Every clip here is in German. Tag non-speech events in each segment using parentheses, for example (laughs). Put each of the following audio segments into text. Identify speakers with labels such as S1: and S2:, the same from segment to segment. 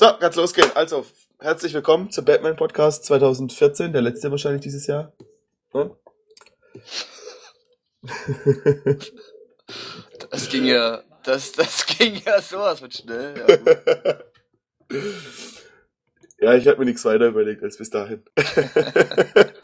S1: So, kann's losgehen. Also, herzlich willkommen zum Batman Podcast 2014, der letzte wahrscheinlich dieses Jahr. Hm?
S2: Das ging ja, das, das (laughs) ging ja sowas mit schnell. Ja, (laughs)
S1: ja ich habe mir nichts weiter überlegt als bis dahin. (laughs)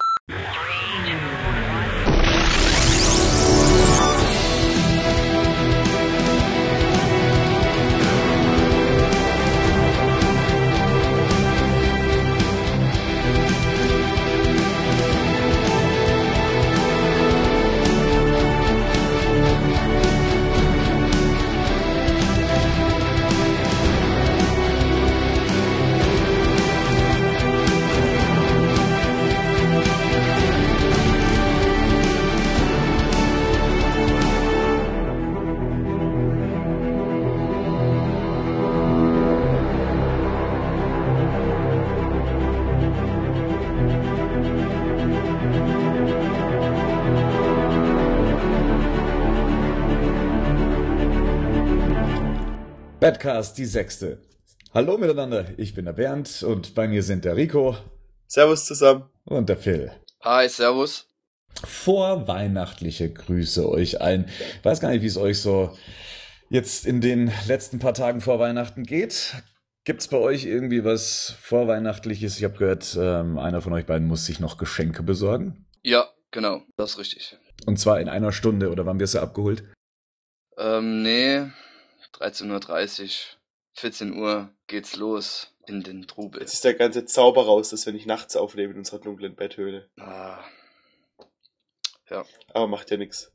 S3: Die sechste. Hallo miteinander, ich bin der Bernd und bei mir sind der Rico
S1: Servus zusammen.
S3: und der Phil.
S2: Hi, servus.
S3: Vorweihnachtliche Grüße euch allen. Ich weiß gar nicht, wie es euch so jetzt in den letzten paar Tagen vor Weihnachten geht. Gibt's bei euch irgendwie was Vorweihnachtliches? Ich habe gehört, ähm, einer von euch beiden muss sich noch Geschenke besorgen.
S2: Ja, genau, das ist richtig.
S3: Und zwar in einer Stunde, oder wann wirst du abgeholt?
S2: Ähm, nee, 13.30 Uhr, 14 Uhr geht's los in den Trubel.
S1: Jetzt ist der ganze Zauber raus, dass wir nicht nachts aufnehmen in unserer dunklen Betthöhle.
S2: Ah. Ja,
S1: Aber macht ja nix.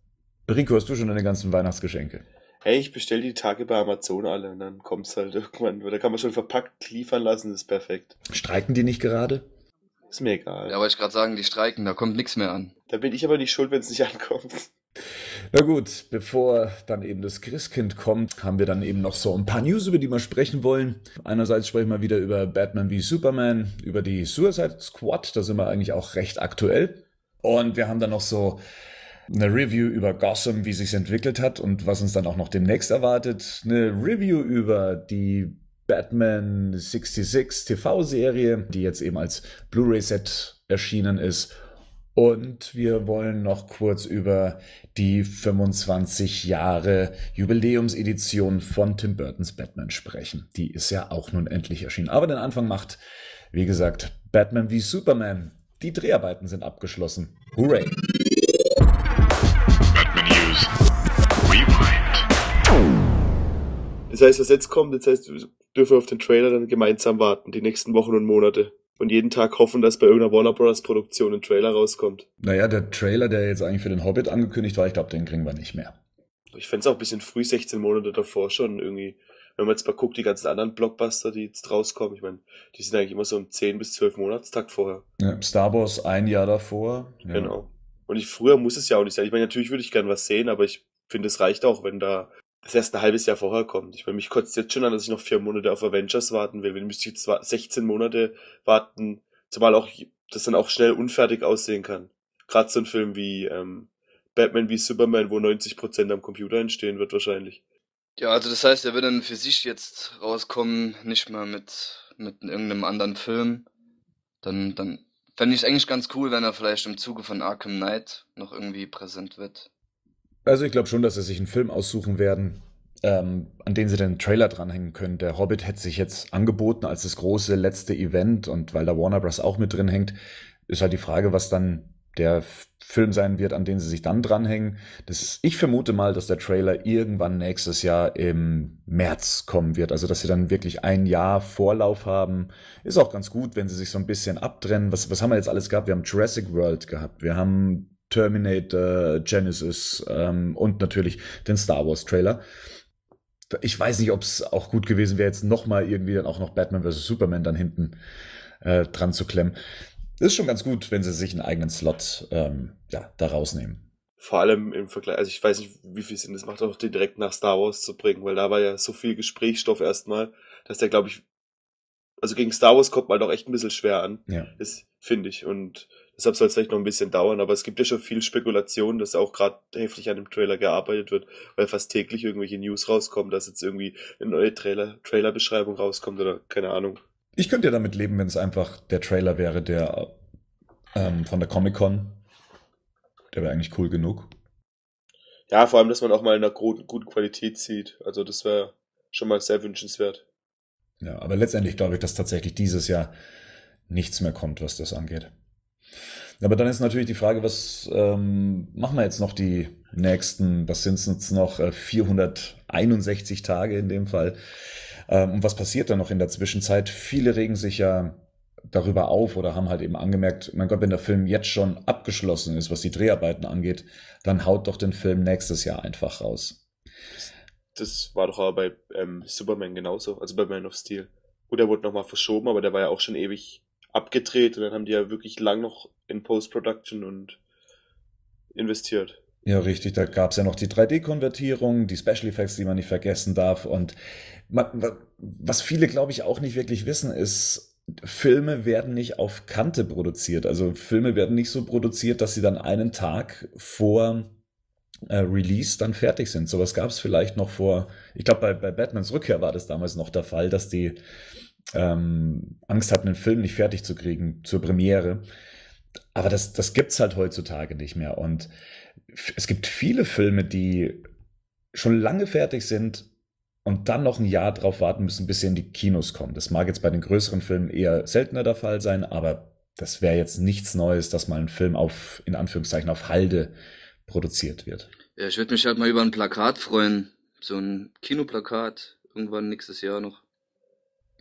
S3: Rico, hast du schon deine ganzen Weihnachtsgeschenke?
S1: Hey, ich bestell die Tage bei Amazon alle und dann kommt's halt (laughs) irgendwann. Da kann man schon verpackt liefern lassen, das ist perfekt.
S3: Streiken die nicht gerade?
S1: Ist mir egal.
S2: ja wollte ich gerade sagen, die streiken, da kommt nichts mehr an.
S1: Da bin ich aber nicht schuld, wenn es nicht (laughs) ankommt.
S3: Na gut, bevor dann eben das Christkind kommt, haben wir dann eben noch so ein paar News, über die wir sprechen wollen. Einerseits sprechen wir wieder über Batman wie Superman, über die Suicide Squad, da sind wir eigentlich auch recht aktuell. Und wir haben dann noch so eine Review über Gotham, wie sich's entwickelt hat und was uns dann auch noch demnächst erwartet. Eine Review über die Batman 66 TV-Serie, die jetzt eben als Blu-ray-Set erschienen ist. Und wir wollen noch kurz über die 25 Jahre Jubiläumsedition von Tim Burtons Batman sprechen. Die ist ja auch nun endlich erschienen. Aber den Anfang macht, wie gesagt, Batman wie Superman. Die Dreharbeiten sind abgeschlossen. Hooray!
S4: Batman News. Rewind.
S1: Das heißt, was jetzt kommt, das heißt, wir dürfen auf den Trailer dann gemeinsam warten, die nächsten Wochen und Monate. Und jeden Tag hoffen, dass bei irgendeiner Warner Bros. Produktion ein Trailer rauskommt.
S3: Naja, der Trailer, der jetzt eigentlich für den Hobbit angekündigt war, ich glaube, den kriegen wir nicht mehr.
S1: Ich fänd's auch ein bisschen früh, 16 Monate davor schon irgendwie. Wenn man jetzt mal guckt, die ganzen anderen Blockbuster, die jetzt rauskommen, ich meine, die sind eigentlich immer so im 10 bis 12 Monatstakt vorher.
S3: Ja, Star Wars ein Jahr davor. Ja.
S1: Genau. Und ich, früher muss es ja auch nicht sein. Ich meine, natürlich würde ich gern was sehen, aber ich finde, es reicht auch, wenn da das erst ein halbes Jahr vorher kommt. Ich meine, mich kotzt jetzt schon an, dass ich noch vier Monate auf Avengers warten will. Wenn müsste ich jetzt wa- 16 Monate warten, zumal auch das dann auch schnell unfertig aussehen kann. Gerade so ein Film wie ähm, Batman wie Superman, wo 90% am Computer entstehen wird wahrscheinlich.
S2: Ja, also das heißt, er wird dann für sich jetzt rauskommen, nicht mal mit, mit irgendeinem anderen Film. Dann, dann fände ich es eigentlich ganz cool, wenn er vielleicht im Zuge von Arkham Knight noch irgendwie präsent wird.
S3: Also ich glaube schon, dass sie sich einen Film aussuchen werden, ähm, an den sie den Trailer dranhängen können. Der Hobbit hätte sich jetzt angeboten als das große letzte Event und weil da Warner Bros. auch mit drin hängt, ist halt die Frage, was dann der Film sein wird, an den sie sich dann dranhängen. Das, ich vermute mal, dass der Trailer irgendwann nächstes Jahr im März kommen wird. Also, dass sie dann wirklich ein Jahr Vorlauf haben. Ist auch ganz gut, wenn sie sich so ein bisschen abtrennen. Was, was haben wir jetzt alles gehabt? Wir haben Jurassic World gehabt. Wir haben Terminator, Genesis ähm, und natürlich den Star Wars Trailer. Ich weiß nicht, ob es auch gut gewesen wäre, jetzt nochmal irgendwie dann auch noch Batman vs. Superman dann hinten äh, dran zu klemmen. Ist schon ganz gut, wenn sie sich einen eigenen Slot ähm, ja, da rausnehmen.
S1: Vor allem im Vergleich, also ich weiß nicht, wie viel Sinn es macht, auch den direkt nach Star Wars zu bringen, weil da war ja so viel Gesprächsstoff erstmal, dass der, glaube ich, also gegen Star Wars kommt man doch echt ein bisschen schwer an.
S3: Ja.
S1: Das finde ich. Und Deshalb soll es vielleicht noch ein bisschen dauern, aber es gibt ja schon viel Spekulation, dass auch gerade heftig an dem Trailer gearbeitet wird, weil fast täglich irgendwelche News rauskommen, dass jetzt irgendwie eine neue Trailer, Trailer-Beschreibung rauskommt oder keine Ahnung.
S3: Ich könnte ja damit leben, wenn es einfach der Trailer wäre, der ähm, von der Comic-Con. Der wäre eigentlich cool genug.
S1: Ja, vor allem, dass man auch mal in einer guten Qualität sieht. Also das wäre schon mal sehr wünschenswert.
S3: Ja, aber letztendlich glaube ich, dass tatsächlich dieses Jahr nichts mehr kommt, was das angeht. Aber dann ist natürlich die Frage, was ähm, machen wir jetzt noch die nächsten, das sind jetzt noch 461 äh, Tage in dem Fall. Ähm, und was passiert dann noch in der Zwischenzeit? Viele regen sich ja darüber auf oder haben halt eben angemerkt, mein Gott, wenn der Film jetzt schon abgeschlossen ist, was die Dreharbeiten angeht, dann haut doch den Film nächstes Jahr einfach raus.
S1: Das war doch aber bei ähm, Superman genauso, also bei Man of Steel. Gut, der wurde nochmal verschoben, aber der war ja auch schon ewig abgedreht und dann haben die ja wirklich lang noch in Post-Production und investiert.
S3: Ja, richtig. Da gab es ja noch die 3D-Konvertierung, die Special Effects, die man nicht vergessen darf. Und man, was viele, glaube ich, auch nicht wirklich wissen, ist, Filme werden nicht auf Kante produziert. Also Filme werden nicht so produziert, dass sie dann einen Tag vor äh, Release dann fertig sind. Sowas gab es vielleicht noch vor, ich glaube, bei, bei Batmans Rückkehr war das damals noch der Fall, dass die ähm, Angst hatten, den Film nicht fertig zu kriegen zur Premiere. Aber das, das gibt's halt heutzutage nicht mehr. Und es gibt viele Filme, die schon lange fertig sind und dann noch ein Jahr drauf warten müssen, bis sie in die Kinos kommen. Das mag jetzt bei den größeren Filmen eher seltener der Fall sein, aber das wäre jetzt nichts Neues, dass mal ein Film auf, in Anführungszeichen, auf Halde produziert wird.
S2: Ja, ich würde mich halt mal über ein Plakat freuen. So ein Kinoplakat irgendwann nächstes Jahr noch.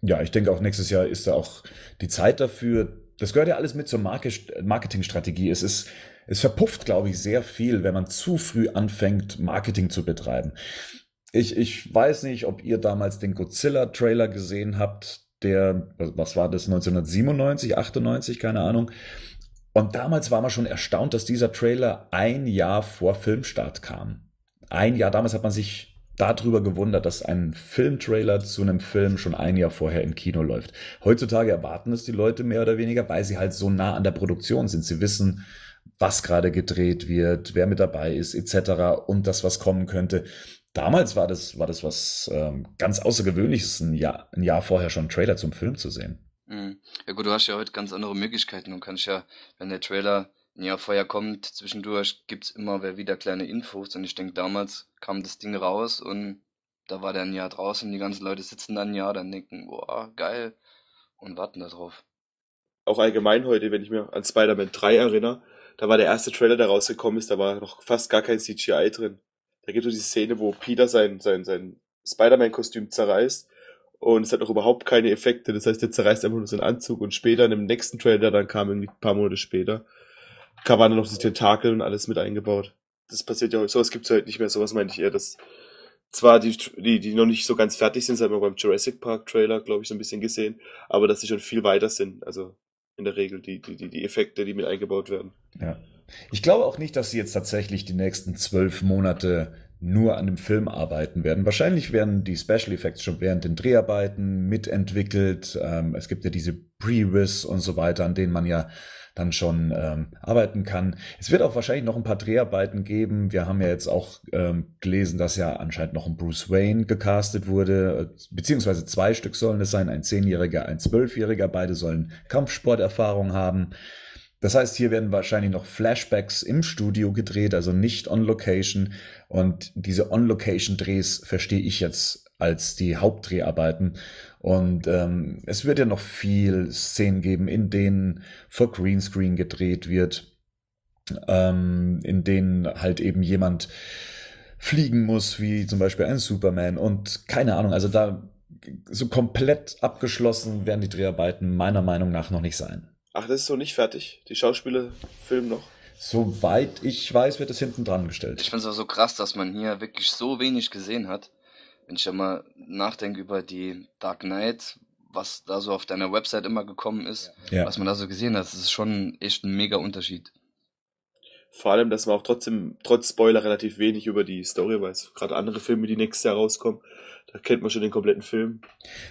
S3: Ja, ich denke auch nächstes Jahr ist da auch die Zeit dafür. Das gehört ja alles mit zur Marketingstrategie. Es ist, es verpufft, glaube ich, sehr viel, wenn man zu früh anfängt, Marketing zu betreiben. Ich, ich weiß nicht, ob ihr damals den Godzilla-Trailer gesehen habt, der, was war das, 1997, 98, keine Ahnung. Und damals war man schon erstaunt, dass dieser Trailer ein Jahr vor Filmstart kam. Ein Jahr, damals hat man sich darüber gewundert, dass ein Filmtrailer zu einem Film schon ein Jahr vorher im Kino läuft. Heutzutage erwarten es die Leute mehr oder weniger, weil sie halt so nah an der Produktion sind. Sie wissen, was gerade gedreht wird, wer mit dabei ist, etc. und das, was kommen könnte. Damals war das, war das was ähm, ganz Außergewöhnliches, ein Jahr, ein Jahr vorher schon einen Trailer zum Film zu sehen.
S2: Mhm. Ja gut, du hast ja heute ganz andere Möglichkeiten. Du kannst ja, wenn der Trailer Jahr vorher kommt, zwischendurch gibt es immer wieder kleine Infos. Und ich denke, damals kam das Ding raus und da war der ein Jahr draußen. Die ganzen Leute sitzen dann ein Jahr, dann denken, boah, geil, und warten da drauf.
S1: Auch allgemein heute, wenn ich mir an Spider-Man 3 erinnere, da war der erste Trailer, der rausgekommen ist, da war noch fast gar kein CGI drin. Da gibt es diese Szene, wo Peter sein, sein, sein Spider-Man-Kostüm zerreißt und es hat auch überhaupt keine Effekte. Das heißt, der zerreißt einfach nur seinen Anzug und später in dem nächsten Trailer, der dann kam, ein paar Monate später, waren noch die Tentakel und alles mit eingebaut. Das passiert ja, sowas gibt's ja heute nicht mehr, sowas meinte ich eher, dass zwar die, die, die noch nicht so ganz fertig sind, das haben wir beim Jurassic Park Trailer, glaube ich, so ein bisschen gesehen, aber dass sie schon viel weiter sind, also in der Regel die, die, die Effekte, die mit eingebaut werden.
S3: Ja. Ich glaube auch nicht, dass sie jetzt tatsächlich die nächsten zwölf Monate nur an dem Film arbeiten werden. Wahrscheinlich werden die Special Effects schon während den Dreharbeiten mitentwickelt. Ähm, es gibt ja diese Pre-Wiss und so weiter, an denen man ja dann schon ähm, arbeiten kann. Es wird auch wahrscheinlich noch ein paar Dreharbeiten geben. Wir haben ja jetzt auch ähm, gelesen, dass ja anscheinend noch ein Bruce Wayne gecastet wurde, beziehungsweise zwei Stück sollen es sein, ein Zehnjähriger, ein Zwölfjähriger. Beide sollen Kampfsporterfahrung haben. Das heißt, hier werden wahrscheinlich noch Flashbacks im Studio gedreht, also nicht on Location. Und diese On-Location-Drehs verstehe ich jetzt als die Hauptdreharbeiten. Und ähm, es wird ja noch viel Szenen geben, in denen vor Greenscreen gedreht wird, ähm, in denen halt eben jemand fliegen muss, wie zum Beispiel ein Superman. Und keine Ahnung, also da so komplett abgeschlossen werden die Dreharbeiten meiner Meinung nach noch nicht sein.
S1: Ach, das ist so nicht fertig? Die Schauspieler filmen noch?
S3: Soweit ich weiß, wird es hinten dran gestellt.
S2: Ich finde es auch so krass, dass man hier wirklich so wenig gesehen hat. Wenn ich ja mal nachdenke über die Dark Knight, was da so auf deiner Website immer gekommen ist, ja. was man da so gesehen hat, das ist schon echt ein mega Unterschied.
S1: Vor allem, dass man auch trotzdem, trotz Spoiler, relativ wenig über die Story weiß. Gerade andere Filme, die nächstes Jahr rauskommen, da kennt man schon den kompletten Film.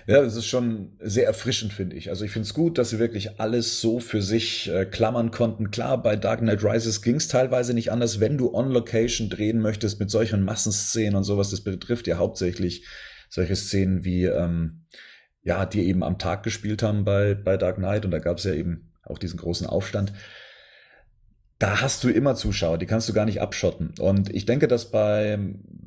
S3: Ja, das ist schon sehr erfrischend, finde ich. Also ich finde es gut, dass sie wirklich alles so für sich äh, klammern konnten. Klar, bei Dark Knight Rises ging es teilweise nicht anders, wenn du on Location drehen möchtest mit solchen Massenszenen und sowas. Das betrifft ja hauptsächlich solche Szenen wie, ähm, ja, die eben am Tag gespielt haben bei, bei Dark Knight. Und da gab es ja eben auch diesen großen Aufstand da hast du immer Zuschauer, die kannst du gar nicht abschotten. Und ich denke, dass bei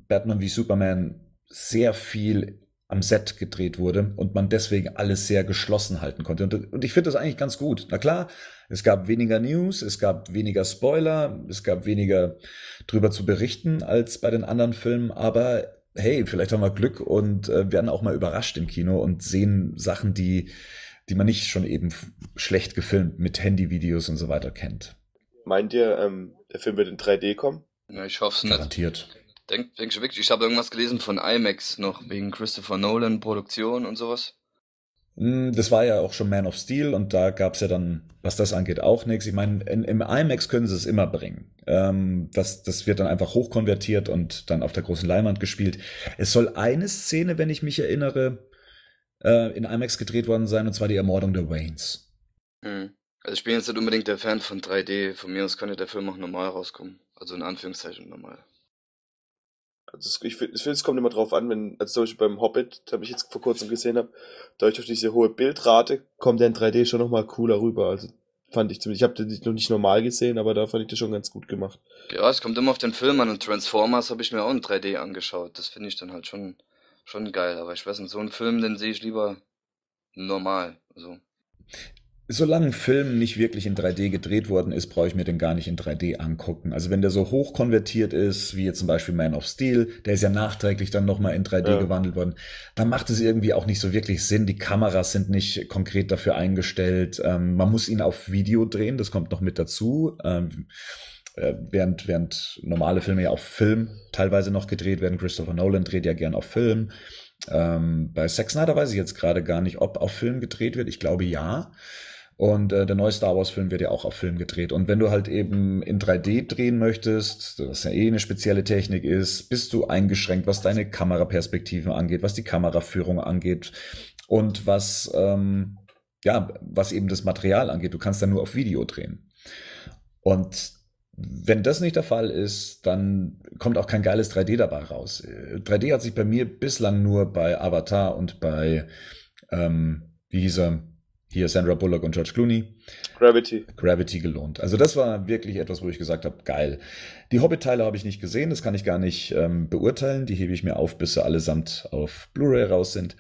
S3: Batman wie Superman sehr viel am Set gedreht wurde und man deswegen alles sehr geschlossen halten konnte. Und, und ich finde das eigentlich ganz gut. Na klar, es gab weniger News, es gab weniger Spoiler, es gab weniger drüber zu berichten als bei den anderen Filmen, aber hey, vielleicht haben wir Glück und äh, werden auch mal überrascht im Kino und sehen Sachen, die, die man nicht schon eben schlecht gefilmt mit Handyvideos und so weiter kennt.
S1: Meint ihr, ähm, der Film wird in 3D kommen?
S2: Ja, ich hoffe es nicht.
S3: Garantiert.
S2: Denk, denk schon wirklich, ich habe irgendwas gelesen von IMAX noch, wegen Christopher Nolan Produktion und sowas.
S3: Hm, das war ja auch schon Man of Steel und da gab's ja dann, was das angeht, auch nichts. Ich meine, im IMAX können sie es immer bringen. Ähm, das, das wird dann einfach hochkonvertiert und dann auf der großen Leinwand gespielt. Es soll eine Szene, wenn ich mich erinnere, äh, in IMAX gedreht worden sein, und zwar die Ermordung der Waynes.
S2: Hm. Also ich bin jetzt nicht unbedingt der Fan von 3D. Von mir aus kann ja der Film auch normal rauskommen. Also in Anführungszeichen normal.
S1: Also ich finde, es kommt immer drauf an, wenn, also zum Beispiel beim Hobbit, da ich jetzt vor kurzem gesehen habe, dadurch durch diese hohe Bildrate kommt der in 3D schon nochmal cooler rüber. Also fand ich zumindest. Ich habe den noch nicht normal gesehen, aber da fand ich das schon ganz gut gemacht.
S2: Ja, es kommt immer auf den Film an und Transformers habe ich mir auch in 3D angeschaut. Das finde ich dann halt schon, schon geil. Aber ich weiß nicht, so einen Film, den sehe ich lieber normal. Also.
S3: Solange ein Film nicht wirklich in 3D gedreht worden ist, brauche ich mir den gar nicht in 3D angucken. Also wenn der so hoch konvertiert ist, wie jetzt zum Beispiel Man of Steel, der ist ja nachträglich dann nochmal in 3D ja. gewandelt worden, dann macht es irgendwie auch nicht so wirklich Sinn. Die Kameras sind nicht konkret dafür eingestellt. Ähm, man muss ihn auf Video drehen, das kommt noch mit dazu. Ähm, äh, während, während normale Filme ja auf Film teilweise noch gedreht werden. Christopher Nolan dreht ja gern auf Film. Ähm, bei Zack Snyder weiß ich jetzt gerade gar nicht, ob auf Film gedreht wird. Ich glaube ja. Und äh, der neue Star Wars-Film wird ja auch auf Film gedreht. Und wenn du halt eben in 3D drehen möchtest, was ja eh eine spezielle Technik ist, bist du eingeschränkt, was deine Kameraperspektiven angeht, was die Kameraführung angeht und was, ähm, ja, was eben das Material angeht. Du kannst dann nur auf Video drehen. Und wenn das nicht der Fall ist, dann kommt auch kein geiles 3D dabei raus. 3D hat sich bei mir bislang nur bei Avatar und bei, ähm, wie hieß er, hier Sandra Bullock und George Clooney.
S1: Gravity.
S3: Gravity gelohnt. Also das war wirklich etwas, wo ich gesagt habe, geil. Die Hobbit-Teile habe ich nicht gesehen, das kann ich gar nicht ähm, beurteilen. Die hebe ich mir auf, bis sie allesamt auf Blu-ray raus sind.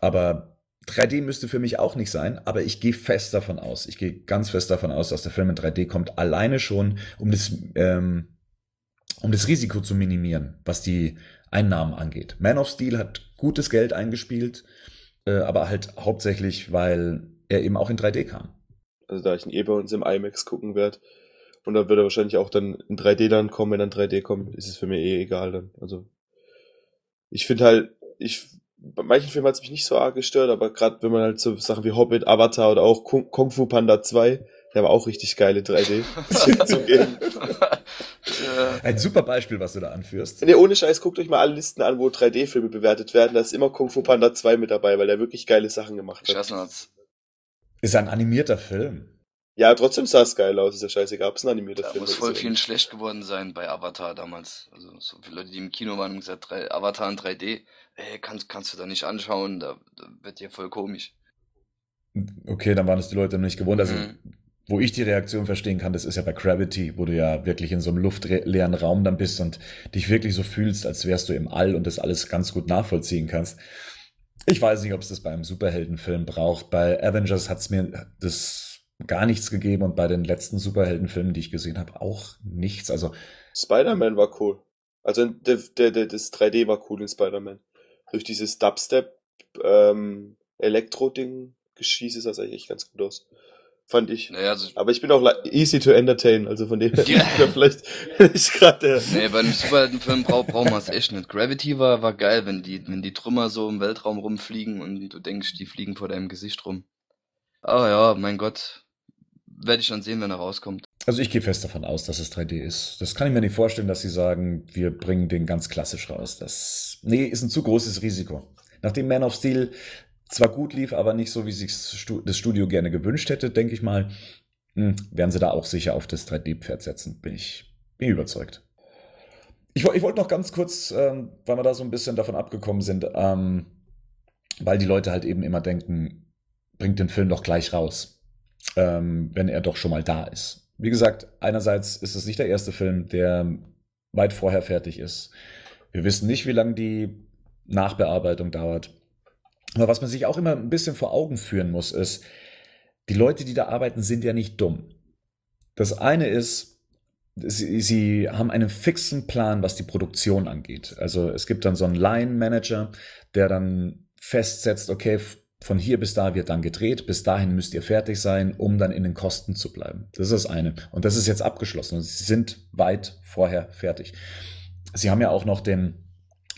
S3: Aber 3D müsste für mich auch nicht sein, aber ich gehe fest davon aus. Ich gehe ganz fest davon aus, dass der Film in 3D kommt, alleine schon, um das, ähm, um das Risiko zu minimieren, was die Einnahmen angeht. Man of Steel hat gutes Geld eingespielt, äh, aber halt hauptsächlich, weil er eben auch in 3D kam.
S1: Also da ich ihn eh bei uns im IMAX gucken werde und dann wird er wahrscheinlich auch dann in 3D dann kommen, wenn dann 3D kommt, ist es für mich eh egal dann. Also ich finde halt, ich bei manchen Filmen hat es mich nicht so arg gestört, aber gerade wenn man halt so Sachen wie Hobbit, Avatar oder auch Kung, Kung Fu Panda 2, der war auch richtig geile 3D. (laughs)
S3: Ein super Beispiel, was du da anführst.
S1: Nee, ohne Scheiß, guckt euch mal alle Listen an, wo 3D-Filme bewertet werden. Da ist immer Kung Fu Panda 2 mit dabei, weil der wirklich geile Sachen gemacht hat. Ich weiß noch,
S3: ist ein animierter Film.
S1: Ja, trotzdem sah es geil aus, ist ja scheißegal, ob es ein animierter da Film
S2: muss voll vielen schlecht geworden sein bei Avatar damals. Also so viele Leute, die im Kino waren und gesagt, Avatar in 3D, ey, kannst, kannst du da nicht anschauen, da, da wird dir voll komisch.
S3: Okay, dann waren es die Leute nicht gewohnt. Also, mhm. wo ich die Reaktion verstehen kann, das ist ja bei Gravity, wo du ja wirklich in so einem luftleeren Raum dann bist und dich wirklich so fühlst, als wärst du im All und das alles ganz gut nachvollziehen kannst. Ich weiß nicht, ob es das bei einem Superheldenfilm braucht. Bei Avengers hat es mir das gar nichts gegeben und bei den letzten Superheldenfilmen, die ich gesehen habe, auch nichts. Also
S1: Spider-Man war cool. Also der, der, das 3D war cool in Spider-Man. Durch dieses Dubstep ähm, Elektro-Ding geschießt es das eigentlich echt ganz gut aus fand ich. Naja, also Aber ich bin auch easy to entertain, also von dem (laughs) her ja. vielleicht (laughs) nicht gerade der.
S2: Nee, bei einem Superheldenfilm brauch, brauchen wir es echt nicht. Gravity war, war geil, wenn die, wenn die Trümmer so im Weltraum rumfliegen und du denkst, die fliegen vor deinem Gesicht rum. Aber ja, mein Gott. Werde ich dann sehen, wenn er rauskommt.
S3: Also ich gehe fest davon aus, dass es 3D ist. Das kann ich mir nicht vorstellen, dass sie sagen, wir bringen den ganz klassisch raus. Das, nee, ist ein zu großes Risiko. Nachdem Man of Steel zwar gut lief, aber nicht so, wie sich das Studio gerne gewünscht hätte, denke ich mal, hm, werden sie da auch sicher auf das 3D-Pferd setzen. Bin ich, bin überzeugt. Ich, ich wollte noch ganz kurz, ähm, weil wir da so ein bisschen davon abgekommen sind, ähm, weil die Leute halt eben immer denken, bringt den Film doch gleich raus, ähm, wenn er doch schon mal da ist. Wie gesagt, einerseits ist es nicht der erste Film, der weit vorher fertig ist. Wir wissen nicht, wie lange die Nachbearbeitung dauert. Aber was man sich auch immer ein bisschen vor Augen führen muss, ist, die Leute, die da arbeiten, sind ja nicht dumm. Das eine ist, sie, sie haben einen fixen Plan, was die Produktion angeht. Also es gibt dann so einen Line-Manager, der dann festsetzt, okay, von hier bis da wird dann gedreht, bis dahin müsst ihr fertig sein, um dann in den Kosten zu bleiben. Das ist das eine. Und das ist jetzt abgeschlossen sie sind weit vorher fertig. Sie haben ja auch noch den,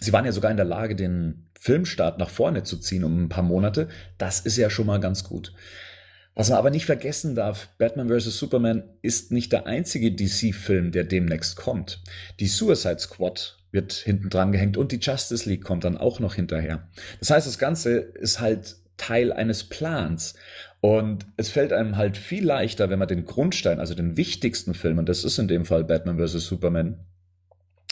S3: sie waren ja sogar in der Lage, den Filmstart nach vorne zu ziehen um ein paar Monate. Das ist ja schon mal ganz gut. Was man aber nicht vergessen darf, Batman vs. Superman ist nicht der einzige DC-Film, der demnächst kommt. Die Suicide Squad wird hinten dran gehängt und die Justice League kommt dann auch noch hinterher. Das heißt, das Ganze ist halt Teil eines Plans. Und es fällt einem halt viel leichter, wenn man den Grundstein, also den wichtigsten Film, und das ist in dem Fall Batman vs. Superman,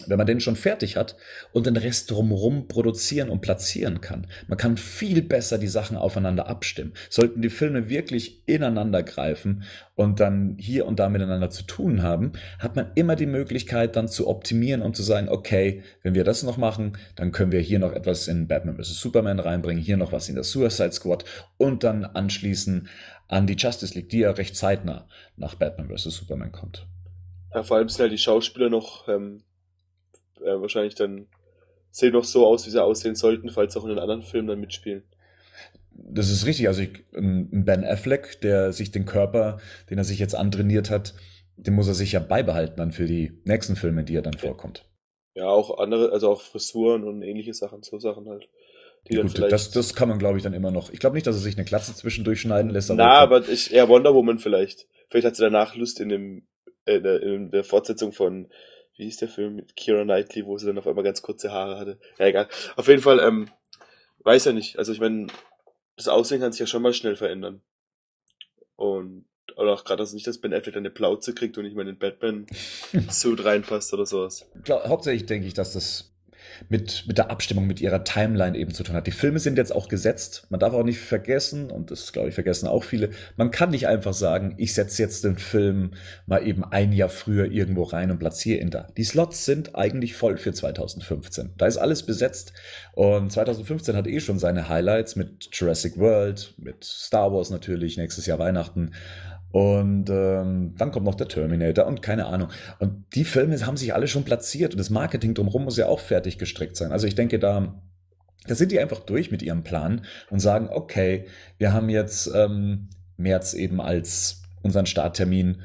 S3: wenn man den schon fertig hat und den Rest drumherum produzieren und platzieren kann. Man kann viel besser die Sachen aufeinander abstimmen. Sollten die Filme wirklich ineinander greifen und dann hier und da miteinander zu tun haben, hat man immer die Möglichkeit dann zu optimieren und zu sagen, okay, wenn wir das noch machen, dann können wir hier noch etwas in Batman vs. Superman reinbringen, hier noch was in der Suicide Squad und dann anschließen an die Justice League, die ja recht zeitnah nach Batman vs. Superman kommt.
S1: Ja, vor allem sind halt die Schauspieler noch ähm, äh, wahrscheinlich dann sehen noch so aus, wie sie aussehen sollten, falls auch in den anderen Filmen dann mitspielen.
S3: Das ist richtig. Also ich, Ben Affleck, der sich den Körper, den er sich jetzt antrainiert hat, den muss er sich ja beibehalten dann für die nächsten Filme, die er dann vorkommt.
S1: Ja, auch andere, also auch Frisuren und ähnliche Sachen, so Sachen halt.
S3: Ja, gut, das, das kann man, glaube ich, dann immer noch. Ich glaube nicht, dass er sich eine Klatze zwischendurch schneiden lässt.
S1: Aber Na, aber ich, eher Wonder Woman vielleicht. Vielleicht hat sie danach Lust in dem, äh, in der Fortsetzung von wie hieß der Film mit Kira Knightley, wo sie dann auf einmal ganz kurze Haare hatte. Ja, egal. Auf jeden Fall, ähm, weiß ja nicht. Also ich meine, das Aussehen kann sich ja schon mal schnell verändern. Und oder auch gerade, dass nicht, dass Ben Affleck eine Plauze kriegt und nicht mal in den Batman-Suit reinpasst oder sowas.
S3: Hauptsächlich denke ich, dass das mit, mit der Abstimmung, mit ihrer Timeline eben zu tun hat. Die Filme sind jetzt auch gesetzt. Man darf auch nicht vergessen, und das glaube ich vergessen auch viele, man kann nicht einfach sagen, ich setze jetzt den Film mal eben ein Jahr früher irgendwo rein und platziere ihn da. Die Slots sind eigentlich voll für 2015. Da ist alles besetzt. Und 2015 hat eh schon seine Highlights mit Jurassic World, mit Star Wars natürlich, nächstes Jahr Weihnachten. Und ähm, dann kommt noch der Terminator und keine Ahnung. Und die Filme haben sich alle schon platziert und das Marketing drumherum muss ja auch fertig gestrickt sein. Also ich denke, da, da sind die einfach durch mit ihrem Plan und sagen, okay, wir haben jetzt ähm, März eben als unseren Starttermin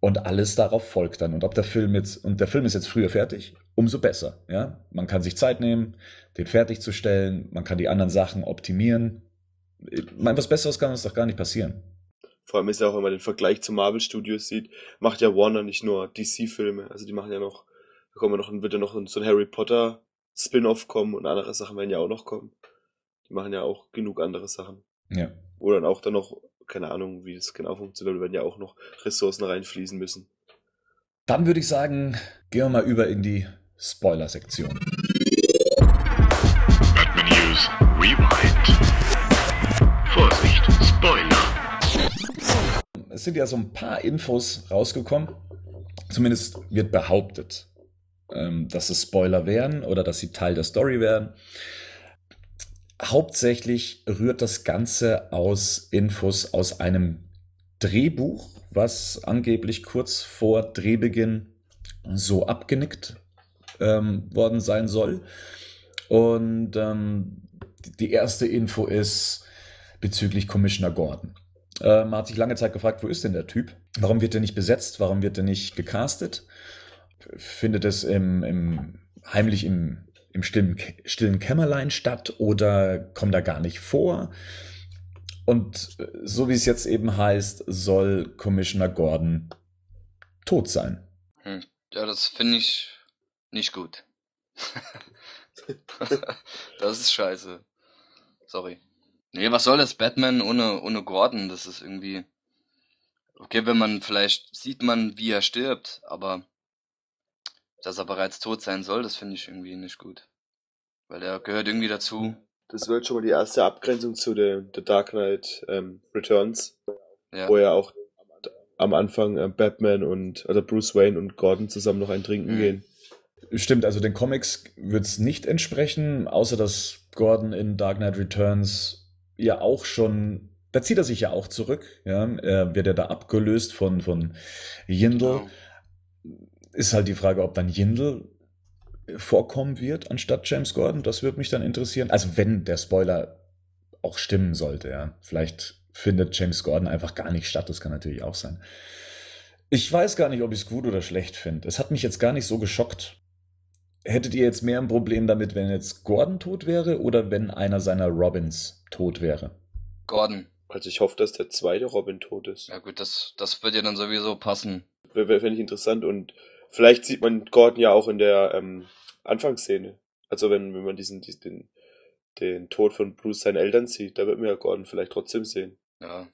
S3: und alles darauf folgt dann. Und ob der Film jetzt, und der Film ist jetzt früher fertig, umso besser. Ja, man kann sich Zeit nehmen, den fertigzustellen, man kann die anderen Sachen optimieren. Ich meine, was Besseres kann uns doch gar nicht passieren.
S1: Vor allem ist ja auch, wenn man den Vergleich zu Marvel Studios sieht, macht ja Warner nicht nur DC-Filme, also die machen ja noch, da kommen ja noch, wird ja noch so ein Harry Potter Spin-off kommen und andere Sachen werden ja auch noch kommen. Die machen ja auch genug andere Sachen.
S3: Ja.
S1: Wo dann auch dann noch, keine Ahnung, wie das genau funktioniert, werden ja auch noch Ressourcen reinfließen müssen.
S3: Dann würde ich sagen, gehen wir mal über in die Spoiler-Sektion. Sind ja so ein paar Infos rausgekommen. Zumindest wird behauptet, ähm, dass es Spoiler wären oder dass sie Teil der Story wären. Hauptsächlich rührt das Ganze aus Infos aus einem Drehbuch, was angeblich kurz vor Drehbeginn so abgenickt ähm, worden sein soll. Und ähm, die erste Info ist bezüglich Commissioner Gordon. Äh, man hat sich lange Zeit gefragt, wo ist denn der Typ? Warum wird er nicht besetzt? Warum wird er nicht gecastet? Findet es im, im, heimlich im, im stillen, stillen Kämmerlein statt oder kommt er gar nicht vor? Und so wie es jetzt eben heißt, soll Commissioner Gordon tot sein.
S2: Hm. Ja, das finde ich nicht gut. (laughs) das ist scheiße. Sorry. Nee, was soll das Batman ohne, ohne Gordon? Das ist irgendwie. Okay, wenn man vielleicht sieht man, wie er stirbt, aber dass er bereits tot sein soll, das finde ich irgendwie nicht gut. Weil er gehört irgendwie dazu.
S1: Das wird schon mal die erste Abgrenzung zu der, The Dark Knight ähm, Returns,
S2: Ja.
S1: wo ja auch am Anfang äh, Batman und also Bruce Wayne und Gordon zusammen noch ein Trinken
S2: Mhm.
S1: gehen.
S3: Stimmt, also den Comics wird es nicht entsprechen, außer dass Gordon in Dark Knight Returns ja auch schon, da zieht er sich ja auch zurück, ja, er wird ja da abgelöst von, von Yindel.
S2: Genau.
S3: Ist halt die Frage, ob dann Yindel vorkommen wird anstatt James Gordon. Das würde mich dann interessieren. Also wenn der Spoiler auch stimmen sollte, ja. Vielleicht findet James Gordon einfach gar nicht statt. Das kann natürlich auch sein. Ich weiß gar nicht, ob ich es gut oder schlecht finde. Es hat mich jetzt gar nicht so geschockt. Hättet ihr jetzt mehr ein Problem damit, wenn jetzt Gordon tot wäre oder wenn einer seiner Robins tot wäre?
S2: Gordon.
S1: Also ich hoffe, dass der zweite Robin tot ist.
S2: Ja gut, das, das wird ja dann sowieso passen.
S1: Wäre Fände ich interessant und vielleicht sieht man Gordon ja auch in der ähm, Anfangsszene. Also wenn, wenn man diesen, diesen den, den Tod von Bruce seinen Eltern sieht, da wird man ja Gordon vielleicht trotzdem sehen.
S2: Ja.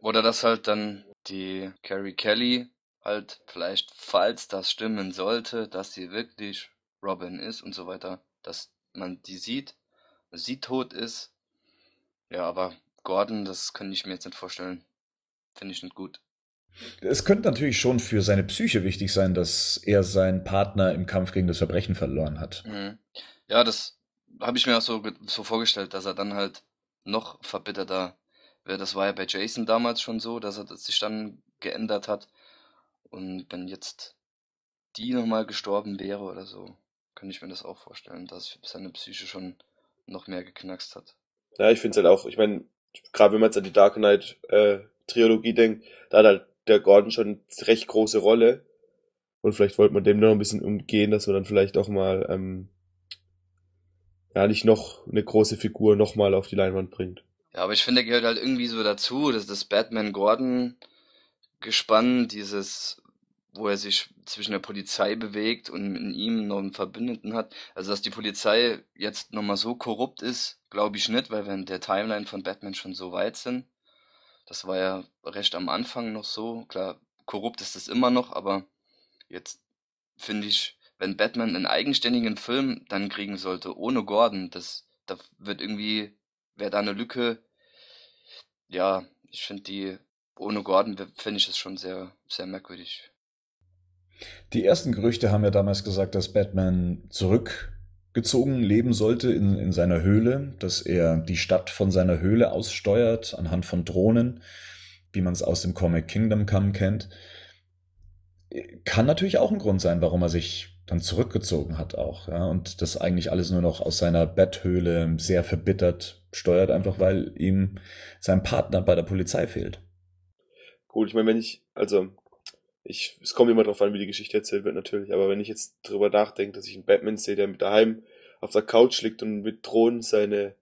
S2: Oder dass halt dann die Carrie Kelly halt vielleicht, falls das stimmen sollte, dass sie wirklich Robin ist und so weiter, dass man die sieht, sie tot ist. Ja, aber Gordon, das kann ich mir jetzt nicht vorstellen. Finde ich nicht gut.
S3: Es könnte natürlich schon für seine Psyche wichtig sein, dass er seinen Partner im Kampf gegen das Verbrechen verloren hat.
S2: Mhm. Ja, das habe ich mir auch so, so vorgestellt, dass er dann halt noch verbitterter wird. Das war ja bei Jason damals schon so, dass er sich dann geändert hat. Und wenn jetzt die nochmal gestorben wäre oder so, kann ich mir das auch vorstellen, dass seine Psyche schon noch mehr geknackst hat.
S1: Ja, ich finde es halt auch, ich meine, gerade wenn man jetzt an die Dark Knight äh, Trilogie denkt, da hat halt der Gordon schon eine recht große Rolle. Und vielleicht wollte man dem noch ein bisschen umgehen, dass man dann vielleicht auch mal ähm, ja nicht noch eine große Figur nochmal auf die Leinwand bringt.
S2: Ja, aber ich finde, er gehört halt irgendwie so dazu, dass das Batman-Gordon-Gespann, dieses, wo er sich zwischen der Polizei bewegt und in ihm noch einen Verbündeten hat. Also, dass die Polizei jetzt nochmal so korrupt ist, glaube ich nicht, weil wir in der Timeline von Batman schon so weit sind. Das war ja recht am Anfang noch so. Klar, korrupt ist es immer noch, aber jetzt finde ich, wenn Batman einen eigenständigen Film dann kriegen sollte, ohne Gordon, das, da wird irgendwie, wäre da eine Lücke. Ja, ich finde die, ohne Gordon finde ich es schon sehr, sehr merkwürdig.
S3: Die ersten Gerüchte haben ja damals gesagt, dass Batman zurückgezogen leben sollte in, in seiner Höhle, dass er die Stadt von seiner Höhle aussteuert anhand von Drohnen, wie man es aus dem Comic Kingdom Come kennt. Kann natürlich auch ein Grund sein, warum er sich dann zurückgezogen hat auch, ja, und das eigentlich alles nur noch aus seiner Betthöhle sehr verbittert steuert, einfach weil ihm sein Partner bei der Polizei fehlt.
S1: Gut, ich meine, wenn ich, also, ich, es kommt immer drauf an, wie die Geschichte erzählt wird, natürlich, aber wenn ich jetzt drüber nachdenke, dass ich einen Batman sehe, der daheim auf der Couch liegt und mit Drohnen seine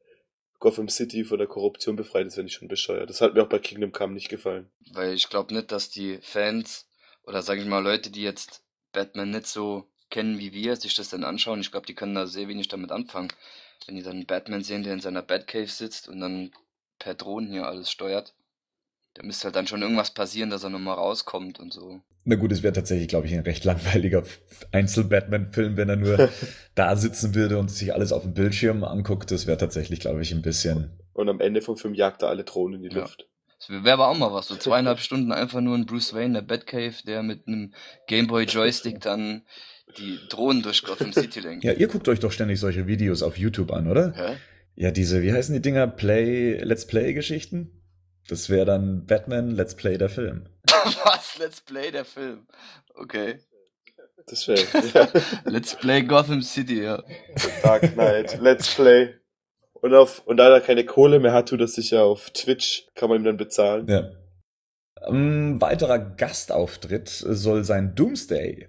S1: Gotham City von der Korruption befreit, das finde ich schon bescheuert. Das hat mir auch bei Kingdom Come nicht gefallen.
S2: Weil ich glaube nicht, dass die Fans oder sage ich mal Leute, die jetzt Batman nicht so kennen wie wir, sich das dann anschauen. Ich glaube, die können da sehr wenig damit anfangen. Wenn die dann einen Batman sehen, der in seiner Batcave sitzt und dann per Drohnen hier alles steuert, da müsste halt dann schon irgendwas passieren, dass er nochmal rauskommt und so.
S3: Na gut, es wäre tatsächlich, glaube ich, ein recht langweiliger Einzel-Batman-Film, wenn er nur (laughs) da sitzen würde und sich alles auf dem Bildschirm anguckt. Das wäre tatsächlich, glaube ich, ein bisschen.
S1: Und am Ende vom Film jagt er alle Drohnen in die
S2: Ja.
S1: Luft.
S2: Das wäre aber auch mal was. So (laughs) zweieinhalb Stunden einfach nur ein Bruce Wayne, der Batcave, der mit einem Gameboy Joystick dann die Drohnen durch Gotham City lenkt.
S3: Ja, ihr guckt euch doch ständig solche Videos auf YouTube an, oder?
S2: Hä?
S3: Ja, diese, wie heißen die Dinger? Play, Let's Play-Geschichten? Das wäre dann Batman Let's Play der Film. (laughs)
S2: Was? Let's Play der Film. Okay.
S1: Das wäre, ja. (laughs)
S2: Let's Play Gotham City, ja.
S1: Dark Knight, Let's Play. Und auf, und da er keine Kohle mehr hat, tut er sich ja auf Twitch, kann man ihm dann bezahlen.
S3: Ja. Ein weiterer Gastauftritt soll sein Doomsday.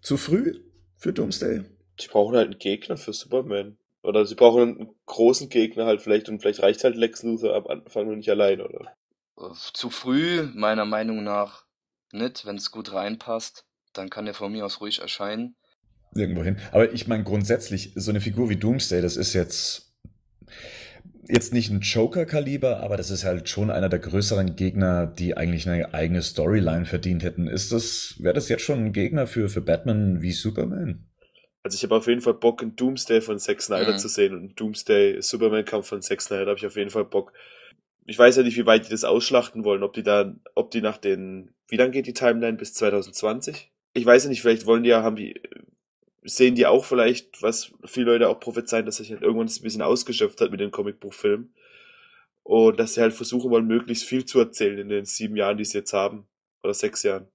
S3: Zu früh für Doomsday?
S1: Die brauchen halt einen Gegner für Superman. Oder sie brauchen einen großen Gegner halt vielleicht und vielleicht reicht halt Lex Luthor am Anfang nur nicht allein, oder?
S2: Äh, Zu früh, meiner Meinung nach, nicht, wenn es gut reinpasst, dann kann der von mir aus ruhig erscheinen.
S3: Irgendwo hin. Aber ich meine, grundsätzlich, so eine Figur wie Doomsday, das ist jetzt, jetzt nicht ein Joker-Kaliber, aber das ist halt schon einer der größeren Gegner, die eigentlich eine eigene Storyline verdient hätten. Ist das, wäre das jetzt schon ein Gegner für, für Batman wie Superman?
S1: Also ich habe auf jeden Fall Bock, einen Doomsday von Zack Snyder
S2: Mhm.
S1: zu sehen und einen Doomsday Superman-Kampf von Zack Snyder habe ich auf jeden Fall Bock. Ich weiß ja nicht, wie weit die das ausschlachten wollen, ob die da, ob die nach den, wie lang geht die Timeline bis 2020? Ich weiß ja nicht, vielleicht wollen die ja, haben die, sehen die auch vielleicht, was viele Leute auch prophezeien, dass sich halt irgendwann ein bisschen ausgeschöpft hat mit den Comicbuchfilmen. Und dass sie halt versuchen wollen, möglichst viel zu erzählen in den sieben Jahren, die sie jetzt haben. Oder sechs Jahren.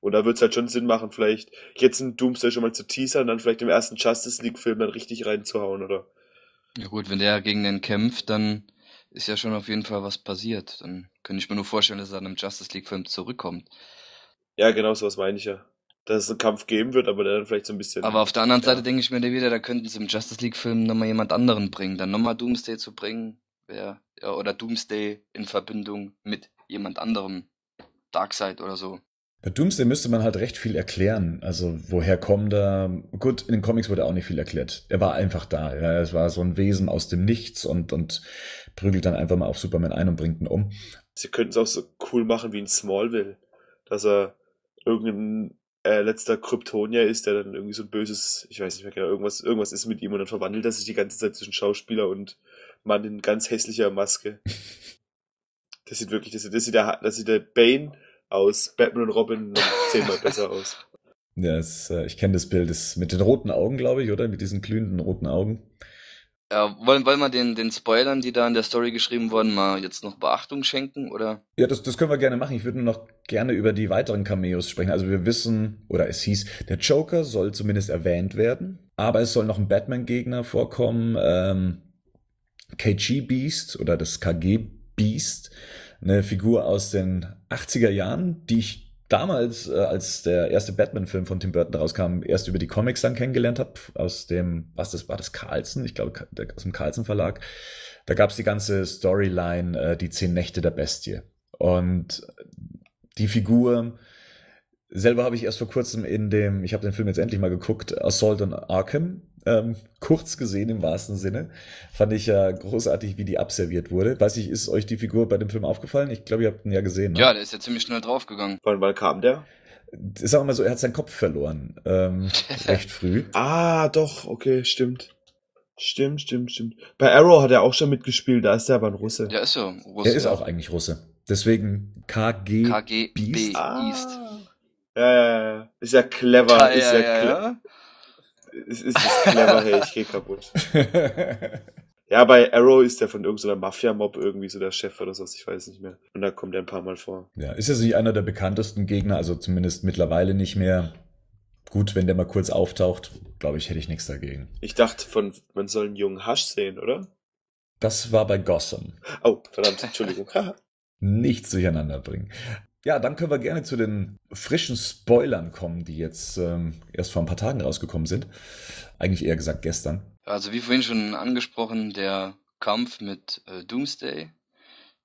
S1: Und da wird es halt schon Sinn machen, vielleicht jetzt einen Doomsday schon mal zu teasern, dann vielleicht im ersten Justice League-Film dann richtig reinzuhauen, oder?
S2: Ja gut, wenn der gegen den kämpft, dann ist ja schon auf jeden Fall was passiert. Dann könnte ich mir nur vorstellen, dass er dann im Justice League-Film zurückkommt.
S1: Ja, genau sowas meine ich ja. Dass es einen Kampf geben wird, aber der dann vielleicht so ein bisschen.
S2: Aber auf der anderen
S1: Ja.
S2: Seite denke ich mir wieder, da könnten sie im Justice League-Film nochmal jemand anderen bringen. Dann nochmal Doomsday zu bringen, ja, oder Doomsday in Verbindung mit jemand anderem. Darkseid oder so.
S3: Bei Doomsday müsste man halt recht viel erklären. Also, woher kommt er? Gut, in den Comics wurde auch nicht viel erklärt. Er war einfach da. Ja, es war so ein Wesen aus dem Nichts und, und prügelt dann einfach mal auf Superman ein und bringt ihn um.
S1: Sie könnten es auch so cool machen wie in Smallville. Dass er irgendein äh, letzter Kryptonier ist, der dann irgendwie so ein böses, ich weiß nicht mehr genau, irgendwas, irgendwas ist mit ihm und dann verwandelt er sich die ganze Zeit zwischen Schauspieler und Mann in ganz hässlicher Maske. (laughs) Das sieht wirklich, das sieht, das sieht der, das sieht der Bane aus Batman und Robin noch zehnmal (laughs) besser aus.
S3: Ja, es, äh, ich kenne das Bild. Das mit den roten Augen, glaube ich, oder? Mit diesen glühenden roten Augen.
S2: Ja, wollen, wollen wir den, den Spoilern, die da in der Story geschrieben wurden, mal jetzt noch Beachtung schenken, oder?
S3: Ja, das, das können wir gerne machen. Ich würde nur noch gerne über die weiteren Cameos sprechen. Also wir wissen, oder es hieß, der Joker soll zumindest erwähnt werden, aber es soll noch ein Batman-Gegner vorkommen, ähm, KG Beast oder das KG Beast, eine Figur aus den 80er Jahren, die ich damals, äh, als der erste Batman-Film von Tim Burton rauskam, erst über die Comics dann kennengelernt habe, aus dem, was das war, das Carlsen, ich glaube, aus dem Carlsen Verlag. Da gab's die ganze Storyline, äh, die zehn Nächte der Bestie. Und die Figur selber habe ich erst vor kurzem in dem, ich habe den Film jetzt endlich mal geguckt, Assault on Arkham, ähm, kurz gesehen im wahrsten Sinne. Fand ich ja großartig, wie die abserviert wurde. Weiß ich, ist euch die Figur bei dem Film aufgefallen? Ich glaube, ihr habt ihn ja gesehen. Ne?
S2: Ja, der ist ja ziemlich schnell draufgegangen.
S1: Wann, wann kam der?
S3: Sagen wir mal so, er hat seinen Kopf verloren. Ähm, (laughs) recht früh.
S1: Ah, doch, okay, stimmt. Stimmt, stimmt, stimmt. Bei Arrow hat er auch schon mitgespielt, da ist er aber ein Russe.
S2: Der ist ja Russe.
S3: Er ist auch eigentlich Russe. Deswegen KG.
S2: KGB
S3: Beast?
S2: East.
S1: Ja, ja, ja. Ist ja clever.
S2: Ja,
S1: ist
S2: ja,
S1: ja,
S2: ja, ja.
S1: Ist, ist clever, hey, ich geh kaputt. Ja, bei Arrow ist der von irgendeiner Mafia-Mob irgendwie so der Chef oder sowas, ich weiß nicht mehr. Und da kommt er ein paar Mal vor.
S3: ja, ist jetzt nicht einer der bekanntesten Gegner, also zumindest mittlerweile nicht mehr. Gut, wenn der mal kurz auftaucht, glaube ich, hätte ich nichts dagegen.
S1: Ich dachte von, man soll einen jungen Hasch sehen, oder?
S3: Das war bei Gotham.
S1: Oh, verdammt, Entschuldigung. (laughs) (laughs)
S3: Nichts durcheinander bringen. Ja, dann können wir gerne zu den frischen Spoilern kommen, die jetzt ähm, erst vor ein paar Tagen rausgekommen sind. Eigentlich eher gesagt gestern.
S2: Also wie vorhin schon angesprochen, der Kampf mit äh, Doomsday,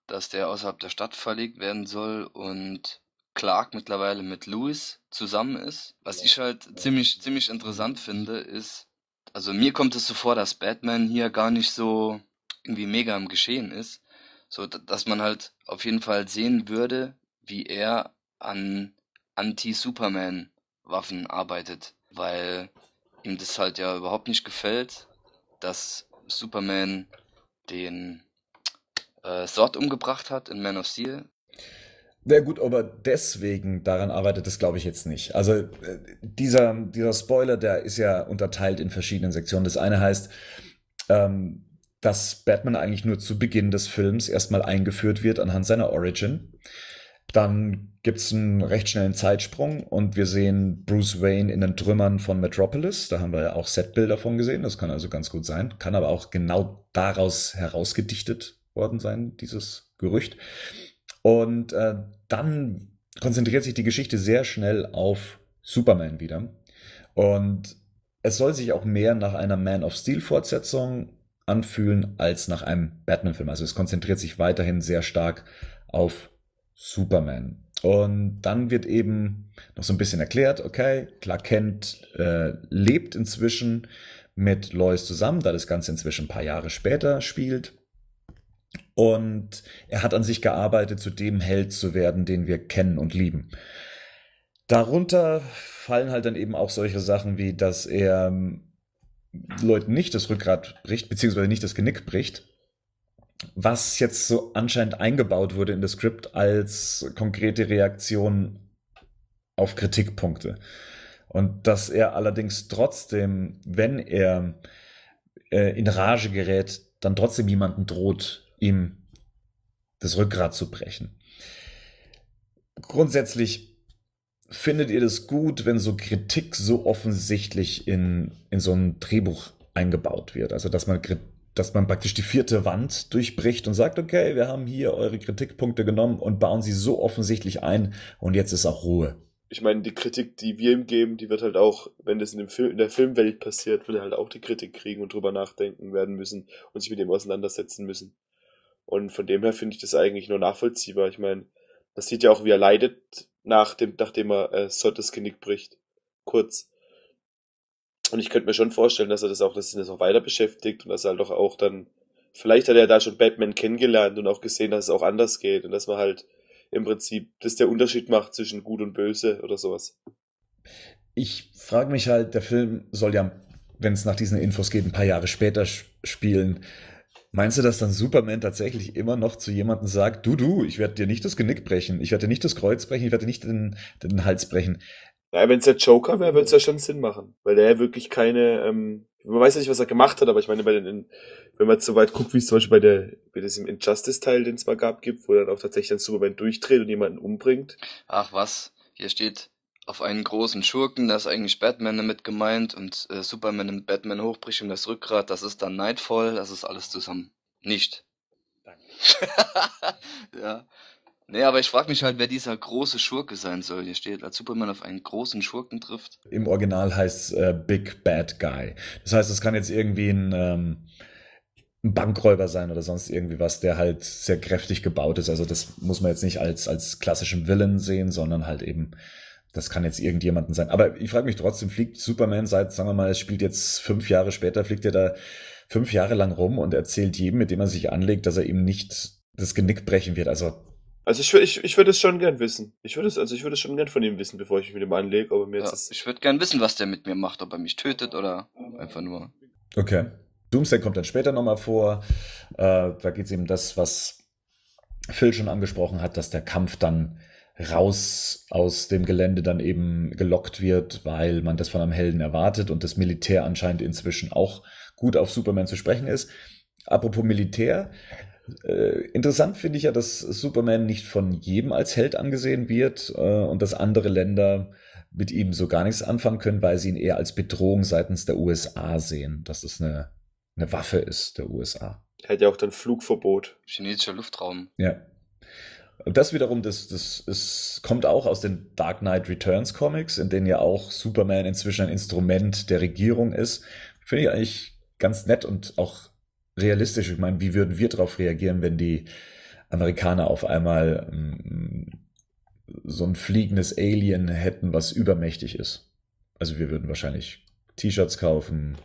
S2: dass der außerhalb der Stadt verlegt werden soll und Clark mittlerweile mit Lewis zusammen ist. Was ich halt ziemlich, ziemlich interessant finde, ist, also mir kommt es so vor, dass Batman hier gar nicht so irgendwie mega im Geschehen ist. So, dass man halt auf jeden Fall sehen würde, wie er an Anti-Superman-Waffen arbeitet. Weil ihm das halt ja überhaupt nicht gefällt, dass Superman den äh, Sort umgebracht hat in Man of Steel.
S3: Ja gut, aber deswegen daran arbeitet es, glaube ich, jetzt nicht. Also äh, dieser, dieser Spoiler, der ist ja unterteilt in verschiedenen Sektionen. Das eine heißt, ähm, dass Batman eigentlich nur zu Beginn des Films erstmal eingeführt wird anhand seiner Origin. Dann gibt's einen recht schnellen Zeitsprung und wir sehen Bruce Wayne in den Trümmern von Metropolis. Da haben wir ja auch Setbilder von gesehen. Das kann also ganz gut sein. Kann aber auch genau daraus herausgedichtet worden sein, dieses Gerücht. Und äh, dann konzentriert sich die Geschichte sehr schnell auf Superman wieder. Und es soll sich auch mehr nach einer Man of Steel Fortsetzung anfühlen als nach einem Batman-Film. Also es konzentriert sich weiterhin sehr stark auf Superman. Und dann wird eben noch so ein bisschen erklärt, okay, Clark Kent äh, lebt inzwischen mit Lois zusammen, da das Ganze inzwischen ein paar Jahre später spielt. Und er hat an sich gearbeitet, zu dem Held zu werden, den wir kennen und lieben. Darunter fallen halt dann eben auch solche Sachen wie, dass er ähm, Leuten nicht das Rückgrat bricht, beziehungsweise nicht das Genick bricht, was jetzt so anscheinend eingebaut wurde in das Skript als konkrete Reaktion auf Kritikpunkte. Und dass er allerdings trotzdem, wenn er äh, in Rage gerät, dann trotzdem jemanden droht, ihm das Rückgrat zu brechen. Grundsätzlich findet ihr das gut, wenn so Kritik so offensichtlich in, in so ein Drehbuch eingebaut wird? Also, dass man, dass man praktisch die vierte Wand durchbricht und sagt, okay, wir haben hier eure Kritikpunkte genommen und bauen sie so offensichtlich ein und jetzt ist auch Ruhe
S1: ich meine, die Kritik, die wir ihm geben, die wird halt auch, wenn das in, dem Film, in der Filmwelt passiert, wird er halt auch die Kritik kriegen und drüber nachdenken werden müssen und sich mit dem auseinandersetzen müssen. Und von dem her finde ich das eigentlich nur nachvollziehbar. Ich meine, man sieht ja auch, wie er leidet, nach dem, nachdem er äh, Sottes Genick bricht. Kurz. Und ich könnte mir schon vorstellen, dass er das auch, dass ihn das auch weiter beschäftigt und dass er halt auch, auch dann, vielleicht hat er da schon Batman kennengelernt und auch gesehen, dass es auch anders geht und dass man halt im Prinzip das der Unterschied macht zwischen gut und böse oder sowas.
S3: Ich frage mich halt, der Film soll ja, wenn es nach diesen Infos geht, ein paar Jahre später spielen. Meinst du, dass dann Superman tatsächlich immer noch zu jemandem sagt, du, du, ich werde dir nicht das Genick brechen, ich werde dir nicht das Kreuz brechen, ich werde dir nicht den, den Hals brechen?
S1: Ja, wenn es der Joker wäre, würde es ja schon Sinn machen, weil der ja wirklich keine, ähm, man weiß ja nicht, was er gemacht hat, aber ich meine, bei den, wenn man jetzt so weit guckt, wie es zum Beispiel bei der, das im Injustice-Teil, den es mal gab, gibt, wo dann auch tatsächlich ein Superman durchdreht und jemanden umbringt.
S2: Ach was, hier steht auf einen großen Schurken, da ist eigentlich Batman damit gemeint und äh, Superman nimmt Batman hochbricht um das Rückgrat, das ist dann Nightfall, das ist alles zusammen. Nicht. Danke. (laughs) ja. Nee, aber ich frage mich halt, wer dieser große Schurke sein soll. Hier steht, als Superman auf einen großen Schurken trifft.
S3: Im Original heißt es äh, Big Bad Guy. Das heißt, es kann jetzt irgendwie ein, ähm, ein Bankräuber sein oder sonst irgendwie was, der halt sehr kräftig gebaut ist. Also das muss man jetzt nicht als, als klassischen Villain sehen, sondern halt eben, das kann jetzt irgendjemanden sein. Aber ich frage mich trotzdem, fliegt Superman seit, sagen wir mal, es spielt jetzt fünf Jahre später, fliegt er da fünf Jahre lang rum und erzählt jedem, mit dem er sich anlegt, dass er ihm nicht das Genick brechen wird. Also
S1: also ich, ich, ich würde es schon gern wissen. Ich würde es, also ich würde es schon gern von ihm wissen, bevor ich mich mit ihm anlege, aber mir
S2: ja,
S1: jetzt
S2: Ich würde gern wissen, was der mit mir macht, ob er mich tötet oder einfach nur.
S3: Okay. Doomsday kommt dann später nochmal vor. Äh, da geht es eben das, was Phil schon angesprochen hat, dass der Kampf dann raus aus dem Gelände dann eben gelockt wird, weil man das von einem Helden erwartet und das Militär anscheinend inzwischen auch gut auf Superman zu sprechen ist. Apropos Militär, interessant finde ich ja, dass Superman nicht von jedem als Held angesehen wird äh, und dass andere Länder mit ihm so gar nichts anfangen können, weil sie ihn eher als Bedrohung seitens der USA sehen, dass es eine, eine Waffe ist der USA.
S1: Er hat ja auch dann Flugverbot.
S2: Chinesischer Luftraum.
S3: Ja. Und das wiederum, das, das, das kommt auch aus den Dark Knight Returns Comics, in denen ja auch Superman inzwischen ein Instrument der Regierung ist. Finde ich eigentlich ganz nett und auch realistisch. Ich meine, wie würden wir darauf reagieren, wenn die Amerikaner auf einmal ähm, so ein fliegendes Alien hätten, was übermächtig ist? Also wir würden wahrscheinlich T-Shirts kaufen,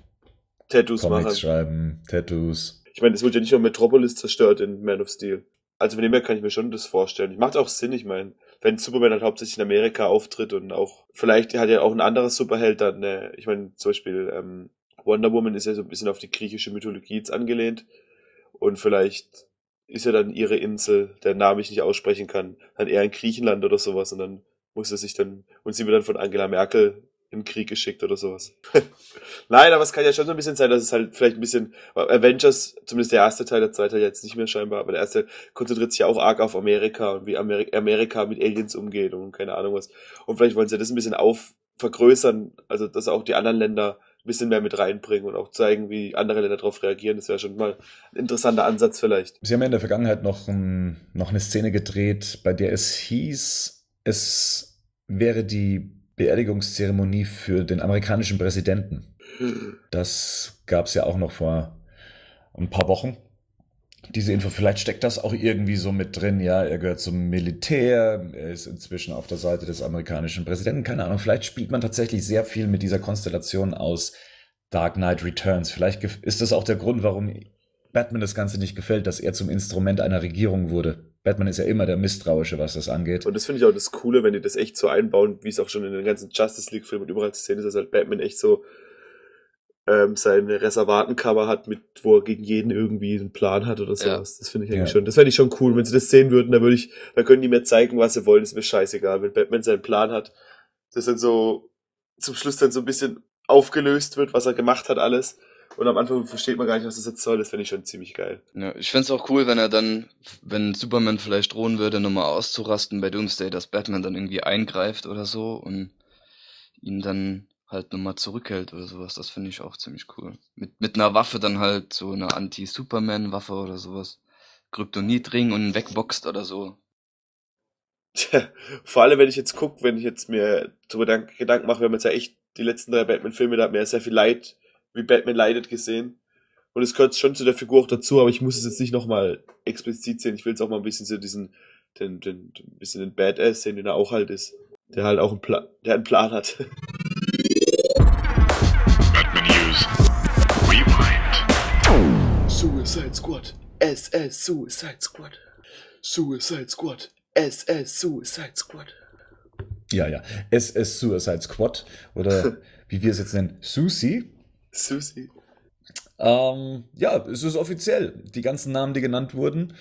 S1: Tattoos
S3: Comics
S1: machen.
S3: schreiben, Tattoos.
S1: Ich meine, es wird ja nicht nur Metropolis zerstört in Man of Steel. Also von dem her kann ich mir schon das vorstellen. Macht auch Sinn, ich meine, wenn Superman halt hauptsächlich in Amerika auftritt und auch, vielleicht hat ja auch ein anderes Superheld dann, äh, ich meine, zum Beispiel ähm, Wonder Woman ist ja so ein bisschen auf die griechische Mythologie jetzt angelehnt. Und vielleicht ist ja dann ihre Insel, der Name ich nicht aussprechen kann, dann eher in Griechenland oder sowas. Und dann muss er sich dann, und sie wird dann von Angela Merkel in den Krieg geschickt oder sowas. (laughs) Nein, aber es kann ja schon so ein bisschen sein, dass es halt vielleicht ein bisschen, Avengers, zumindest der erste Teil, der zweite Teil jetzt nicht mehr scheinbar, aber der erste konzentriert sich ja auch arg auf Amerika und wie Amerika, mit Aliens umgeht und keine Ahnung was. Und vielleicht wollen sie das ein bisschen auf, vergrößern, also dass auch die anderen Länder ein bisschen mehr mit reinbringen und auch zeigen, wie andere Länder darauf reagieren. Das wäre schon mal ein interessanter Ansatz vielleicht.
S3: Sie haben ja in der Vergangenheit noch, um, noch eine Szene gedreht, bei der es hieß, es wäre die Beerdigungszeremonie für den amerikanischen Präsidenten. Das gab es ja auch noch vor ein paar Wochen. Diese Info, vielleicht steckt das auch irgendwie so mit drin, ja, er gehört zum Militär, er ist inzwischen auf der Seite des amerikanischen Präsidenten, keine Ahnung, vielleicht spielt man tatsächlich sehr viel mit dieser Konstellation aus Dark Knight Returns. Vielleicht ist das auch der Grund, warum Batman das Ganze nicht gefällt, dass er zum Instrument einer Regierung wurde. Batman ist ja immer der Misstrauische, was das angeht.
S1: Und das finde ich auch das Coole, wenn die das echt so einbauen, wie es auch schon in den ganzen Justice League-Filmen und überall zu sehen ist, dass halt Batman echt so ähm, seine Reservatencover hat, mit wo er gegen jeden irgendwie einen Plan hat oder sowas. Ja. Das finde ich eigentlich ja. schon. Das fände ich schon cool. Wenn sie das sehen würden, dann würde ich, dann können die mir zeigen, was sie wollen, ist mir scheißegal. Wenn Batman seinen Plan hat, das dann so zum Schluss dann so ein bisschen aufgelöst wird, was er gemacht hat, alles. Und am Anfang versteht man gar nicht, was das jetzt soll. Das finde ich schon ziemlich geil.
S2: Ja, ich fände es auch cool, wenn er dann, wenn Superman vielleicht drohen würde, nochmal auszurasten bei Doomsday, dass Batman dann irgendwie eingreift oder so und ihn dann halt nochmal zurückhält oder sowas. Das finde ich auch ziemlich cool. Mit, mit einer Waffe dann halt so eine Anti-Superman-Waffe oder sowas. Kryptonitring und wegboxt oder so.
S1: Tja, vor allem, wenn ich jetzt gucke, wenn ich jetzt mir darüber Gedanken mache, wir haben jetzt ja echt die letzten drei Batman-Filme, da hat mir ja sehr viel Leid, wie Batman leidet, gesehen. Und es gehört schon zu der Figur auch dazu, aber ich muss es jetzt nicht nochmal explizit sehen. Ich will jetzt auch mal ein bisschen so diesen, den, den, den bisschen den Badass sehen, den er auch halt ist. Der halt auch einen Plan, der einen Plan hat. (laughs) Suicide Squad. SS Suicide Squad. Suicide Squad. SS Suicide Squad.
S3: Ja, ja. SS Suicide Squad. Oder (laughs) wie wir es jetzt nennen, Susi.
S1: Susi.
S3: Ähm, ja, es ist offiziell. Die ganzen Namen, die genannt wurden,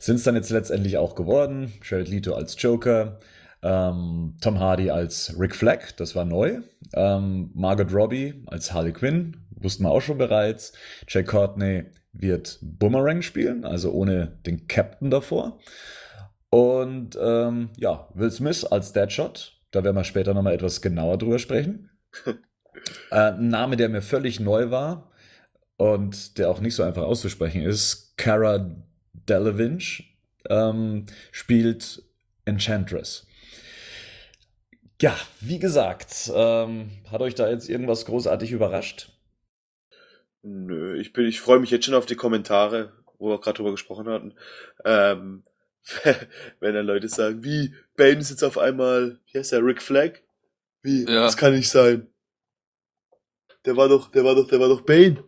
S3: sind es dann jetzt letztendlich auch geworden. Jared Leto als Joker, ähm, Tom Hardy als Rick Flag, das war neu. Ähm, Margot Robbie als Harley Quinn, wussten wir auch schon bereits. Jay Courtney wird Boomerang spielen, also ohne den Captain davor. Und ähm, ja, Will Smith als Deadshot, da werden wir später nochmal etwas genauer drüber sprechen. (laughs) äh, ein Name, der mir völlig neu war und der auch nicht so einfach auszusprechen ist, Cara Delevingne ähm, spielt Enchantress. Ja, wie gesagt, ähm, hat euch da jetzt irgendwas großartig überrascht?
S1: Nö, ich bin, ich freue mich jetzt schon auf die Kommentare, wo wir gerade drüber gesprochen hatten. Ähm, (laughs) wenn dann Leute sagen, wie, Bane ist jetzt auf einmal, wie heißt der, Rick Flag? Wie, ja. das kann nicht sein. Der war doch, der war doch, der war doch Bane.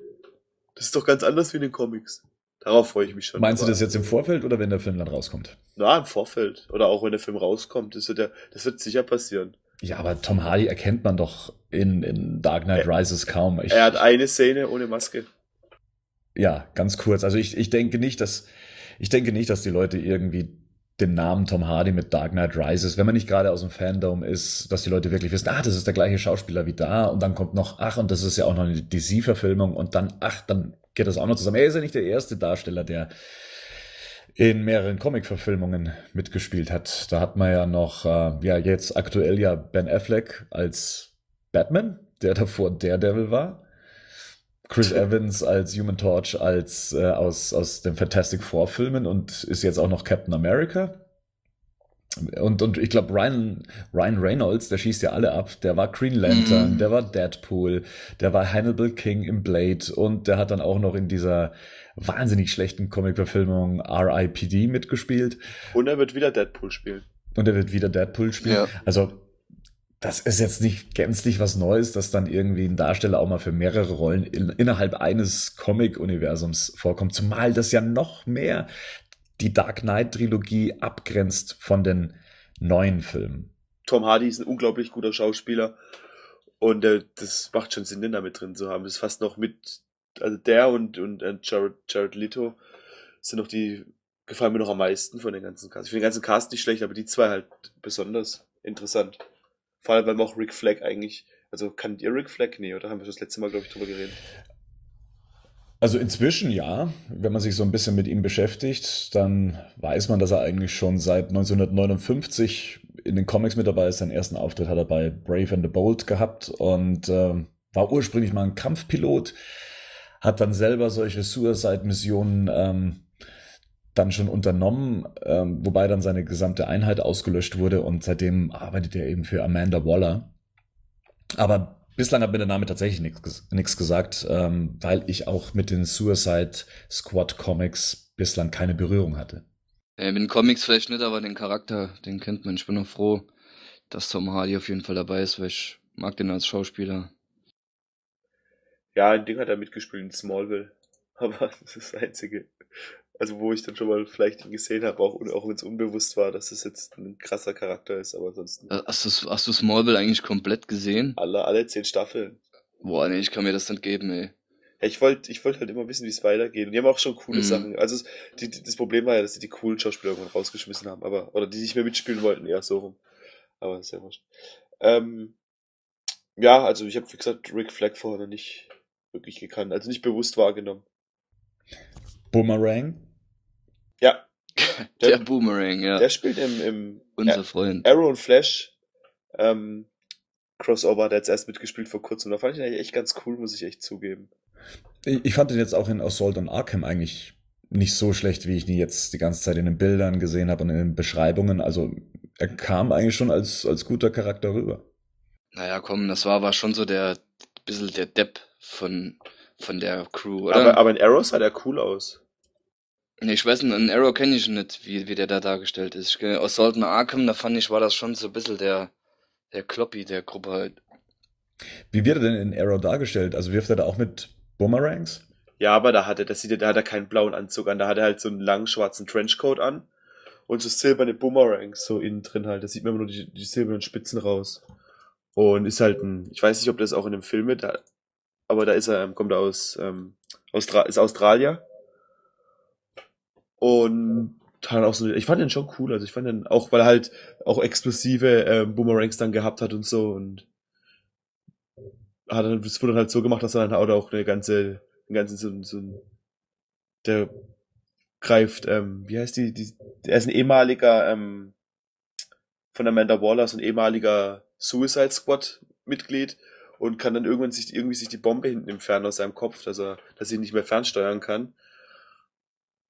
S1: Das ist doch ganz anders wie in den Comics. Darauf freue ich mich schon.
S3: Meinst du das jetzt im Vorfeld oder wenn der Film dann rauskommt?
S1: Na, im Vorfeld. Oder auch wenn der Film rauskommt. Das wird, der, das wird sicher passieren.
S3: Ja, aber Tom Hardy erkennt man doch in, in Dark Knight er, Rises kaum.
S1: Ich, er hat eine Szene ohne Maske.
S3: Ja, ganz kurz. Also ich, ich denke nicht, dass ich denke nicht, dass die Leute irgendwie den Namen Tom Hardy mit Dark Knight Rises, wenn man nicht gerade aus dem Fandom ist, dass die Leute wirklich wissen, ah, das ist der gleiche Schauspieler wie da und dann kommt noch, ach, und das ist ja auch noch eine DC-Verfilmung und dann, ach, dann geht das auch noch zusammen. Er ist ja nicht der erste Darsteller, der in mehreren Comic-Verfilmungen mitgespielt hat. Da hat man ja noch, äh, ja, jetzt aktuell ja Ben Affleck als Batman, der davor Daredevil war. Chris Evans als Human Torch als äh, aus, aus den Fantastic Four Filmen und ist jetzt auch noch Captain America. Und, und ich glaube, Ryan, Ryan Reynolds, der schießt ja alle ab. Der war Green Lantern, mm. der war Deadpool, der war Hannibal King im Blade und der hat dann auch noch in dieser wahnsinnig schlechten Comic-Verfilmung R.I.P.D. mitgespielt.
S1: Und er wird wieder Deadpool spielen.
S3: Und er wird wieder Deadpool spielen. Ja. Also das ist jetzt nicht gänzlich was Neues, dass dann irgendwie ein Darsteller auch mal für mehrere Rollen in, innerhalb eines Comic-Universums vorkommt. Zumal das ja noch mehr die Dark Knight-Trilogie abgrenzt von den neuen Filmen.
S1: Tom Hardy ist ein unglaublich guter Schauspieler und äh, das macht schon Sinn, den da mit drin zu haben. Das ist fast noch mit, also der und, und äh, Jared, Jared Leto sind noch die, gefallen mir noch am meisten von den ganzen Cast. Ich finde den ganzen Cast nicht schlecht, aber die zwei halt besonders interessant. Vor allem, weil man auch Rick Flag eigentlich, also kannt ihr Rick Flag? Nee, oder? Haben wir das letzte Mal, glaube ich, drüber geredet.
S3: Also inzwischen ja, wenn man sich so ein bisschen mit ihm beschäftigt, dann weiß man, dass er eigentlich schon seit 1959 in den Comics mit dabei ist. Seinen ersten Auftritt hat er bei Brave and the Bold gehabt und äh, war ursprünglich mal ein Kampfpilot, hat dann selber solche Suicide-Missionen ähm, dann schon unternommen, ähm, wobei dann seine gesamte Einheit ausgelöscht wurde und seitdem arbeitet er eben für Amanda Waller. Aber bislang hat mir der Name tatsächlich nichts gesagt, ähm, weil ich auch mit den Suicide Squad Comics bislang keine Berührung hatte.
S2: Ja, mit den Comics vielleicht nicht, aber den Charakter, den kennt man. Ich bin auch froh, dass Tom Hardy auf jeden Fall dabei ist, weil ich mag den als Schauspieler.
S1: Ja, ein Ding hat er mitgespielt in Smallville. (laughs) Aber das ist das Einzige. Also wo ich dann schon mal vielleicht ihn gesehen habe, auch, auch wenn es unbewusst war, dass es jetzt ein krasser Charakter ist, aber ansonsten.
S2: Hast du, hast du Smallville eigentlich komplett gesehen?
S1: Alle, alle zehn Staffeln.
S2: Boah, nee, ich kann mir das nicht geben, ey.
S1: Ja, ich wollte ich wollte halt immer wissen, wie es weitergeht. Und die haben auch schon coole
S2: Mhm.
S1: Sachen. Also die, die, das Problem war ja, dass sie die coolen Schauspieler irgendwann rausgeschmissen haben, aber oder die nicht mehr mitspielen wollten, eher so rum. Aber ist ja wurscht. Ähm, ja, also ich habe wie gesagt Rick Flag vorher noch nicht wirklich gekannt, also nicht bewusst wahrgenommen.
S3: Boomerang.
S1: Ja, (laughs)
S2: Der,
S1: Der-
S2: Boomerang, ja.
S1: der spielt im, im
S2: Unser Freund.
S1: Arrow und Flash ähm, Crossover, der hat jetzt erst mitgespielt vor kurzem. Da fand ich ihn eigentlich echt ganz cool, muss ich echt zugeben.
S3: Ich, ich fand ihn jetzt auch in Assault on Arkham eigentlich nicht so schlecht, wie ich ihn jetzt die ganze Zeit in den Bildern gesehen habe und in den Beschreibungen. Also er kam eigentlich schon als, als guter Charakter rüber.
S2: Naja, komm, das war aber schon so der bisschen der Depp von, von der Crew, oder?
S1: Aber, aber in Arrow sah der cool aus.
S2: Ich weiß nicht, in Arrow kenne ich nicht, wie, wie der da dargestellt ist. Ich, kenn- aus Sultan Arkham, da fand ich, war das schon so ein bisschen der, der Kloppy der Gruppe halt.
S3: Wie wird er denn in Arrow dargestellt? Also wirft er da auch mit Boomerangs?
S1: Ja, aber da hat er, das sieht er, da hat er keinen blauen Anzug an, da hat er halt so einen langen schwarzen Trenchcoat an und so silberne Boomerangs so innen drin halt. Da sieht man immer nur die, die silbernen Spitzen raus. Und ist halt ein, ich weiß nicht, ob das auch in dem Film mit, da, aber da ist er, ähm, kommt er aus, ähm, Austra ist Australier. Und hat auch so, ich fand den schon cool, also ich fand den auch, weil er halt auch explosive ähm, Boomerangs dann gehabt hat und so und hat dann, das wurde dann halt so gemacht, dass er dann halt auch eine ganze, einen ganzen so, so ein, der greift, ähm, wie heißt die, die, er ist ein ehemaliger, ähm, von Amanda Waller, so ein ehemaliger Suicide Squad Mitglied und kann dann irgendwann sich, irgendwie sich die Bombe hinten entfernen aus seinem Kopf, dass er, dass er ihn nicht mehr fernsteuern kann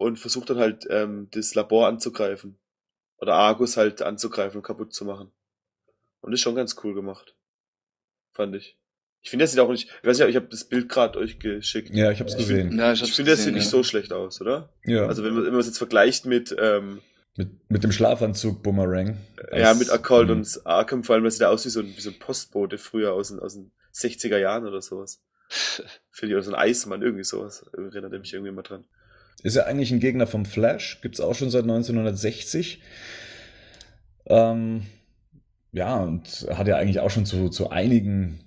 S1: und versucht dann halt, ähm, das Labor anzugreifen. Oder Argus halt anzugreifen und kaputt zu machen. Und ist schon ganz cool gemacht. Fand ich. Ich finde, das sieht auch nicht, ich weiß nicht, ich habe das Bild gerade euch geschickt.
S3: Ja, ich hab's
S1: Ich find-
S3: gesehen.
S2: Ja, ich
S1: Ich finde, das sieht nicht
S2: ja.
S1: so schlecht aus, oder?
S3: Ja,
S1: Also wenn man, wenn man es jetzt vergleicht mit, ähm,
S3: mit, mit dem Schlafanzug Boomerang.
S1: ja,
S3: Als-
S1: mit Occult
S3: Mhm.
S1: und Arkham, vor allem, weil sieht der aus wie so ein, wie so ein Postbote früher aus den, aus den 60er Jahren oder sowas. (laughs) Finde ich, oder so ein Eismann, irgendwie sowas. Erinnert er mich irgendwie mal dran.
S3: Ist er eigentlich ein Gegner vom Flash? Gibt's auch schon seit 1960. Ähm, ja, und hat ja eigentlich auch schon zu, zu einigen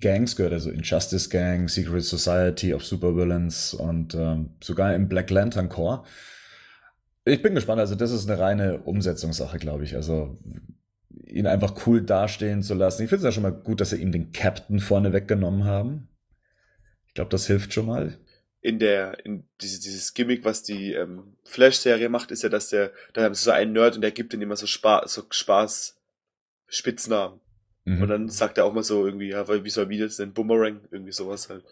S3: Gangs gehört, also Injustice Gang, Secret Society of Supervillains und ähm, sogar im Black Lantern Corps. Ich bin gespannt, also das ist eine reine Umsetzungssache, glaube ich. Also ihn einfach cool dastehen zu lassen. Ich finde es ja schon mal gut, dass sie ihm den Captain vorne weggenommen haben. Ich glaube, das hilft schon mal.
S1: In der, in diese, dieses Gimmick, was die ähm, Flash-Serie macht, ist ja, dass der, da haben sie so einen Nerd und der gibt den immer so Spaß, so Spaß Spitznamen.
S3: Mhm.
S1: Und dann sagt er auch mal so irgendwie, ja, wie soll wie das denn? Boomerang, irgendwie sowas halt.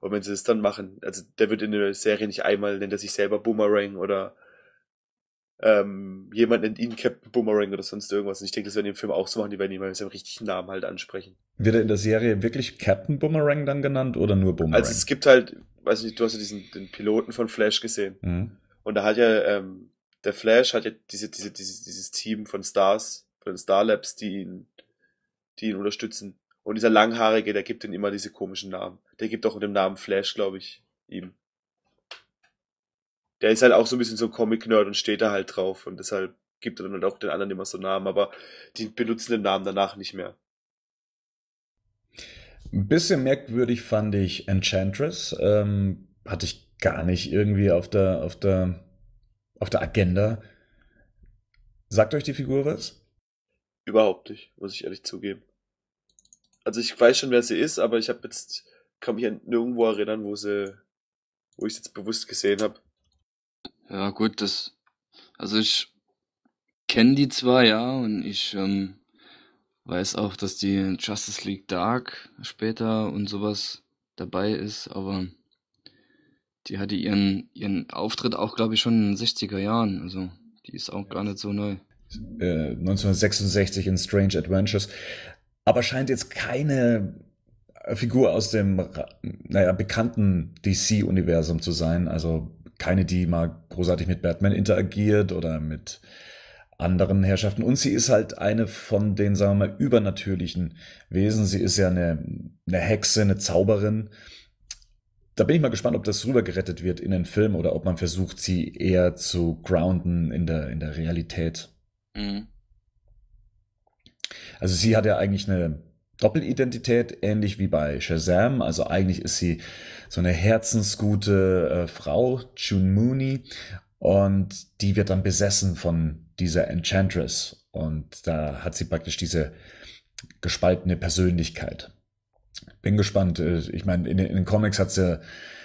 S1: Und wenn sie das dann machen, also der wird in der Serie nicht einmal, nennt er sich selber Boomerang oder ähm, jemand nennt ihn Captain Boomerang oder sonst irgendwas. Und ich denke, das werden die im Film auch so machen, die werden ihn mal mit seinem richtigen Namen halt ansprechen.
S3: Wird er in der Serie wirklich Captain Boomerang dann genannt oder nur Boomerang?
S1: Also es gibt halt, weiß nicht, du hast ja diesen den Piloten von Flash gesehen.
S3: mhm.
S1: Und da hat ja, ähm, der Flash hat ja diese, diese, diese, dieses Team von Stars, von den Star Labs, die ihn, die ihn unterstützen. Und dieser Langhaarige, der gibt ihm immer diese komischen Namen. Der gibt auch den Namen Flash, glaube ich, ihm. Der ist halt auch so ein bisschen so ein Comic-Nerd und steht da halt drauf. Und deshalb gibt er dann halt auch den anderen immer so Namen, aber die benutzen den Namen danach nicht mehr.
S3: Ein bisschen merkwürdig fand ich Enchantress. Ähm, hatte ich gar nicht irgendwie auf der, auf der, auf der Agenda. Sagt euch die Figur was?
S1: Überhaupt nicht, muss ich ehrlich zugeben. Also ich weiß schon, wer sie ist, aber ich habe jetzt, kann mich an nirgendwo erinnern, wo sie, wo ich es jetzt bewusst gesehen habe.
S2: Ja, gut, das. Also ich kenne die zwar, ja, und ich ähm, weiß auch, dass die Justice League Dark später und sowas dabei ist, aber die hatte ihren, ihren Auftritt auch, glaube ich, schon in den 60er Jahren. Also die ist auch gar nicht so neu.
S3: Äh, 1966 in Strange Adventures. Aber scheint jetzt keine Figur aus dem, naja, bekannten DC-Universum zu sein. Also keine, die mal großartig mit Batman interagiert oder mit anderen Herrschaften. Und sie ist halt eine von den, sagen wir mal, übernatürlichen Wesen. Sie ist ja eine, eine Hexe, eine Zauberin. Da bin ich mal gespannt, ob das rübergerettet wird in den Film oder ob man versucht, sie eher zu grounden in der, in der Realität. Mhm. Also sie hat ja eigentlich eine Doppelidentität, ähnlich wie bei Shazam. Also eigentlich ist sie so eine herzensgute äh, Frau, June Mooney, und die wird dann besessen von dieser Enchantress. Und da hat sie praktisch diese gespaltene Persönlichkeit. Bin gespannt. Äh, ich meine, in, in den Comics hat sie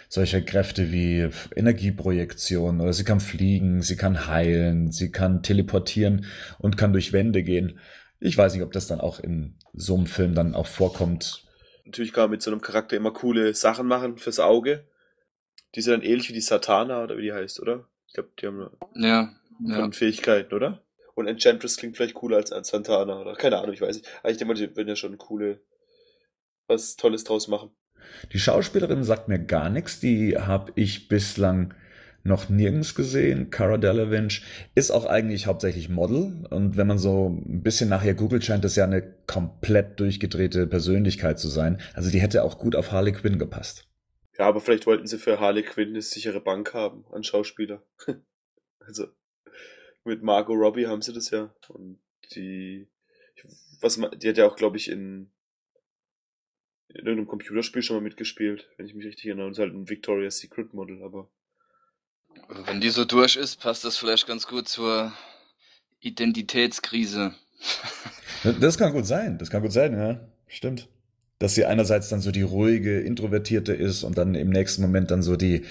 S3: solche Kräfte wie Energieprojektion oder sie kann fliegen, sie kann heilen, sie kann teleportieren und kann durch Wände gehen. Ich weiß nicht, ob das dann auch in so einem Film dann auch vorkommt.
S1: Natürlich kann man mit so einem Charakter immer coole Sachen machen fürs Auge. Die sind dann ähnlich wie die Satana oder wie die heißt, oder? Ich glaube, die haben
S2: ja, ja.
S1: Fähigkeiten, oder? Und Enchantress klingt vielleicht cooler als, als Santana oder keine Ahnung, ich weiß nicht. Aber ich denke mal, die würden ja schon coole, was Tolles draus machen.
S3: Die Schauspielerin sagt mir gar nichts, die habe ich bislang noch nirgends gesehen. Cara Delevingne ist auch eigentlich hauptsächlich Model und wenn man so ein bisschen nachher googelt, scheint das ja eine komplett durchgedrehte Persönlichkeit zu sein. Also die hätte auch gut auf Harley Quinn gepasst.
S1: Ja, aber vielleicht wollten sie für Harley Quinn eine sichere Bank haben an Schauspieler. (laughs) also mit Margot Robbie haben sie das ja und die was die hat ja auch glaube ich in in irgendeinem Computerspiel schon mal mitgespielt, wenn ich mich richtig erinnere. Und ist halt ein Victoria's Secret Model, aber
S2: wenn die so durch ist, passt das vielleicht ganz gut zur Identitätskrise. (laughs)
S3: Das kann gut sein, das kann gut sein, ja. Stimmt. Dass sie einerseits dann so die ruhige, introvertierte ist und dann im nächsten Moment dann so die,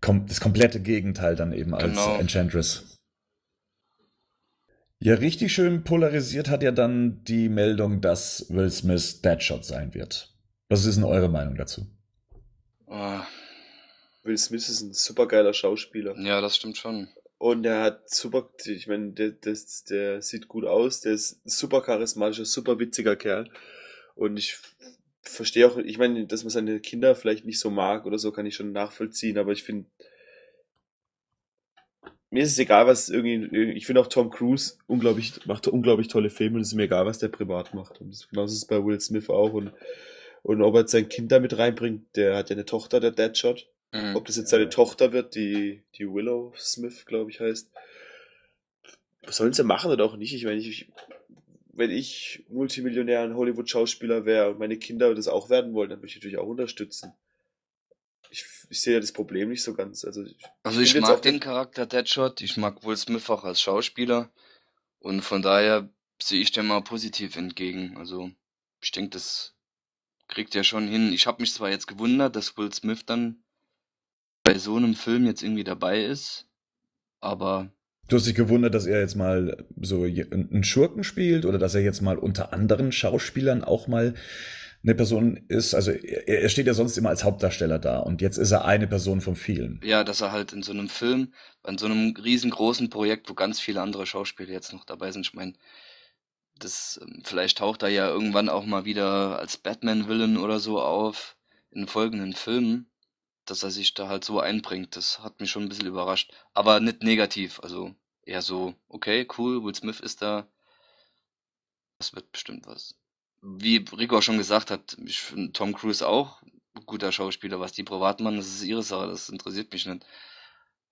S3: das komplette Gegenteil dann eben als genau. Enchantress. Ja, richtig schön polarisiert hat ja dann die Meldung, dass Will Smith Deadshot sein wird. Was ist denn eure Meinung dazu?
S1: Oh, Will Smith ist ein super geiler Schauspieler.
S2: Ja, das stimmt schon.
S1: Und er hat super, ich meine, der, der, der sieht gut aus, der ist super charismatischer, super witziger Kerl. Und ich verstehe auch, ich meine, dass man seine Kinder vielleicht nicht so mag oder so, kann ich schon nachvollziehen, aber ich finde, mir ist es egal, was irgendwie, ich finde auch Tom Cruise unglaublich, macht unglaublich tolle Filme und es ist mir egal, was der privat macht. Und genauso ist es bei Will Smith auch und, und ob er sein Kind da mit reinbringt, der hat ja eine Tochter, der Deadshot. Mhm. Ob das jetzt seine Tochter wird, die, die Willow Smith, glaube ich, heißt. Was sollen sie machen oder auch nicht? Ich meine, ich, wenn ich Multimillionär und Hollywood-Schauspieler wäre und meine Kinder das auch werden wollen, dann würde ich natürlich auch unterstützen. Ich, ich sehe ja das Problem nicht so ganz. Also ich,
S2: also ich, ich mag den Charakter Deadshot, ich mag Will Smith auch als Schauspieler und von daher sehe ich dem mal positiv entgegen. Also ich denke, das kriegt er schon hin. Ich habe mich zwar jetzt gewundert, dass Will Smith dann bei so einem Film jetzt irgendwie dabei ist, aber
S3: Du hast dich gewundert, dass er jetzt mal so einen Schurken spielt oder dass er jetzt mal unter anderen Schauspielern auch mal eine Person ist. Also er, steht ja sonst immer als Hauptdarsteller da und jetzt ist er eine Person von vielen.
S2: Ja, dass er halt in so einem Film, in so einem riesengroßen Projekt, wo ganz viele andere Schauspieler jetzt noch dabei sind, ich meine, das ähm, vielleicht taucht er ja irgendwann auch mal wieder als Batman-Villain oder so auf in folgenden Filmen dass er sich da halt so einbringt. Das hat mich schon ein bisschen überrascht. Aber nicht negativ, also eher so, okay, cool, Will Smith ist da. Das wird bestimmt was. Wie Rico schon gesagt hat, ich finde Tom Cruise auch ein guter Schauspieler. Was die privat machen, das ist ihre Sache, das interessiert mich nicht.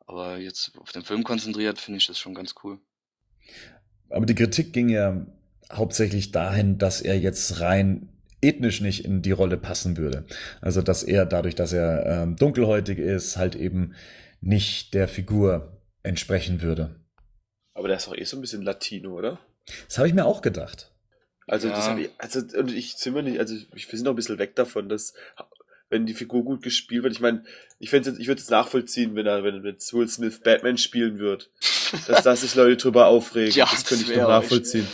S2: Aber jetzt auf den Film konzentriert, finde ich das schon ganz cool.
S3: Aber die Kritik ging ja hauptsächlich dahin, dass er jetzt rein ethnisch nicht in die Rolle passen würde. Also dass er dadurch, dass er ähm, dunkelhäutig ist, halt eben nicht der Figur entsprechen würde.
S1: Aber der ist doch eh so ein bisschen Latino, oder?
S3: Das habe ich mir auch gedacht.
S1: Also ja. das habe ich, also und ich sind wir nicht, also ich, wir sind noch ein bisschen weg davon, dass wenn die Figur gut gespielt wird, ich meine, ich fände ich würde es nachvollziehen, wenn er, wenn, wenn Will Smith Batman spielen wird, dass da (laughs) sich Leute drüber aufregen. ja, das könnte ich noch nachvollziehen.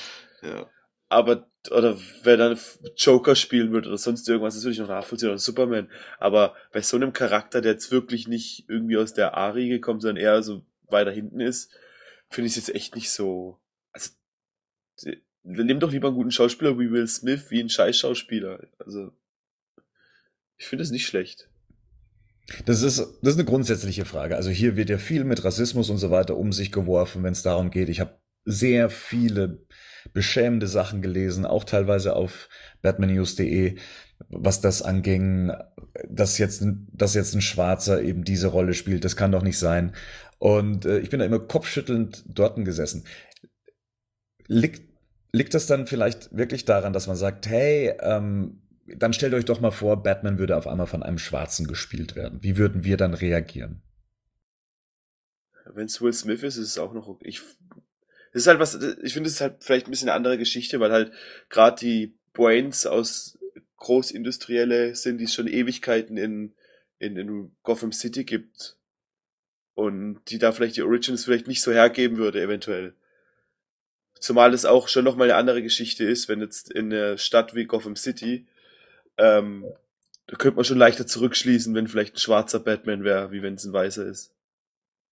S1: Ja. Aber oder wer dann Joker spielen würde oder sonst irgendwas, das würde ich noch nachvollziehen, oder Superman. Aber bei so einem Charakter, der jetzt wirklich nicht irgendwie aus der A-Riege kommt, sondern eher so weiter hinten ist, finde ich es jetzt echt nicht so. Also, nimm doch lieber einen guten Schauspieler wie Will Smith, wie einen Scheiß-Schauspieler. Also, ich finde es nicht schlecht.
S3: Das ist, das ist eine grundsätzliche Frage. Also hier wird ja viel mit Rassismus und so weiter um sich geworfen, wenn es darum geht. Ich habe sehr viele beschämende Sachen gelesen, auch teilweise auf batmannews.de, was das anging, dass jetzt, dass jetzt ein Schwarzer eben diese Rolle spielt. Das kann doch nicht sein. Und äh, ich bin da immer kopfschüttelnd dort gesessen. Liegt, liegt das dann vielleicht wirklich daran, dass man sagt, hey, ähm, dann stellt euch doch mal vor, Batman würde auf einmal von einem Schwarzen gespielt werden. Wie würden wir dann reagieren?
S1: Wenn es Will Smith ist, ist es auch noch okay. Ich, das ist halt was, ich finde, es ist halt vielleicht ein bisschen eine andere Geschichte, weil halt gerade die Brains aus Großindustrielle sind, die es schon Ewigkeiten in, in, in Gotham City gibt. Und die da vielleicht die Origins vielleicht nicht so hergeben würde, eventuell. Zumal es auch schon nochmal eine andere Geschichte ist, wenn jetzt in einer Stadt wie Gotham City ähm, da könnte man schon leichter zurückschließen, wenn vielleicht ein schwarzer Batman wäre, wie wenn es ein weißer ist.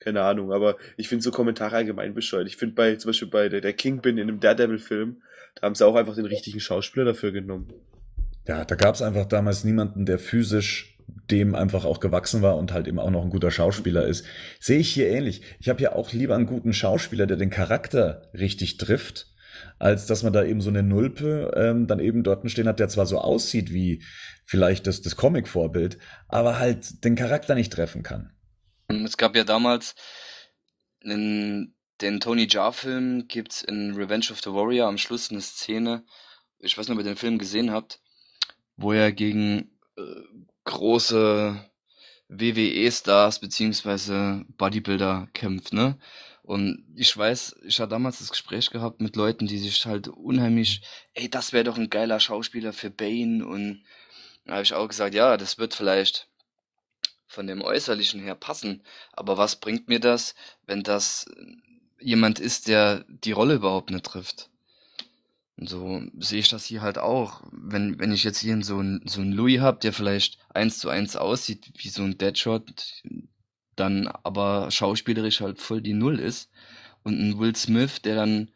S1: Keine Ahnung, aber ich finde so Kommentare allgemein bescheuert. Ich finde bei, zum Beispiel bei der, der Kingpin in einem Daredevil-Film, da haben sie auch einfach den richtigen Schauspieler dafür genommen.
S3: Ja, da gab es einfach damals niemanden, der physisch dem einfach auch gewachsen war und halt eben auch noch ein guter Schauspieler ist. Sehe ich hier ähnlich. Ich habe ja auch lieber einen guten Schauspieler, der den Charakter richtig trifft, als dass man da eben so eine Nulpe ähm, dann eben dort stehen hat, der zwar so aussieht wie vielleicht das, das Comic-Vorbild, aber halt den Charakter nicht treffen kann.
S2: Es gab ja damals in den Tony Jaa-Film gibt's in Revenge of the Warrior am Schluss eine Szene, ich weiß nicht, ob ihr den Film gesehen habt, wo er gegen äh, große WWE-Stars beziehungsweise Bodybuilder kämpft, ne? Und ich weiß, ich hatte damals das Gespräch gehabt mit Leuten, die sich halt unheimlich, ey, das wäre doch ein geiler Schauspieler für Bane. Und da habe ich auch gesagt, ja, das wird vielleicht von dem Äußerlichen her passen. Aber was bringt mir das, wenn das jemand ist, der die Rolle überhaupt nicht trifft? Und so sehe ich das hier halt auch. Wenn, wenn ich jetzt hier so einen, so einen Louis hab, der vielleicht eins zu eins aussieht wie so ein Deadshot, dann aber schauspielerisch halt voll die Null ist. Und ein Will Smith, der dann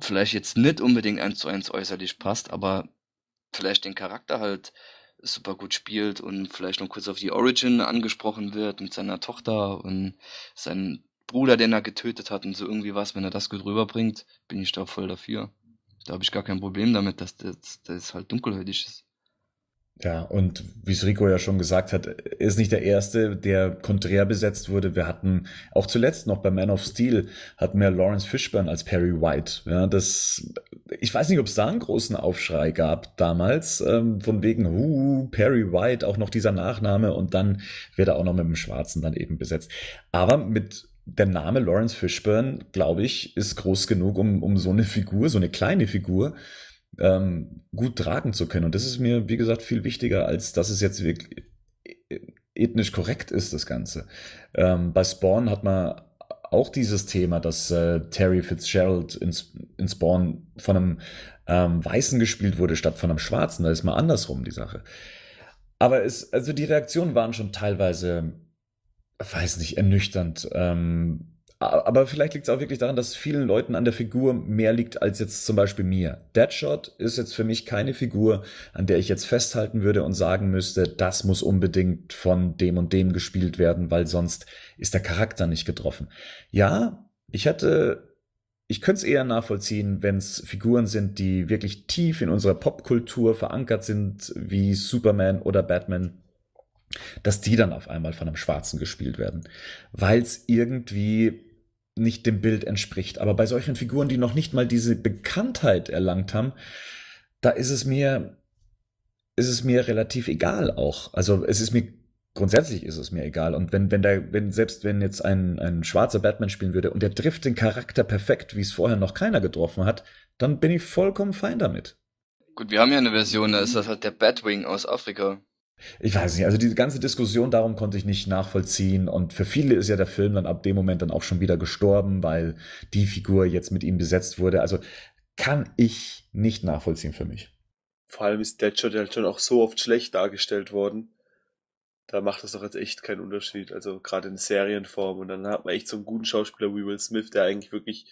S2: vielleicht jetzt nicht unbedingt eins zu eins äußerlich passt, aber vielleicht den Charakter halt super gut spielt und vielleicht noch kurz auf die Origin angesprochen wird mit seiner Tochter und seinen Bruder, den er getötet hat und so irgendwie was, wenn er das gut rüberbringt, bin ich da voll dafür. Da habe ich gar kein Problem damit, dass das, das halt dunkelhäutig ist.
S3: Ja, und wie es Rico ja schon gesagt hat, ist nicht der erste, der konträr besetzt wurde. Wir hatten auch zuletzt noch bei Man of Steel hatten wir Lawrence Fishburne als Perry White. Ja, das, ich weiß nicht, ob es da einen großen Aufschrei gab damals, ähm, von wegen, uh, Perry White, auch noch dieser Nachname und dann wird er auch noch mit dem Schwarzen dann eben besetzt. Aber mit der Name Lawrence Fishburne, glaube ich, ist groß genug, um, um so eine Figur, so eine kleine Figur, ähm, gut tragen zu können. Und das ist mir, wie gesagt, viel wichtiger, als dass es jetzt wirklich ethnisch korrekt ist, das Ganze. Ähm, bei Spawn hat man auch dieses Thema, dass äh, Terry Fitzgerald in, in Spawn von einem ähm, Weißen gespielt wurde statt von einem Schwarzen. Da ist mal andersrum die Sache. Aber es, also die Reaktionen waren schon teilweise, weiß nicht, ernüchternd. Ähm, aber vielleicht liegt es auch wirklich daran, dass vielen Leuten an der Figur mehr liegt als jetzt zum Beispiel mir. Deadshot ist jetzt für mich keine Figur, an der ich jetzt festhalten würde und sagen müsste, das muss unbedingt von dem und dem gespielt werden, weil sonst ist der Charakter nicht getroffen. Ja, ich hätte, ich könnte es eher nachvollziehen, wenn es Figuren sind, die wirklich tief in unserer Popkultur verankert sind, wie Superman oder Batman dass die dann auf einmal von einem Schwarzen gespielt werden, weil es irgendwie nicht dem Bild entspricht. Aber bei solchen Figuren, die noch nicht mal diese Bekanntheit erlangt haben, da ist es mir, ist es mir relativ egal auch. Also es ist mir grundsätzlich ist es mir egal. Und wenn, wenn der, wenn, selbst wenn jetzt ein, ein schwarzer Batman spielen würde und der trifft den Charakter perfekt, wie es vorher noch keiner getroffen hat, dann bin ich vollkommen fein damit.
S2: Gut, wir haben ja eine Version, da ist das halt der Batwing aus Afrika.
S3: Ich weiß nicht, also diese ganze Diskussion darum konnte ich nicht nachvollziehen und für viele ist ja der Film dann ab dem Moment dann auch schon wieder gestorben, weil die Figur jetzt mit ihm besetzt wurde. Also kann ich nicht nachvollziehen für mich.
S1: Vor allem ist Deadshot halt schon auch so oft schlecht dargestellt worden. Da macht das doch jetzt echt keinen Unterschied. Also gerade in Serienform. Und dann hat man echt so einen guten Schauspieler wie Will Smith, der eigentlich wirklich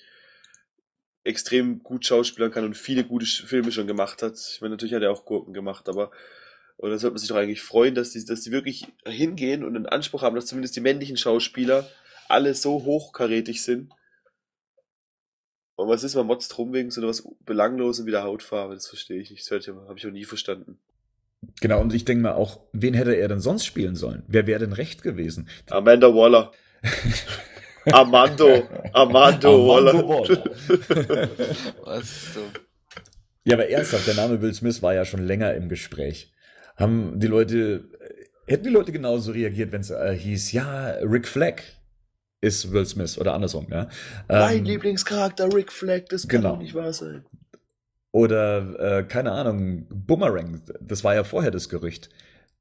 S1: extrem gut schauspielern kann und viele gute Filme schon gemacht hat. Ich meine, natürlich hat er auch Gurken gemacht, aber Und da sollte man sich doch eigentlich freuen, dass die, dass die wirklich hingehen und einen Anspruch haben, dass zumindest die männlichen Schauspieler alle so hochkarätig sind. Und was ist, man motzt rum wegen so was Belanglosen wie der Hautfarbe? Das verstehe ich nicht. Das habe ich auch nie verstanden.
S3: Genau, und ich denke mal auch, wen hätte er denn sonst spielen sollen? Wer wäre denn recht gewesen?
S1: Amanda Waller. (laughs) Armando. Armando, Waller. Waller. (laughs)
S3: was so? Ja, aber ernsthaft, der Name Will Smith war ja schon länger im Gespräch. Haben die Leute, hätten die Leute genauso reagiert, wenn es äh, hieß, ja, Rick Flagg ist Will Smith oder andersrum, ja?
S1: Mein ähm, Lieblingscharakter Rick Flagg, das kann genau. doch nicht wahr sein.
S3: Oder, äh, keine Ahnung, Boomerang, das war ja vorher das Gerücht.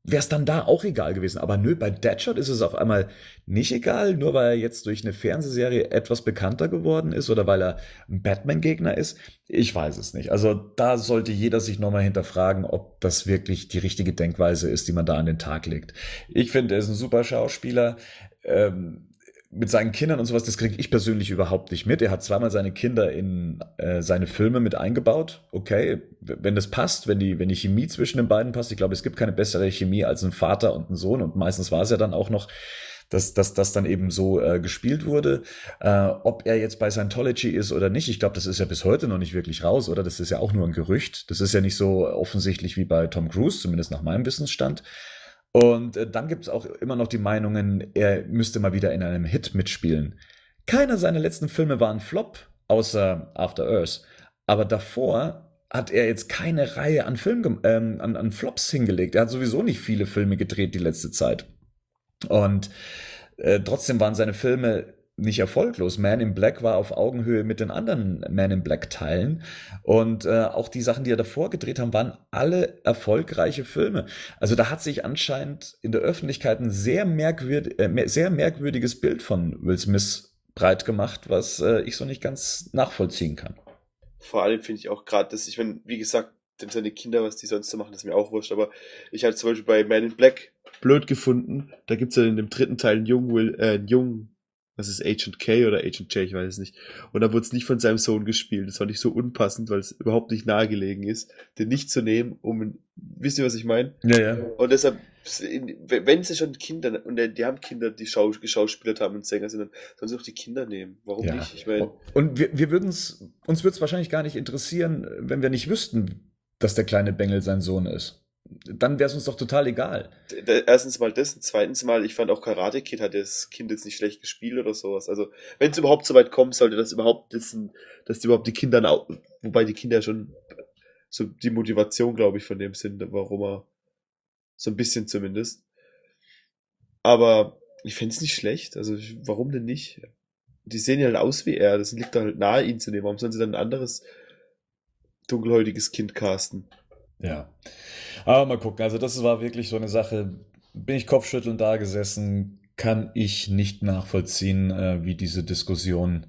S3: Wäre es dann da auch egal gewesen. Aber nö, bei Deadshot ist es auf einmal nicht egal, nur weil er jetzt durch eine Fernsehserie etwas bekannter geworden ist oder weil er ein Batman-Gegner ist. Ich weiß es nicht. Also da sollte jeder sich nochmal hinterfragen, ob das wirklich die richtige Denkweise ist, die man da an den Tag legt. Ich finde, er ist ein super Schauspieler. Ähm, mit seinen Kindern und sowas, das kriege ich persönlich überhaupt nicht mit. Er hat zweimal seine Kinder in äh, seine Filme mit eingebaut. Okay, wenn das passt, wenn die, wenn die Chemie zwischen den beiden passt, ich glaube, es gibt keine bessere Chemie als ein Vater und ein Sohn und meistens war es ja dann auch noch, dass, dass das dann eben so äh, gespielt wurde. Äh, ob er jetzt bei Scientology ist oder nicht, ich glaube, das ist ja bis heute noch nicht wirklich raus, oder? Das ist ja auch nur ein Gerücht. Das ist ja nicht so offensichtlich wie bei Tom Cruise, zumindest nach meinem Wissensstand. Und äh, dann gibt es auch immer noch die Meinungen, er müsste mal wieder in einem Hit mitspielen. Keiner seiner letzten Filme war ein Flop, außer After Earth. Aber davor hat er jetzt keine Reihe an, Film, ähm, an, an Flops hingelegt. Er hat sowieso nicht viele Filme gedreht die letzte Zeit. Und äh, trotzdem waren seine Filme nicht erfolglos. Man in Black war auf Augenhöhe mit den anderen Man in Black Teilen und äh, auch die Sachen, die er davor gedreht haben, waren alle erfolgreiche Filme. Also da hat sich anscheinend in der Öffentlichkeit ein sehr, merkwürd äh, sehr merkwürdiges Bild von Will Smith breit gemacht, was äh, ich so nicht ganz nachvollziehen kann.
S1: Vor allem finde ich auch gerade, dass ich, wenn, wie gesagt, dem seine Kinder, was die sonst so machen, das ist mir auch wurscht, aber ich hatte zum Beispiel bei Man in Black blöd gefunden, da gibt's ja in dem dritten Teil einen jungen, Will, äh, einen jungen was ist Agent K oder Agent J, ich weiß es nicht. Und da wurde es nicht von seinem Sohn gespielt. Das war nicht so unpassend, weil es überhaupt nicht nahegelegen ist, den nicht zu nehmen, um, wisst ihr, was ich meine?
S3: Ja, ja.
S1: Und deshalb, wenn sie schon Kinder, und die haben Kinder, die Schau, geschauspielert haben und Sänger sind, dann sollen sie auch die Kinder nehmen. Warum ja. nicht? Ich meine.
S3: Und wir, wir würden es, uns würde es wahrscheinlich gar nicht interessieren, wenn wir nicht wüssten, dass der kleine Bengel sein Sohn ist dann wäre es uns doch total egal.
S1: Erstens mal das, zweitens mal, ich fand auch Karate Kid hat das Kind jetzt nicht schlecht gespielt oder sowas. Also, wenn es überhaupt so weit kommt, sollte das überhaupt wissen, dass die überhaupt die Kinder, wobei die Kinder schon so die Motivation, glaube ich, von dem sind, warum er so ein bisschen zumindest. Aber ich fände es nicht schlecht. Also, warum denn nicht? Die sehen ja halt aus wie er. Das liegt da halt nahe, ihn zu nehmen. Warum sollen sie dann ein anderes dunkelhäutiges Kind casten?
S3: Ja. Aber mal gucken. Also, das war wirklich so eine Sache. Bin ich kopfschüttelnd da gesessen, kann ich nicht nachvollziehen, äh, wie diese Diskussion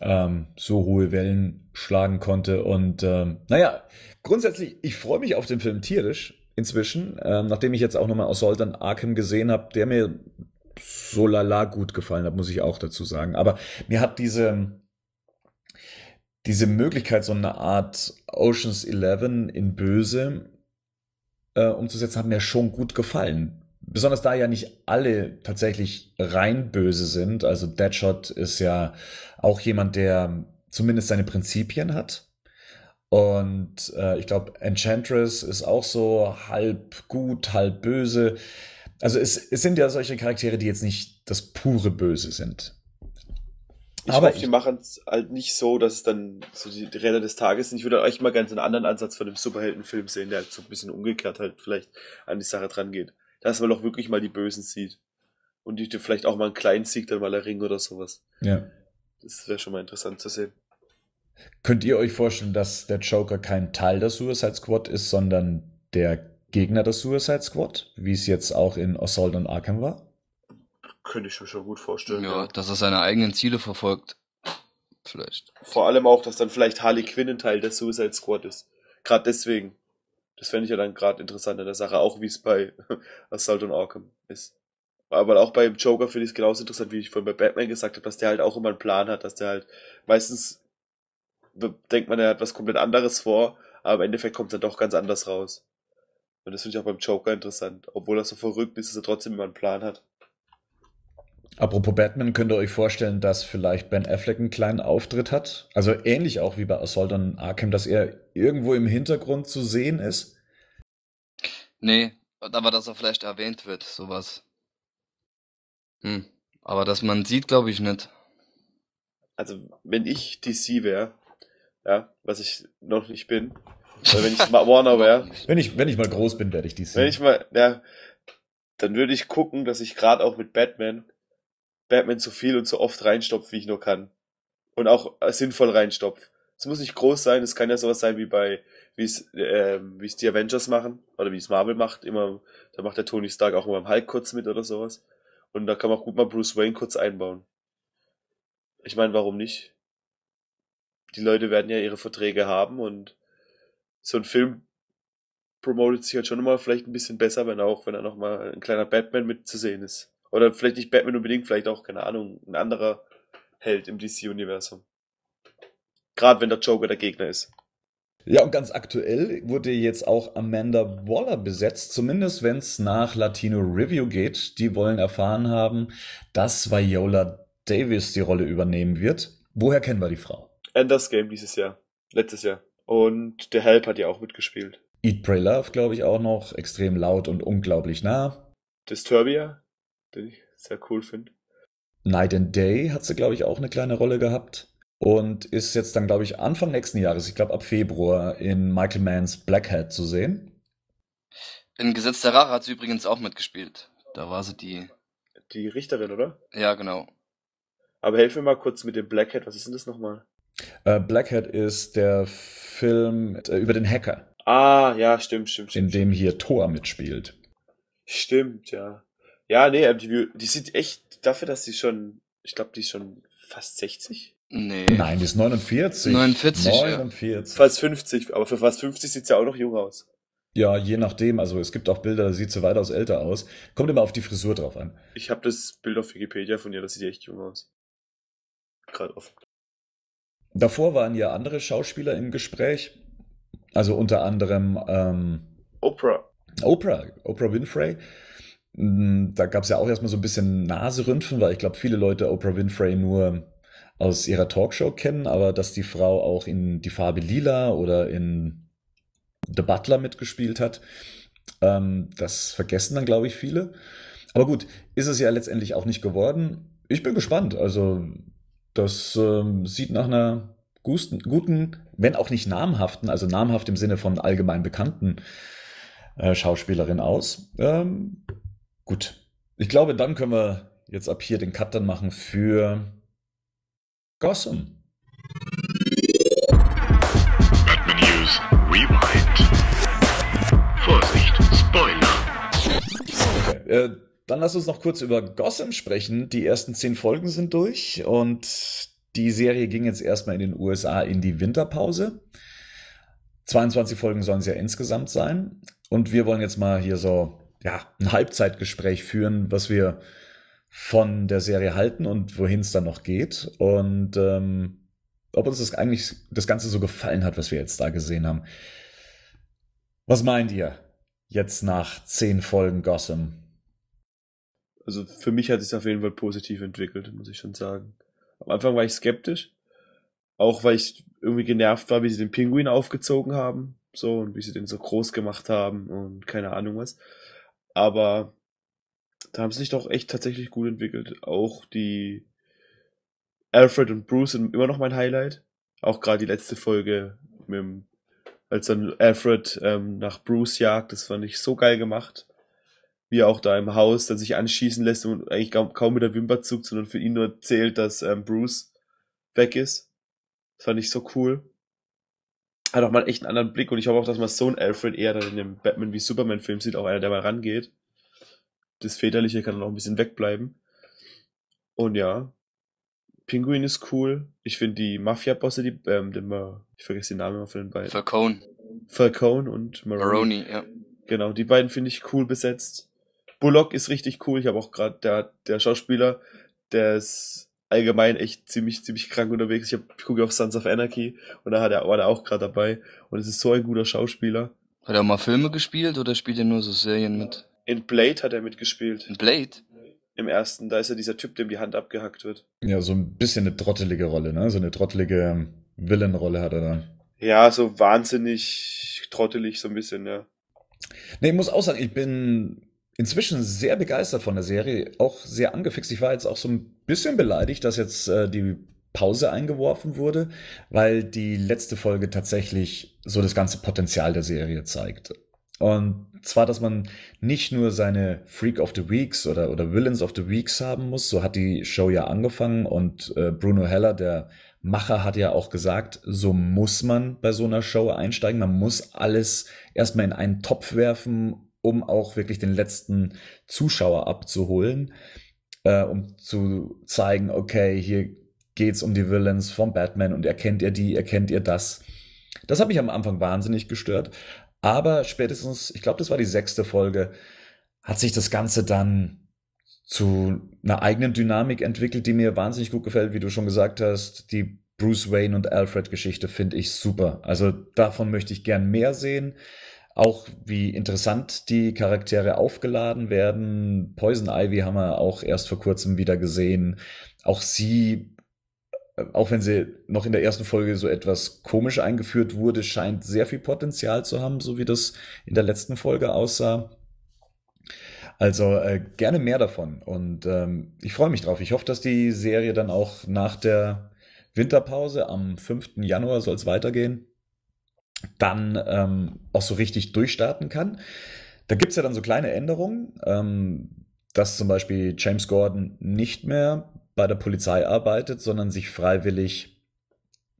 S3: ähm, so hohe Wellen schlagen konnte. Und ähm, naja, grundsätzlich, ich freue mich auf den Film tierisch inzwischen, ähm, nachdem ich jetzt auch nochmal aus Soldan Arkham gesehen habe, der mir so lala gut gefallen hat, muss ich auch dazu sagen. Aber mir hat diese diese Möglichkeit, so eine Art Oceans 11 in Böse äh, umzusetzen, hat mir schon gut gefallen. Besonders da ja nicht alle tatsächlich rein böse sind. Also Deadshot ist ja auch jemand, der zumindest seine Prinzipien hat. Und äh, ich glaube, Enchantress ist auch so halb gut, halb böse. Also es, es sind ja solche Charaktere, die jetzt nicht das pure Böse sind.
S1: Ich aber hoffe, die machen es halt nicht so, dass es dann so die Räder des Tages sind. Ich würde euch mal ganz einen anderen Ansatz von dem Superheldenfilm sehen, der halt so ein bisschen umgekehrt halt vielleicht an die Sache dran geht. Dass man doch wirklich mal die Bösen sieht. Und die, die vielleicht auch mal einen kleinen Sieg dann mal erringen oder sowas.
S3: Ja.
S1: Das wäre schon mal interessant zu sehen.
S3: Könnt ihr euch vorstellen, dass der Joker kein Teil der Suicide Squad ist, sondern der Gegner der Suicide Squad, wie es jetzt auch in Assault on Arkham war?
S1: Könnte ich mir schon gut vorstellen.
S2: Ja, ja, dass er seine eigenen Ziele verfolgt. Vielleicht.
S1: Vor allem auch, dass dann vielleicht Harley Quinn ein Teil der Suicide Squad ist. Gerade deswegen. Das fände ich ja dann gerade interessant an der Sache, auch wie es bei (laughs) Assault on Arkham ist. Aber auch beim Joker finde ich es genauso interessant, wie ich vorhin bei Batman gesagt habe, dass der halt auch immer einen Plan hat, dass der halt meistens denkt man, er hat was komplett anderes vor, aber im Endeffekt kommt es dann doch ganz anders raus. Und das finde ich auch beim Joker interessant. Obwohl er so verrückt ist, dass er trotzdem immer einen Plan hat.
S3: Apropos Batman, könnt ihr euch vorstellen, dass vielleicht Ben Affleck einen kleinen Auftritt hat? Also ähnlich auch wie bei Assault on Arkham, dass er irgendwo im Hintergrund zu sehen ist?
S2: Nee, aber dass er vielleicht erwähnt wird, sowas. Hm. Aber dass man sieht, glaube ich nicht.
S1: Also, wenn ich DC wäre, ja, was ich noch nicht bin, oder wenn ich mal Warner wäre, (laughs)
S3: Wenn ich, wenn ich mal groß bin, werde ich dies
S1: wenn ich mal, ja, dann würde ich gucken, dass ich gerade auch mit Batman, Batman so viel und so oft reinstopf, wie ich nur kann. Und auch äh, sinnvoll reinstopf. Es muss nicht groß sein, es kann ja sowas sein wie bei, wie es, ähm, wie es die Avengers machen, oder wie es Marvel macht, immer, da macht der Tony Stark auch immer im Hulk kurz mit oder sowas. Und da kann man auch gut mal Bruce Wayne kurz einbauen. Ich meine, warum nicht? Die Leute werden ja ihre Verträge haben und so ein Film promotet sich halt schon immer vielleicht ein bisschen besser, wenn auch, wenn er noch mal ein kleiner Batman mit zu sehen ist. Oder vielleicht nicht Batman unbedingt, vielleicht auch, keine Ahnung, ein anderer Held im DC-Universum. Gerade wenn der Joker der Gegner ist.
S3: Ja, und ganz aktuell wurde jetzt auch Amanda Waller besetzt, zumindest wenn es nach Latino Review geht. Die wollen erfahren haben, dass Viola Davis die Rolle übernehmen wird. Woher kennen wir die Frau?
S1: Enders Game dieses Jahr. Letztes Jahr. Und der Help hat ja auch mitgespielt.
S3: Eat, Pray, Love, glaube ich, auch noch. Extrem laut und unglaublich nah.
S1: Disturbia, den ich sehr cool finde.
S3: Night and Day hat sie, glaube ich, auch eine kleine Rolle gehabt. Und ist jetzt dann, glaube ich, Anfang nächsten Jahres, ich glaube ab Februar, in Michael Manns Black Hat zu sehen.
S2: In Gesetz der Rache hat sie übrigens auch mitgespielt. Da war sie die.
S1: Die Richterin, oder?
S2: Ja, genau.
S1: Aber helf mir mal kurz mit dem Black Hat. Was ist denn das nochmal?
S3: Äh, Black Hat ist der Film äh, über den Hacker,
S1: Ah, ja, stimmt, stimmt,
S3: in
S1: stimmt.
S3: dem hier Thor mitspielt.
S1: Stimmt, ja. Ja, nee, ähm, die, sieht echt, dafür, dass sie schon, ich glaube, die ist schon fast 60.
S2: Nee.
S3: Nein, die ist 49.
S2: 49, ja.
S3: 49.
S1: Fast 50, aber für fast 50 sieht sie auch noch jung aus.
S3: Ja, je nachdem. Also es gibt auch Bilder, da sieht sie weitaus älter aus. Kommt immer auf die Frisur drauf an.
S1: Ich habe das Bild auf Wikipedia von ihr, das sieht echt jung aus. Gerade offen.
S3: Davor waren ja andere Schauspieler im Gespräch. Also unter anderem ähm,
S1: Oprah.
S3: Oprah, Oprah Winfrey. Mm, Da gab es ja auch erstmal so ein bisschen Naserümpfen, weil ich glaube, viele Leute Oprah Winfrey nur aus ihrer Talkshow kennen, aber dass die Frau auch in Die Farbe Lila oder in The Butler mitgespielt hat, ähm, das vergessen dann, glaube ich, viele. Aber gut, ist es ja letztendlich auch nicht geworden. Ich bin gespannt. Also, das ähm, sieht nach einer guten, wenn auch nicht namhaften, also namhaft im Sinne von allgemein bekannten äh, Schauspielerin aus. Ähm, gut. Ich glaube, dann können wir jetzt ab hier den Cut dann machen für Gotham.
S4: Batman News Rewind. Vorsicht, Spoiler.
S3: Okay, äh, dann lass uns noch kurz über Gotham sprechen. Die ersten zehn Folgen sind durch und die Serie ging jetzt erstmal in den USA in die Winterpause. 22 Folgen sollen es ja insgesamt sein. Und wir wollen jetzt mal hier so, ja, ein Halbzeitgespräch führen, was wir von der Serie halten und wohin es dann noch geht. Und ähm, ob uns das eigentlich das Ganze so gefallen hat, was wir jetzt da gesehen haben. Was meint ihr jetzt nach zehn Folgen Gotham?
S1: Also für mich hat es sich auf jeden Fall positiv entwickelt, muss ich schon sagen. Am Anfang war ich skeptisch. Auch weil ich irgendwie genervt war, wie sie den Pinguin aufgezogen haben. So, und wie sie den so groß gemacht haben und keine Ahnung was. Aber da haben sie sich doch echt tatsächlich gut entwickelt. Auch die Alfred und Bruce sind immer noch mein Highlight. Auch gerade die letzte Folge mit dem, als dann Alfred ähm, nach Bruce jagt, das fand ich so geil gemacht. Wie er auch da im Haus dann sich anschießen lässt und eigentlich kaum, mit der Wimper zuckt, sondern für ihn nur zählt, dass ähm, Bruce weg ist. Das fand ich so cool. Hat auch mal echt einen anderen Blick und ich hoffe auch, dass man so einen Alfred eher dann in dem Batman wie Superman Film sieht, auch einer, der mal rangeht. Das Väterliche kann dann auch ein bisschen wegbleiben. Und ja, Pinguin ist cool. Ich finde die Mafia-Bosse, die, ähm, den, ich vergesse den Namen immer von den beiden.
S2: Falcone.
S1: Falcone und Maroni.
S2: Maroni, ja.
S1: Genau, die beiden finde ich cool besetzt. Bullock ist richtig cool. Ich habe auch gerade der, der Schauspieler, der ist allgemein echt ziemlich, ziemlich krank unterwegs. Ich, hab, ich gucke auf Sons of Anarchy und da hat er, war er auch gerade dabei. Und es ist so ein guter Schauspieler.
S2: Hat er mal Filme gespielt oder spielt er nur so Serien mit?
S1: In Blade hat er mitgespielt.
S2: In Blade?
S1: Im ersten, da ist er dieser Typ, dem die Hand abgehackt wird.
S3: Ja, so ein bisschen eine trottelige Rolle, ne? So eine trottelige Villain-Rolle hat er da.
S1: Ja, so wahnsinnig trottelig, so ein bisschen, ja.
S3: Nee, ich muss auch sagen, ich bin inzwischen sehr begeistert von der Serie, auch sehr angefixt. Ich war jetzt auch so ein bisschen beleidigt, dass jetzt äh, die Pause eingeworfen wurde, weil die letzte Folge tatsächlich so das ganze Potenzial der Serie zeigt. Und zwar, dass man nicht nur seine Freak of the Weeks oder, oder Villains of the Weeks haben muss, so hat die Show ja angefangen und äh, Bruno Heller, der Macher, hat ja auch gesagt, so muss man bei so einer Show einsteigen. Man muss alles erstmal in einen Topf werfen, um auch wirklich den letzten Zuschauer abzuholen, äh, um zu zeigen, okay, hier geht's um die Villains vom Batman und erkennt ihr die, erkennt ihr das. Das hat mich am Anfang wahnsinnig gestört. Aber spätestens, ich glaube, das war die sechste Folge, hat sich das Ganze dann zu einer eigenen Dynamik entwickelt, die mir wahnsinnig gut gefällt, wie du schon gesagt hast. Die Bruce Wayne und Alfred Geschichte finde ich super. Also davon möchte ich gern mehr sehen. Auch wie interessant die Charaktere aufgeladen werden. Poison Ivy haben wir auch erst vor kurzem wieder gesehen. Auch sie auch wenn sie noch in der ersten Folge so etwas komisch eingeführt wurde, scheint sehr viel Potenzial zu haben, so wie das in der letzten Folge aussah. Also äh, gerne mehr davon. Und ähm, ich freue mich drauf. Ich hoffe, dass die Serie dann auch nach der Winterpause am 5. Januar soll es weitergehen, dann ähm, auch so richtig durchstarten kann. Da gibt's ja dann so kleine Änderungen, ähm, dass zum Beispiel James Gordon nicht mehr bei der Polizei arbeitet, sondern sich freiwillig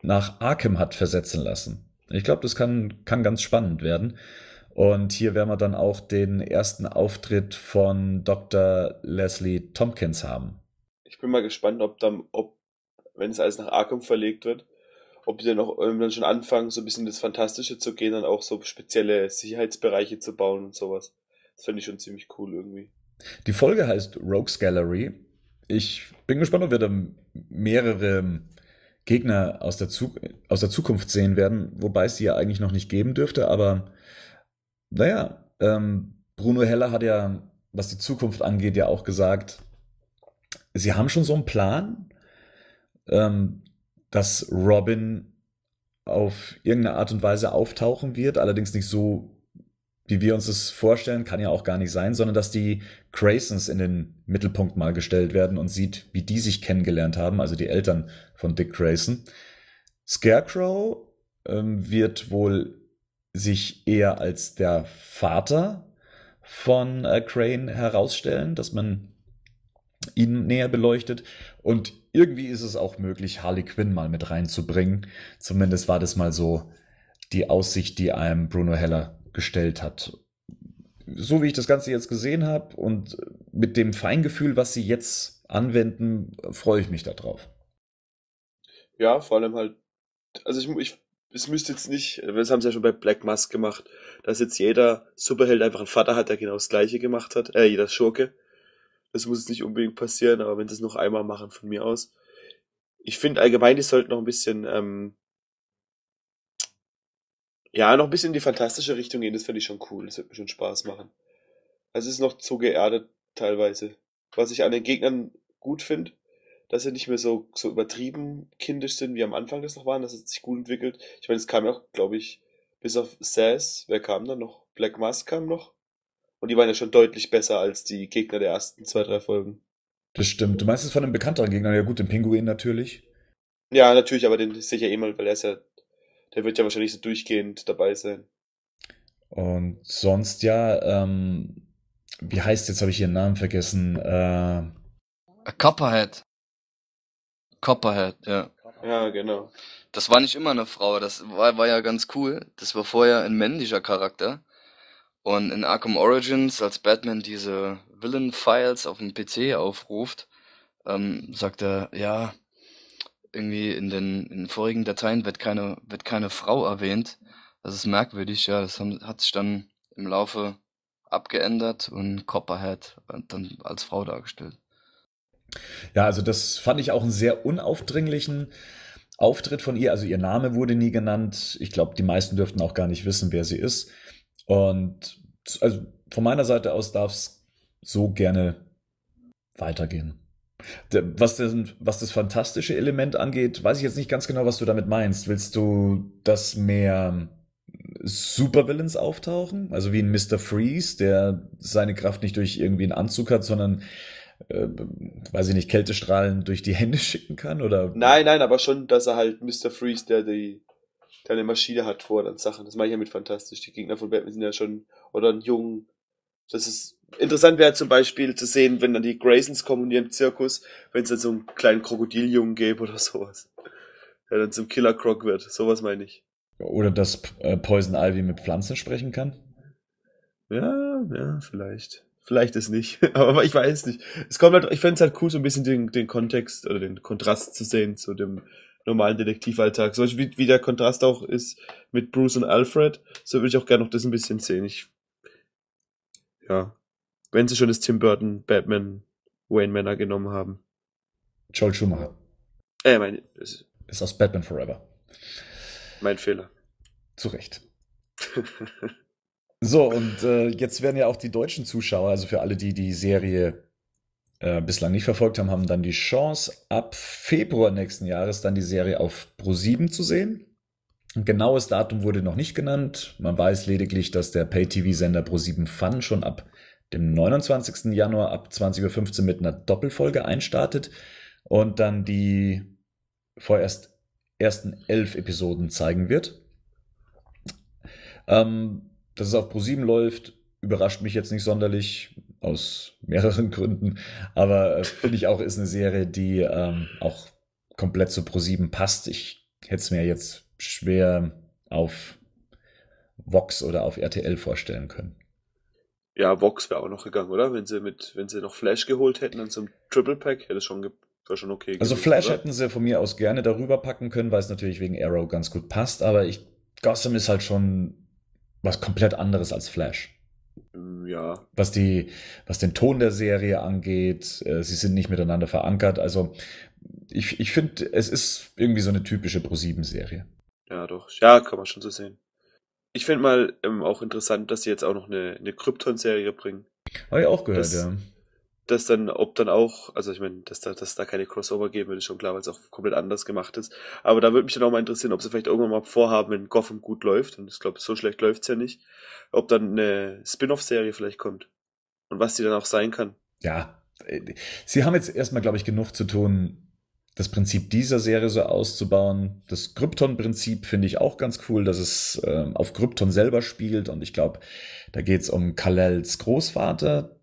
S3: nach Arkham hat versetzen lassen. Ich glaube, das kann, kann ganz spannend werden. Und hier werden wir dann auch den ersten Auftritt von Dr. Leslie Tompkins haben.
S1: Ich bin mal gespannt, ob dann, ob, wenn es alles nach Arkham verlegt wird, ob die dann auch irgendwann schon anfangen, so ein bisschen das Fantastische zu gehen, dann auch so spezielle Sicherheitsbereiche zu bauen und sowas. Das finde ich schon ziemlich cool irgendwie.
S3: Die Folge heißt Rogues Gallery ich bin gespannt, ob wir da mehrere Gegner aus der, Zu aus der Zukunft sehen werden, wobei es die ja eigentlich noch nicht geben dürfte. Aber naja, ähm, Bruno Heller hat ja, was die Zukunft angeht, ja auch gesagt, sie haben schon so einen Plan, ähm, dass Robin auf irgendeine Art und Weise auftauchen wird, allerdings nicht so wie wir uns das vorstellen, kann ja auch gar nicht sein, sondern dass die Graysons in den Mittelpunkt mal gestellt werden und sieht, wie die sich kennengelernt haben, also die Eltern von Dick Grayson. Scarecrow ähm, wird wohl sich eher als der Vater von äh, Crane herausstellen, dass man ihn näher beleuchtet. Und irgendwie ist es auch möglich, Harley Quinn mal mit reinzubringen. Zumindest war das mal so die Aussicht, die einem Bruno Heller gestellt hat. So wie ich das Ganze jetzt gesehen habe und mit dem Feingefühl, was sie jetzt anwenden, freue ich mich darauf.
S1: Ja, vor allem halt, also ich, ich es müsste jetzt nicht, das haben sie ja schon bei Black Mask gemacht, dass jetzt jeder Superheld einfach einen Vater hat, der genau das gleiche gemacht hat, äh, jeder Schurke. Das muss jetzt nicht unbedingt passieren, aber wenn sie es noch einmal machen von mir aus. Ich finde allgemein, die sollten noch ein bisschen ähm, ja, noch ein bisschen in die fantastische Richtung gehen, das finde ich schon cool. Das wird mir schon Spaß machen. Also es ist noch zu geerdet teilweise. Was ich an den Gegnern gut finde, dass sie nicht mehr so, so übertrieben kindisch sind, wie am Anfang das noch waren, dass es sich gut entwickelt. Ich meine, es kam ja auch, glaube ich, bis auf Sass, wer kam dann noch? Black Mask kam noch. Und die waren ja schon deutlich besser als die Gegner der ersten zwei, drei Folgen.
S3: Das stimmt. Du meinst es von den bekannteren Gegnern, ja gut, den Pinguin natürlich.
S1: Ja, natürlich, aber den sehe ich ja eh mal, weil er ist ja der wird ja wahrscheinlich so durchgehend dabei sein.
S3: Und sonst ja, ähm, wie heißt jetzt, habe ich ihren Namen vergessen? Äh,
S2: Copperhead. Copperhead, ja.
S1: Ja, genau.
S2: Das war nicht immer eine Frau, das war, war ja ganz cool. Das war vorher ein männlicher Charakter. Und in Arkham Origins, als Batman diese Villain-Files auf dem PC aufruft, ähm, sagt er, ja, irgendwie in den, in den vorigen Dateien wird keine, wird keine Frau erwähnt. Das ist merkwürdig, ja. Das haben, hat sich dann im Laufe abgeändert und Copperhead dann als Frau dargestellt.
S3: Ja, also das fand ich auch einen sehr unaufdringlichen Auftritt von ihr. Also ihr Name wurde nie genannt. Ich glaube, die meisten dürften auch gar nicht wissen, wer sie ist. Und also von meiner Seite aus darf es so gerne weitergehen. Was, das, was das fantastische Element angeht, weiß ich jetzt nicht ganz genau, was du damit meinst. Willst du, dass mehr Supervillains auftauchen? Also wie ein Mr. Freeze, der seine Kraft nicht durch irgendwie einen Anzug hat, sondern äh, weiß ich nicht, Kältestrahlen durch die Hände (laughs) schicken kann? Oder?
S1: Nein, nein, aber schon, dass er halt Mr. Freeze, der die der eine Maschine hat vor dann Sachen. Das mache ich ja mit fantastisch. Die Gegner von Batman sind ja schon, oder ein Jungen. Das ist interessant wäre zum Beispiel zu sehen, wenn dann die Graysons kommen in ihrem Zirkus, wenn es dann so einen kleinen Krokodiljungen gäbe oder sowas. Der dann zum Killer Croc wird. Sowas meine ich.
S3: Oder dass äh, Poison Ivy mit Pflanzen sprechen kann?
S1: Ja, ja, vielleicht. Vielleicht ist nicht. (laughs) Aber ich weiß nicht. Es kommt halt, ich fände es halt cool, so ein bisschen den, den Kontext oder den Kontrast zu sehen zu dem normalen Detektivalltag. So wie, wie der Kontrast auch ist mit Bruce und Alfred, so würde ich auch gerne noch das ein bisschen sehen. Ich, ja. Wenn sie schon das Tim Burton Batman Wayne Manor genommen haben.
S3: Joel Schumacher.
S1: Äh, mein,
S3: ist, ist aus Batman Forever.
S1: Mein Fehler.
S3: Zu Recht. (laughs) so, und äh, jetzt werden ja auch die deutschen Zuschauer, also für alle, die die Serie äh, bislang nicht verfolgt haben, haben dann die Chance, ab Februar nächsten Jahres dann die Serie auf Pro7 zu sehen. Ein genaues Datum wurde noch nicht genannt. Man weiß lediglich, dass der Pay-TV-Sender Pro7 Fun schon ab dem 29. Januar ab 20.15 Uhr mit einer Doppelfolge einstartet und dann die vorerst ersten elf Episoden zeigen wird. Ähm, dass es auf Pro7 läuft, überrascht mich jetzt nicht sonderlich aus mehreren Gründen. Aber äh, finde ich auch, ist eine Serie, die ähm, auch komplett zu Pro7 passt. Ich hätte es mir jetzt schwer auf Vox oder auf RTL vorstellen können.
S1: Ja, Vox wäre auch noch gegangen, oder? Wenn sie mit, wenn sie noch Flash geholt hätten und zum Triple Pack, hätte es schon, schon okay.
S3: Also gewesen, Flash oder? hätten sie von mir aus gerne darüber packen können, weil es natürlich wegen Arrow ganz gut passt, aber ich, Gotham ist halt schon was komplett anderes als Flash.
S1: Mm, ja.
S3: Was die, was den Ton der Serie angeht, äh, sie sind nicht miteinander verankert. Also ich, ich finde, es ist irgendwie so eine typische Pro-7-Serie.
S1: Ja, doch. Ja, kann man schon so sehen. Ich finde mal ähm, auch interessant, dass sie jetzt auch noch eine, eine Krypton-Serie bringen.
S3: Habe ich auch gehört,
S1: das,
S3: ja
S1: dass dann, ob dann auch, also ich meine, dass da, dass da keine Crossover geben würde, ist schon klar, weil es auch komplett anders gemacht ist. Aber da würde mich dann auch mal interessieren, ob sie vielleicht irgendwann mal vorhaben, wenn Gotham gut läuft, und ich glaube, so schlecht läuft's ja nicht, ob dann eine Spin-off-Serie vielleicht kommt. Und was die dann auch sein kann.
S3: Ja, sie haben jetzt erstmal, glaube ich, genug zu tun, das Prinzip dieser Serie so auszubauen. Das Krypton-Prinzip finde ich auch ganz cool, dass es äh, auf Krypton selber spielt. Und ich glaube, da geht es um Kalels Großvater,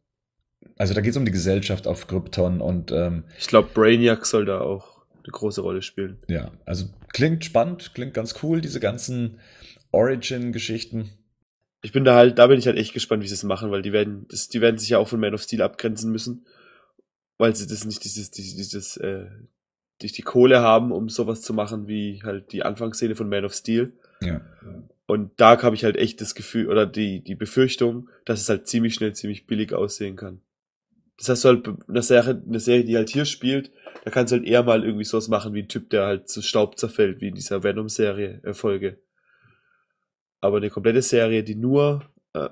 S3: also da geht es um die Gesellschaft auf Krypton und ähm,
S1: ich glaube, Brainiac soll da auch eine große Rolle spielen.
S3: Ja, also klingt spannend, klingt ganz cool, diese ganzen Origin-Geschichten.
S1: Ich bin da halt, da bin ich halt echt gespannt, wie sie es machen, weil die werden, das, die werden sich ja auch von Man of Steel abgrenzen müssen, weil sie das nicht dieses, dieses, dieses äh, durch die Kohle haben, um sowas zu machen wie halt die Anfangsszene von Man of Steel.
S3: Ja.
S1: Und da habe ich halt echt das Gefühl oder die, die Befürchtung, dass es halt ziemlich schnell, ziemlich billig aussehen kann. Das heißt, halt eine Serie, eine Serie, die halt hier spielt, da kannst du halt eher mal irgendwie sowas machen wie ein Typ, der halt zu Staub zerfällt, wie in dieser Venom-Serie, äh, Folge. Aber eine komplette Serie, die nur äh,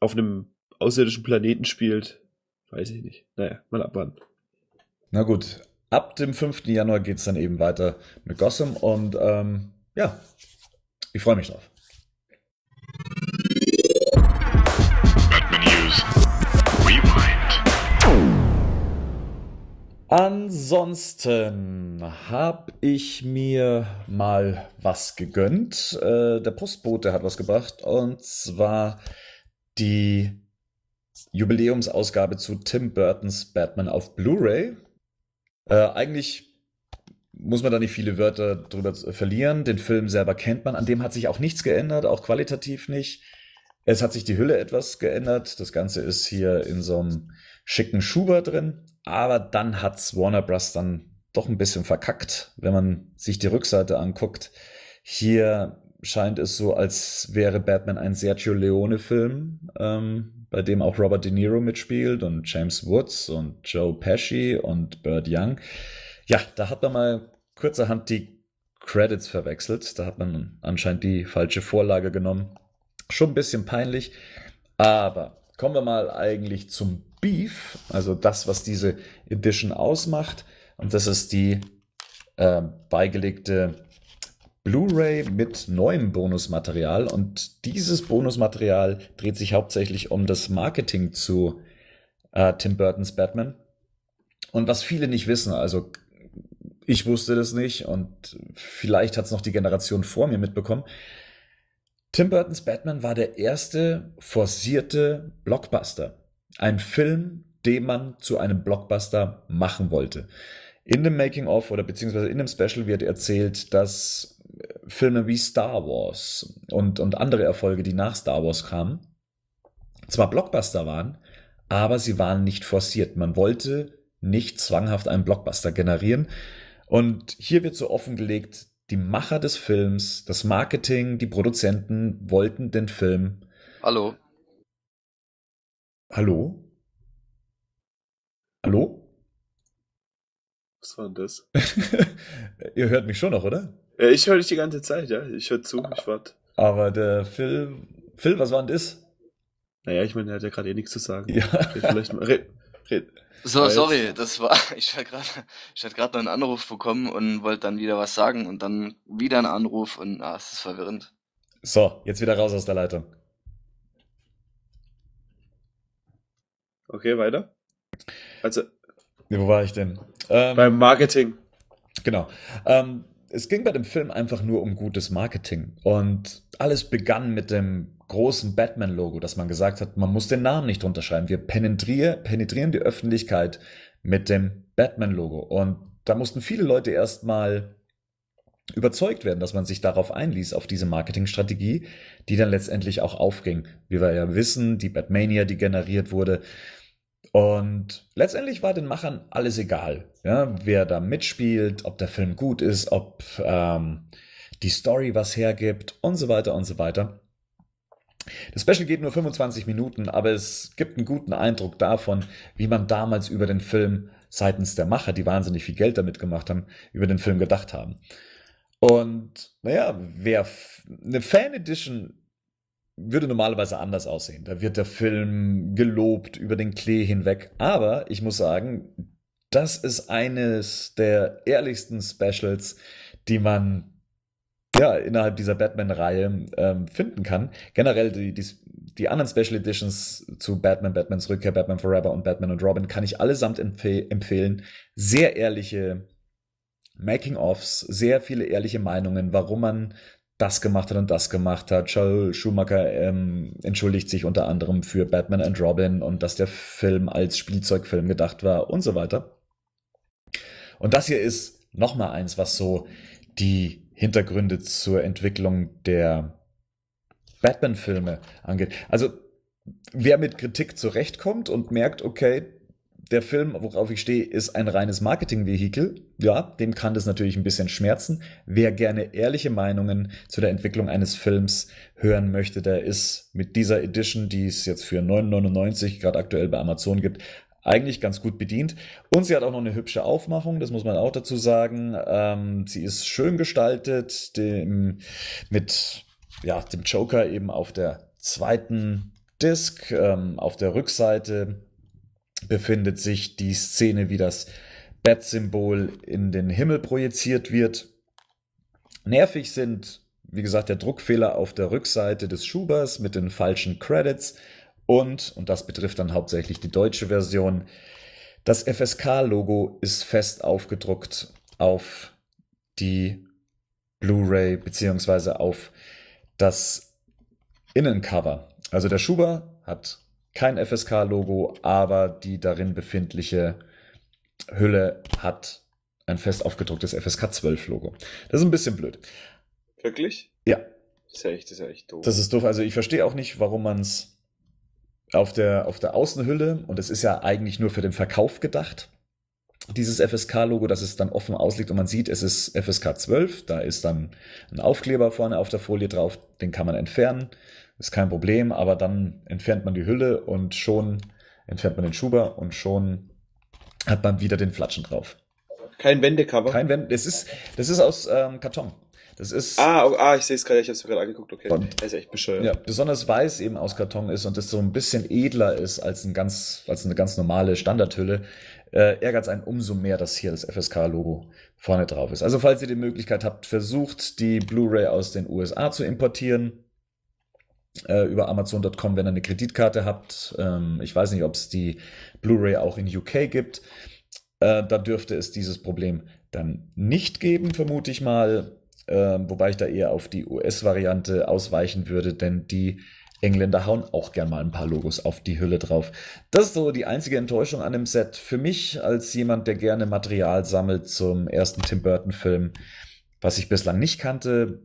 S1: auf einem außerirdischen Planeten spielt, weiß ich nicht. Naja, mal abwarten.
S3: Na gut, ab dem 5. Januar geht's dann eben weiter mit Gotham und ähm, ja, ich freue mich drauf. Ansonsten habe ich mir mal was gegönnt. Äh, der Postbote hat was gebracht und zwar die Jubiläumsausgabe zu Tim Burtons Batman auf Blu-ray. Äh, eigentlich muss man da nicht viele Wörter drüber verlieren. Den Film selber kennt man. An dem hat sich auch nichts geändert, auch qualitativ nicht. Es hat sich die Hülle etwas geändert. Das Ganze ist hier in so einem schicken Schuber drin. Aber dann hat's Warner Bros. dann doch ein bisschen verkackt, wenn man sich die Rückseite anguckt. Hier scheint es so, als wäre Batman ein Sergio Leone-Film, ähm, bei dem auch Robert De Niro mitspielt und James Woods und Joe Pesci und Burt Young. Ja, da hat man mal kurzerhand die Credits verwechselt. Da hat man anscheinend die falsche Vorlage genommen. Schon ein bisschen peinlich. Aber kommen wir mal eigentlich zum Beef, also das, was diese Edition ausmacht. Und das ist die äh, beigelegte Blu-ray mit neuem Bonusmaterial. Und dieses Bonusmaterial dreht sich hauptsächlich um das Marketing zu äh, Tim Burtons Batman. Und was viele nicht wissen, also ich wusste das nicht und vielleicht hat es noch die Generation vor mir mitbekommen. Tim Burtons Batman war der erste forcierte Blockbuster. Ein Film, den man zu einem Blockbuster machen wollte. In dem Making-of oder beziehungsweise in dem Special wird erzählt, dass Filme wie Star Wars und, und andere Erfolge, die nach Star Wars kamen, zwar Blockbuster waren, aber sie waren nicht forciert. Man wollte nicht zwanghaft einen Blockbuster generieren. Und hier wird so offengelegt, die Macher des Films, das Marketing, die Produzenten wollten den Film.
S2: Hallo.
S3: Hallo? Hallo?
S1: Was war denn das? (laughs)
S3: Ihr hört mich schon noch, oder?
S1: Ja, ich höre dich die ganze Zeit, ja. Ich höre zu, ich warte.
S3: Aber der Phil, Phil, was war denn das?
S1: Naja, ich meine, er hat ja gerade eh nichts zu sagen.
S3: Ja.
S1: Red vielleicht mal. Red, red.
S2: So,
S1: Weil-
S2: sorry, das war, (laughs) ich hatte gerade, ich hatte gerade noch einen Anruf bekommen und wollte dann wieder was sagen und dann wieder einen Anruf und ah, es ist verwirrend.
S3: So, jetzt wieder raus aus der Leitung.
S1: Okay, weiter. Also,
S3: Wo war ich denn? Ähm,
S1: beim Marketing.
S3: Genau. Ähm, es ging bei dem Film einfach nur um gutes Marketing. Und alles begann mit dem großen Batman-Logo, dass man gesagt hat, man muss den Namen nicht runterschreiben. Wir penetrier, penetrieren die Öffentlichkeit mit dem Batman-Logo. Und da mussten viele Leute erstmal überzeugt werden, dass man sich darauf einließ, auf diese Marketingstrategie, die dann letztendlich auch aufging. Wie wir ja wissen, die Batmania, die generiert wurde, und letztendlich war den Machern alles egal, ja, wer da mitspielt, ob der Film gut ist, ob ähm, die Story was hergibt und so weiter und so weiter. Das Special geht nur 25 Minuten, aber es gibt einen guten Eindruck davon, wie man damals über den Film seitens der Macher, die wahnsinnig viel Geld damit gemacht haben, über den Film gedacht haben. Und naja, wer eine Fan Edition würde normalerweise anders aussehen. Da wird der Film gelobt über den Klee hinweg. Aber ich muss sagen, das ist eines der ehrlichsten Specials, die man ja innerhalb dieser Batman-Reihe ähm, finden kann. Generell die, die, die anderen Special Editions zu Batman, Batmans Rückkehr, Batman Forever und Batman und Robin kann ich allesamt empfe empfehlen. Sehr ehrliche Making-ofs, sehr viele ehrliche Meinungen, warum man das gemacht hat und das gemacht hat. Joel Schumacher ähm, entschuldigt sich unter anderem für Batman and Robin und dass der Film als Spielzeugfilm gedacht war und so weiter. Und das hier ist nochmal eins, was so die Hintergründe zur Entwicklung der Batman-Filme angeht. Also wer mit Kritik zurechtkommt und merkt, okay, der Film, worauf ich stehe, ist ein reines Marketing-Vehikel. Ja, dem kann das natürlich ein bisschen schmerzen. Wer gerne ehrliche Meinungen zu der Entwicklung eines Films hören möchte, der ist mit dieser Edition, die es jetzt für 9,99 gerade aktuell bei Amazon gibt, eigentlich ganz gut bedient. Und sie hat auch noch eine hübsche Aufmachung, das muss man auch dazu sagen. Ähm, sie ist schön gestaltet, dem, mit ja, dem Joker eben auf der zweiten Disc, ähm, auf der Rückseite befindet sich die Szene, wie das Bat-Symbol in den Himmel projiziert wird. Nervig sind, wie gesagt, der Druckfehler auf der Rückseite des Schubers mit den falschen Credits und, und das betrifft dann hauptsächlich die deutsche Version, das FSK-Logo ist fest aufgedruckt auf die Blu-ray beziehungsweise auf das Innencover. Also der Schuber hat kein FSK-Logo, aber die darin befindliche Hülle hat ein fest aufgedrucktes FSK 12-Logo. Das ist ein bisschen blöd.
S1: Wirklich?
S3: Ja,
S1: Das ist ja echt, das ist ja echt doof.
S3: das ist doof. Also ich verstehe auch nicht, warum man es auf der, auf der Außenhülle, und es ist ja eigentlich nur für den Verkauf gedacht, dieses FSK-Logo, dass es dann offen ausliegt und man sieht, es ist FSK 12, da ist dann ein Aufkleber vorne auf der Folie drauf, den kann man entfernen, ist kein Problem, aber dann entfernt man die Hülle und schon entfernt man den Schuber und schon hat man wieder den Flatschen drauf.
S1: Kein Wendecover?
S3: Kein Wände. Das ist, das ist aus ähm, Karton. Das ist
S1: Ah, oh, ah, ich sehe es gerade, ich habe es mir gerade angeguckt, okay.
S3: Und-
S1: Der ist echt bescheuert.
S3: ja, besonders weiß eben aus Karton ist und das so ein bisschen edler ist als, ein ganz, als eine ganz normale Standardhülle, äh, ärgert es einen umso mehr, dass hier das FSK-Logo vorne drauf ist. Also falls ihr die Möglichkeit habt, versucht die Blu-ray aus den USA zu importieren äh, über Amazon.com, wenn ihr eine Kreditkarte habt. Ähm, ich weiß nicht, ob es die Blu-ray auch in UK gibt. Äh, da dürfte es dieses Problem dann nicht geben, vermute ich mal. Ähm, wobei ich da eher auf die US-Variante ausweichen würde, denn die Engländer hauen auch gern mal ein paar Logos auf die Hülle drauf. Das ist so die einzige Enttäuschung an dem Set. Für mich als jemand, der gerne Material sammelt zum ersten Tim Burton-Film, was ich bislang nicht kannte,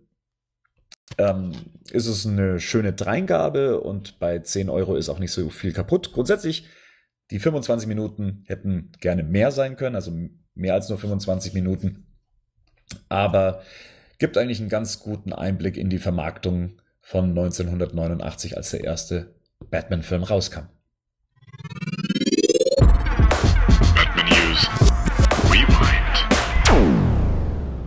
S3: ähm, ist es eine schöne Dreingabe und bei 10 Euro ist auch nicht so viel kaputt. Grundsätzlich, die 25 Minuten hätten gerne mehr sein können, also mehr als nur 25 Minuten. Aber gibt eigentlich einen ganz guten Einblick in die Vermarktung von 1989, als der erste Batman-Film rauskam.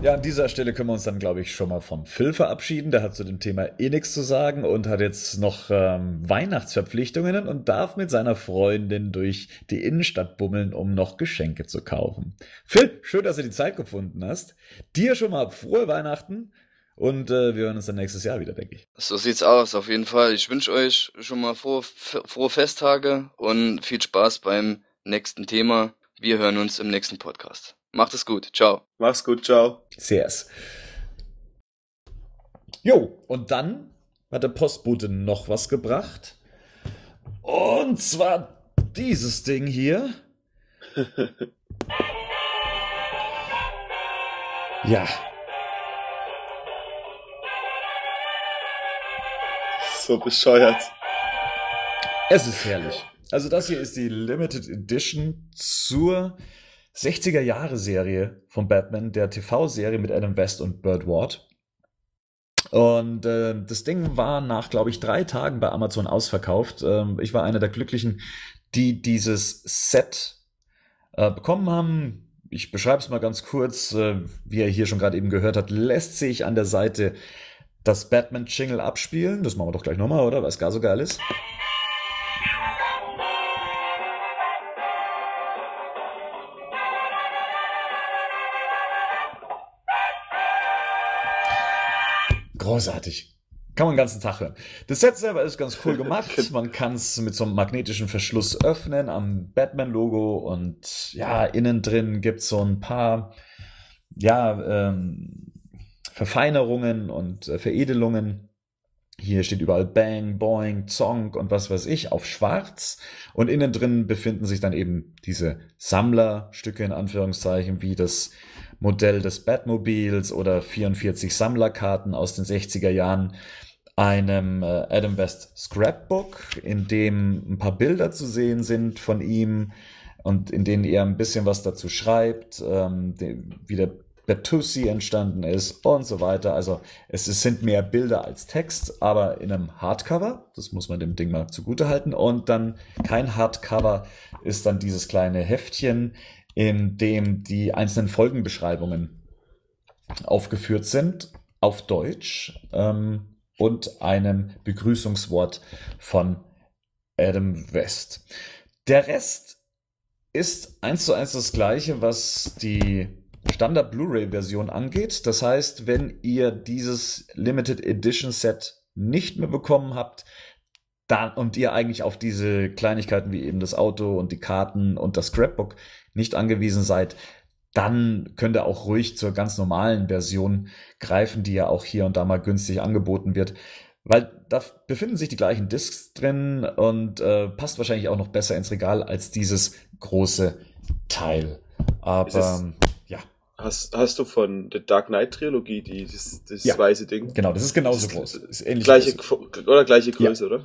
S3: Ja, an dieser Stelle können wir uns dann, glaube ich, schon mal vom Phil verabschieden. Der hat zu dem Thema eh nichts zu sagen und hat jetzt noch ähm, Weihnachtsverpflichtungen und darf mit seiner Freundin durch die Innenstadt bummeln, um noch Geschenke zu kaufen. Phil, schön, dass du die Zeit gefunden hast. Dir schon mal frohe Weihnachten und äh, wir hören uns dann nächstes Jahr wieder, denke ich.
S2: So sieht's aus, auf jeden Fall. Ich wünsche euch schon mal frohe, frohe Festtage und viel Spaß beim nächsten Thema. Wir hören uns im nächsten Podcast. Macht es gut. Ciao.
S1: Mach's gut, ciao.
S3: Sehr's. Jo, und dann hat der Postbote noch was gebracht. Und zwar dieses Ding hier. (laughs) Ja,
S1: So bescheuert.
S3: es ist herrlich. Also das hier ist die Limited Edition zur 60er Jahre Serie von Batman, der TV-Serie mit Adam West und Burt Ward. Und äh, das Ding war nach, glaube ich, drei Tagen bei Amazon ausverkauft. Ähm, ich war einer der Glücklichen, die dieses Set äh, bekommen haben. Ich beschreibe es mal ganz kurz, äh, wie er hier schon gerade eben gehört hat, lässt sich an der Seite das Batman-Jingle abspielen. Das machen wir doch gleich nochmal, oder? Weil es gar so geil ist. Großartig. Kann man den ganzen Tag hören. Das Set selber ist ganz cool (laughs) gemacht. Man kann es mit so einem magnetischen Verschluss öffnen am Batman-Logo und ja, innen drin gibt es so ein paar ja, ähm, Verfeinerungen und äh, Veredelungen. Hier steht überall Bang, Boing, Zonk und was weiß ich auf schwarz. Und innen drin befinden sich dann eben diese Sammlerstücke in Anführungszeichen, wie das Modell des Batmobils oder 44 Sammlerkarten aus den 60er Jahren, einem äh, Adam West Scrapbook, in dem ein paar Bilder zu sehen sind von ihm und in denen er ein bisschen was dazu schreibt, ähm, wie der Bertussi entstanden ist und so weiter. Also es ist- sind mehr Bilder als Text, aber in einem Hardcover. Das muss man dem Ding mal zugute halten. Und dann kein Hardcover ist dann dieses kleine Heftchen, in dem die einzelnen Folgenbeschreibungen aufgeführt sind auf Deutsch ähm, und einem Begrüßungswort von Adam West. Der Rest ist eins zu eins das gleiche, was die Standard Blu-ray-Version angeht. Das heißt, wenn ihr dieses Limited Edition Set nicht mehr bekommen habt, dann und ihr eigentlich auf diese Kleinigkeiten wie eben das Auto und die Karten und das Scrapbook nicht angewiesen seid, dann könnt ihr auch ruhig zur ganz normalen Version greifen, die ja auch hier und da mal günstig angeboten wird. Weil da befinden sich die gleichen Discs drin und äh, passt wahrscheinlich auch noch besser ins Regal als dieses große Teil. Aber ja,
S1: Hast, hast du von der Dark Knight Trilogie die, das, das
S3: Ja.
S1: weiße Ding?
S3: genau, das ist genauso
S1: Das-
S3: groß. Ist ähnlich
S1: Gleiche,
S3: groß.
S1: oder gleiche Größe, oder?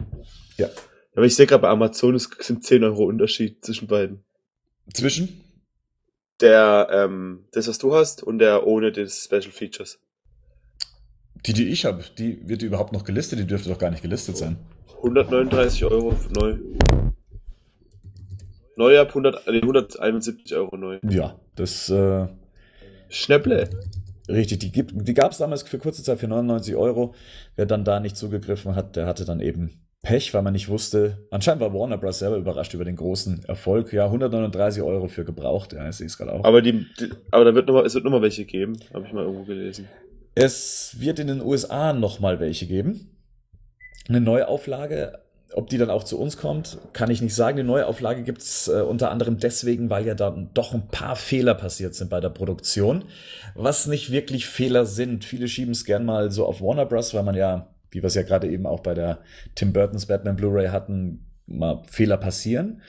S3: Ja.
S1: Aber ich sehe gerade bei Amazon, es sind 10 Euro Unterschied zwischen beiden.
S3: Zwischen?
S1: Der, ähm, das, was du hast, und der ohne des Special Features.
S3: Die, die ich habe, die wird überhaupt noch gelistet? Die dürfte doch gar nicht gelistet sein.
S1: 139 Euro neu. Neu ab 100, nee, 171 Euro neu.
S3: Ja, das, äh,
S1: Schnäpple.
S3: Richtig, die, gibt- die gab es damals für kurze Zeit für 99 Euro. Wer dann da nicht zugegriffen hat, der hatte dann eben Pech, weil man nicht wusste. Anscheinend war Warner Bros. selber überrascht über den großen Erfolg. Ja, 139 Euro für gebraucht. Ja, ich sehe es gerade auch.
S1: Aber die, die aber da wird noch mal, es wird noch mal welche geben, habe ich mal irgendwo gelesen.
S3: Es wird in den USA nochmal welche geben. Eine Neuauflage. Ob die dann auch zu uns kommt, kann ich nicht sagen. Die Neuauflage gibt's äh, unter anderem deswegen, weil ja dann doch ein paar Fehler passiert sind bei der Produktion. Was nicht wirklich Fehler sind. Viele schieben es gern mal so auf Warner Bros., weil man ja, wie wir es ja gerade eben auch bei der Tim Burton's Batman Blu-ray hatten, mal Fehler passieren.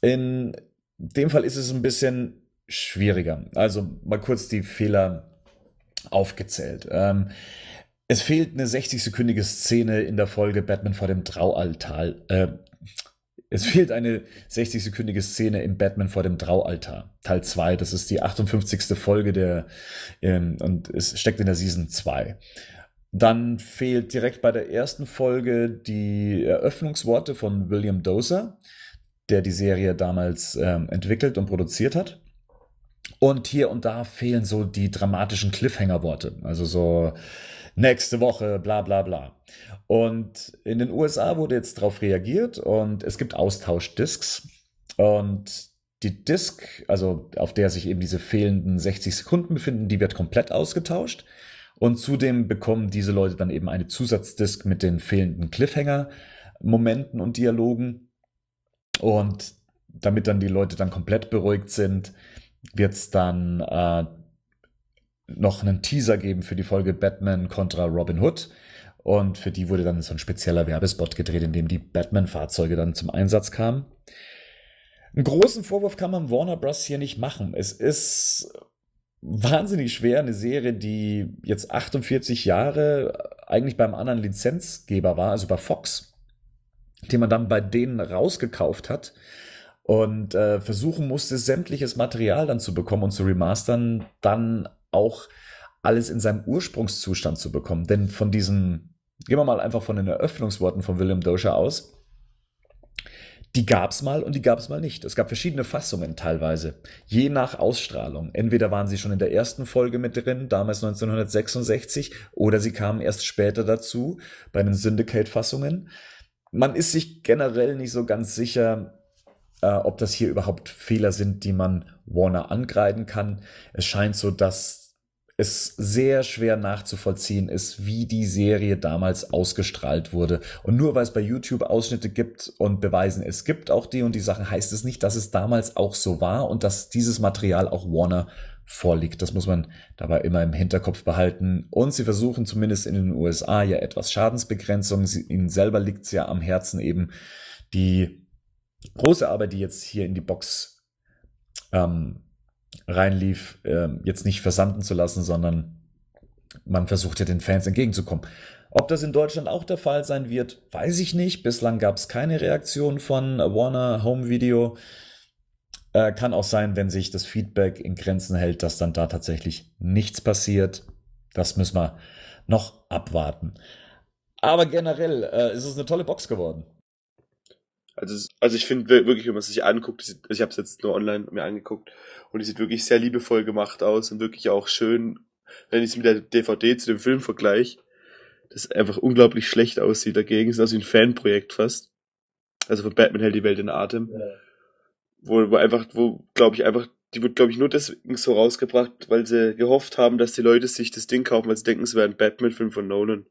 S3: In dem Fall ist es ein bisschen schwieriger. Also mal kurz die Fehler aufgezählt. Ähm, es fehlt eine 60-sekündige Szene in der Folge Batman vor dem Traualtar. Äh, es fehlt eine 60-sekündige Szene in Batman vor dem Traualtar. Teil 2. Das ist die 58. Folge der, ähm, und es steckt in der Season 2. Dann fehlt direkt bei der ersten Folge die Eröffnungsworte von William Dozer, der die Serie damals ähm, entwickelt und produziert hat. Und hier und da fehlen so die dramatischen Cliffhanger-Worte. Also so nächste Woche, bla bla bla. Und in den USA wurde jetzt darauf reagiert und es gibt Austauschdiscs. Und die Disk, also auf der sich eben diese fehlenden 60 Sekunden befinden, die wird komplett ausgetauscht. Und zudem bekommen diese Leute dann eben eine Zusatzdisk mit den fehlenden Cliffhanger-Momenten und Dialogen. Und damit dann die Leute dann komplett beruhigt sind, wird es dann äh, noch einen Teaser geben für die Folge Batman kontra Robin Hood. Und für die wurde dann so ein spezieller Werbespot gedreht, in dem die Batman-Fahrzeuge dann zum Einsatz kamen. Einen großen Vorwurf kann man Warner Bros. hier nicht machen. Es ist wahnsinnig schwer, eine Serie, die jetzt 48 Jahre eigentlich beim anderen Lizenzgeber war, also bei Fox, die man dann bei denen rausgekauft hat und äh, versuchen musste, sämtliches Material dann zu bekommen und zu remastern, dann auch alles in seinem Ursprungszustand zu bekommen. Denn von diesen, gehen wir mal einfach von den Eröffnungsworten von William Dozier aus, die gab's mal und die gab's mal nicht. Es gab verschiedene Fassungen teilweise, je nach Ausstrahlung. Entweder waren sie schon in der ersten Folge mit drin, damals 1966, oder sie kamen erst später dazu, bei den Syndicate-Fassungen. Man ist sich generell nicht so ganz sicher, äh, ob das hier überhaupt Fehler sind, die man Warner angreifen kann. Es scheint so, dass es sehr schwer nachzuvollziehen ist, wie die Serie damals ausgestrahlt wurde. Und nur weil es bei YouTube Ausschnitte gibt und beweisen, es gibt auch die und die Sachen, heißt es nicht, dass es damals auch so war und dass dieses Material auch Warner vorliegt. Das muss man dabei immer im Hinterkopf behalten. Und sie versuchen zumindest in den USA ja etwas Schadensbegrenzung. Sie, ihnen selber liegt es ja am Herzen eben die große Arbeit, die jetzt hier in die Box ähm, reinlief, äh, jetzt nicht versanden zu lassen, sondern man versucht ja den Fans entgegenzukommen. Ob das in Deutschland auch der Fall sein wird, weiß ich nicht. Bislang gab es keine Reaktion von Warner Home Video. Äh, kann auch sein, wenn sich das Feedback in Grenzen hält, dass dann da tatsächlich nichts passiert. Das müssen wir noch abwarten. Aber generell äh, ist es eine tolle Box geworden.
S1: Also, also ich finde wirklich, wenn man es sich anguckt, sieht- ich habe es jetzt nur online mir angeguckt und die sieht wirklich sehr liebevoll gemacht aus und wirklich auch schön, wenn ich es mit der DVD zu dem Film vergleiche, das einfach unglaublich schlecht aussieht dagegen. Es ist also ein Fanprojekt fast. Also von Batman hält die Welt in Atem. Wo, wo einfach, wo, glaube ich, einfach, die wird, glaube ich, nur deswegen so rausgebracht, weil sie gehofft haben, dass die Leute sich das Ding kaufen, weil sie denken, es wäre ein Batman-Film von Nolan.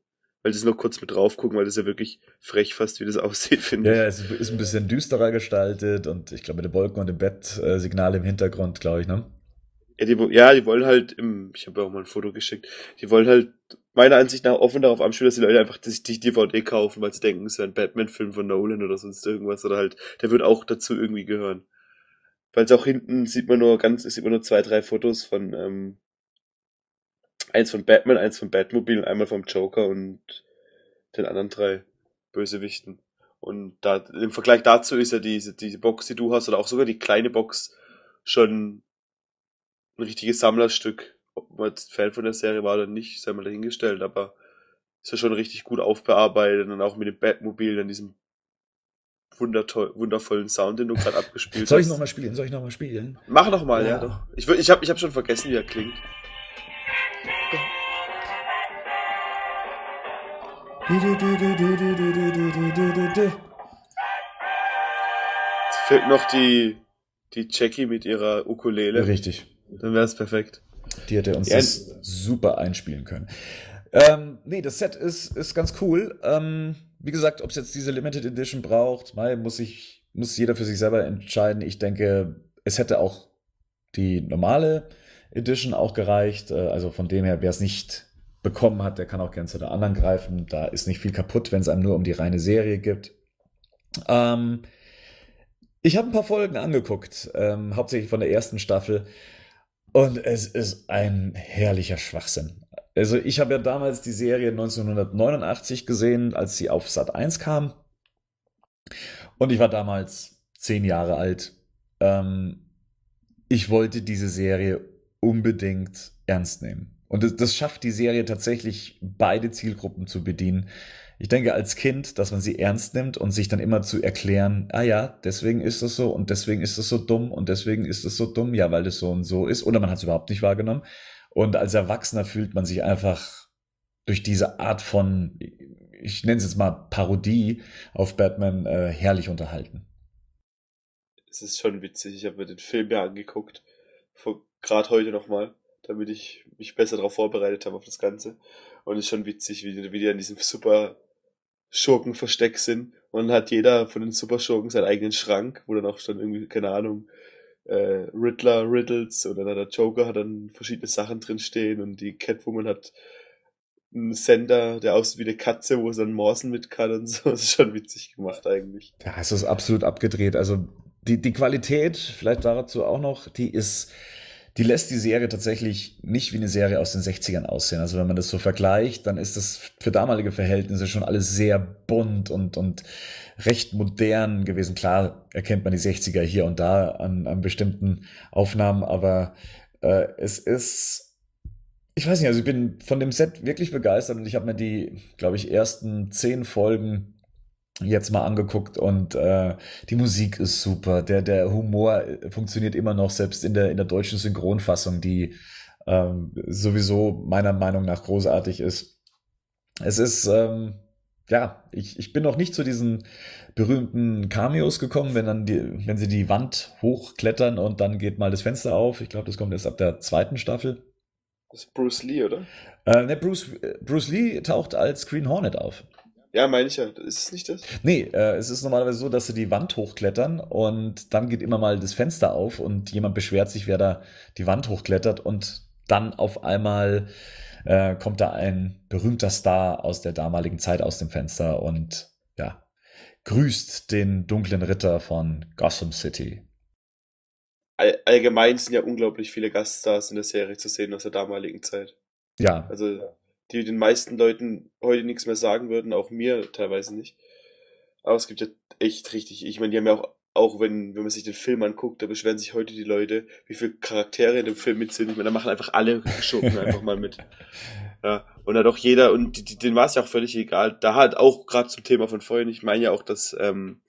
S1: Weil sie es nur kurz mit drauf gucken, weil das ja wirklich frech fast, wie das (laughs) aussieht, finde
S3: Ja,
S1: ich.
S3: ja, es ist ein bisschen düsterer gestaltet und ich glaube mit den Wolken und dem Bettsignal im Hintergrund, glaube ich, ne?
S1: Ja, die, ja, die wollen halt, im, ich habe ja auch mal ein Foto geschickt, die wollen halt meiner Ansicht nach offen darauf anspielen, dass die Leute einfach sich die DVD kaufen, weil sie denken, es wäre ein Batman-Film von Nolan oder sonst irgendwas oder halt, der wird auch dazu irgendwie gehören. Weil es auch hinten sieht man nur ganz, sieht man nur zwei, drei Fotos von, ähm, eins von Batman, eins von Batmobile und einmal vom Joker und den anderen drei Bösewichten. Und da, im Vergleich dazu ist ja diese, diese Box, die du hast, oder auch sogar die kleine Box schon ein richtiges Sammlerstück. Ob man jetzt Fan von der Serie war oder nicht, sei mal dahingestellt, aber ist ja schon richtig gut aufbearbeitet und auch mit dem Batmobil, dann diesem wundervollen Sound, den du gerade (laughs) abgespielt
S3: Soll ich
S1: hast.
S3: nochmal spielen? Soll ich nochmal spielen?
S1: Mach noch mal, ja,
S3: Ja.
S1: doch. Ich, ich habe ich hab schon vergessen, wie er klingt. Fehlt noch die, die Jackie mit ihrer Ukulele.
S3: Richtig.
S1: Dann wäre es perfekt.
S3: Die hätte uns
S1: Ja,
S3: das super einspielen können. Ähm, nee, das Set ist, ist ganz cool. Ähm, wie gesagt, ob es jetzt diese Limited Edition braucht, mei, muss ich, muss jeder für sich selber entscheiden. Ich denke, es hätte auch die normale Edition auch gereicht. Äh, Also von dem her, wer es nicht bekommen hat, der kann auch gerne zu der anderen greifen. Da ist nicht viel kaputt, wenn es einem nur um die reine Serie gibt. Ähm, ich habe ein paar Folgen angeguckt, ähm, hauptsächlich von der ersten Staffel. Und es ist ein herrlicher Schwachsinn. Also ich habe ja damals die Serie 1989 gesehen, als sie auf Sat 1 kam. Und ich war damals zehn Jahre alt. Ähm, ich wollte diese Serie unbedingt ernst nehmen. Und das, das schafft die Serie tatsächlich, beide Zielgruppen zu bedienen. Ich denke als Kind, dass man sie ernst nimmt und sich dann immer zu erklären, ah ja, deswegen ist das so und deswegen ist das so dumm und deswegen ist das so dumm, ja, weil das so und so ist. Oder man hat es überhaupt nicht wahrgenommen. Und als Erwachsener fühlt man sich einfach durch diese Art von, ich nenne es jetzt mal Parodie auf Batman, äh, herrlich unterhalten.
S1: Es ist schon witzig. Ich habe mir den Film ja angeguckt. Gerade heute nochmal, damit ich mich besser darauf vorbereitet habe auf das Ganze. Und es ist schon witzig, wie, die- wie die an diesem super Schurkenversteck sind. Und dann hat jeder von den Superschurken seinen eigenen Schrank, wo dann auch schon irgendwie, keine Ahnung, äh, Riddler, Riddles oder dann der Joker hat dann verschiedene Sachen drin stehen und die Catwoman hat einen Sender, der aussieht wie eine Katze, wo es dann Morsen mit kann und so. (laughs) Das ist schon witzig gemacht eigentlich.
S3: Ja, es ist absolut abgedreht. Also die, die Qualität, vielleicht dazu auch noch, die ist, die lässt die Serie tatsächlich nicht wie eine Serie aus den 60ern aussehen. Also wenn man das so vergleicht, dann ist das für damalige Verhältnisse schon alles sehr bunt und, und recht modern gewesen. Klar erkennt man die 60er hier und da an, an bestimmten Aufnahmen, aber äh, es ist, ich weiß nicht, also ich bin von dem Set wirklich begeistert und ich habe mir die, glaube ich, ersten zehn Folgen jetzt mal angeguckt und äh, die Musik ist super, der, der Humor äh, funktioniert immer noch, selbst in der, in der deutschen Synchronfassung, die ähm, sowieso meiner Meinung nach großartig ist. Es ist, ähm, ja, ich, ich bin noch nicht zu diesen berühmten Cameos gekommen, wenn dann die, wenn sie die Wand hochklettern und dann geht mal das Fenster auf. Ich glaube, das kommt erst ab der zweiten Staffel.
S1: Das ist Bruce Lee, oder?
S3: Äh, ne, Bruce, Bruce Lee taucht als Green Hornet auf.
S1: Ja, meine ich ja. Ist es nicht das?
S3: Nee, äh, es ist normalerweise so, dass sie die Wand hochklettern und dann geht immer mal das Fenster auf und jemand beschwert sich, wer da die Wand hochklettert und dann auf einmal äh, kommt da ein berühmter Star aus der damaligen Zeit aus dem Fenster und ja, grüßt den dunklen Ritter von Gotham City.
S1: All, allgemein sind ja unglaublich viele Gaststars in der Serie zu sehen aus der damaligen Zeit.
S3: Ja,
S1: Also, die den meisten Leuten heute nichts mehr sagen würden, auch mir teilweise nicht. Aber es gibt ja echt richtig, ich meine, die haben ja auch, auch wenn, wenn man sich den Film anguckt, da beschweren sich heute die Leute, wie viele Charaktere in dem Film mit sind. Ich meine, da machen einfach alle Schurken einfach mal mit. Ja, und hat auch jeder, und denen war es ja auch völlig egal. Da hat auch gerade zum Thema von vorhin, ich meine ja auch, dass ähm,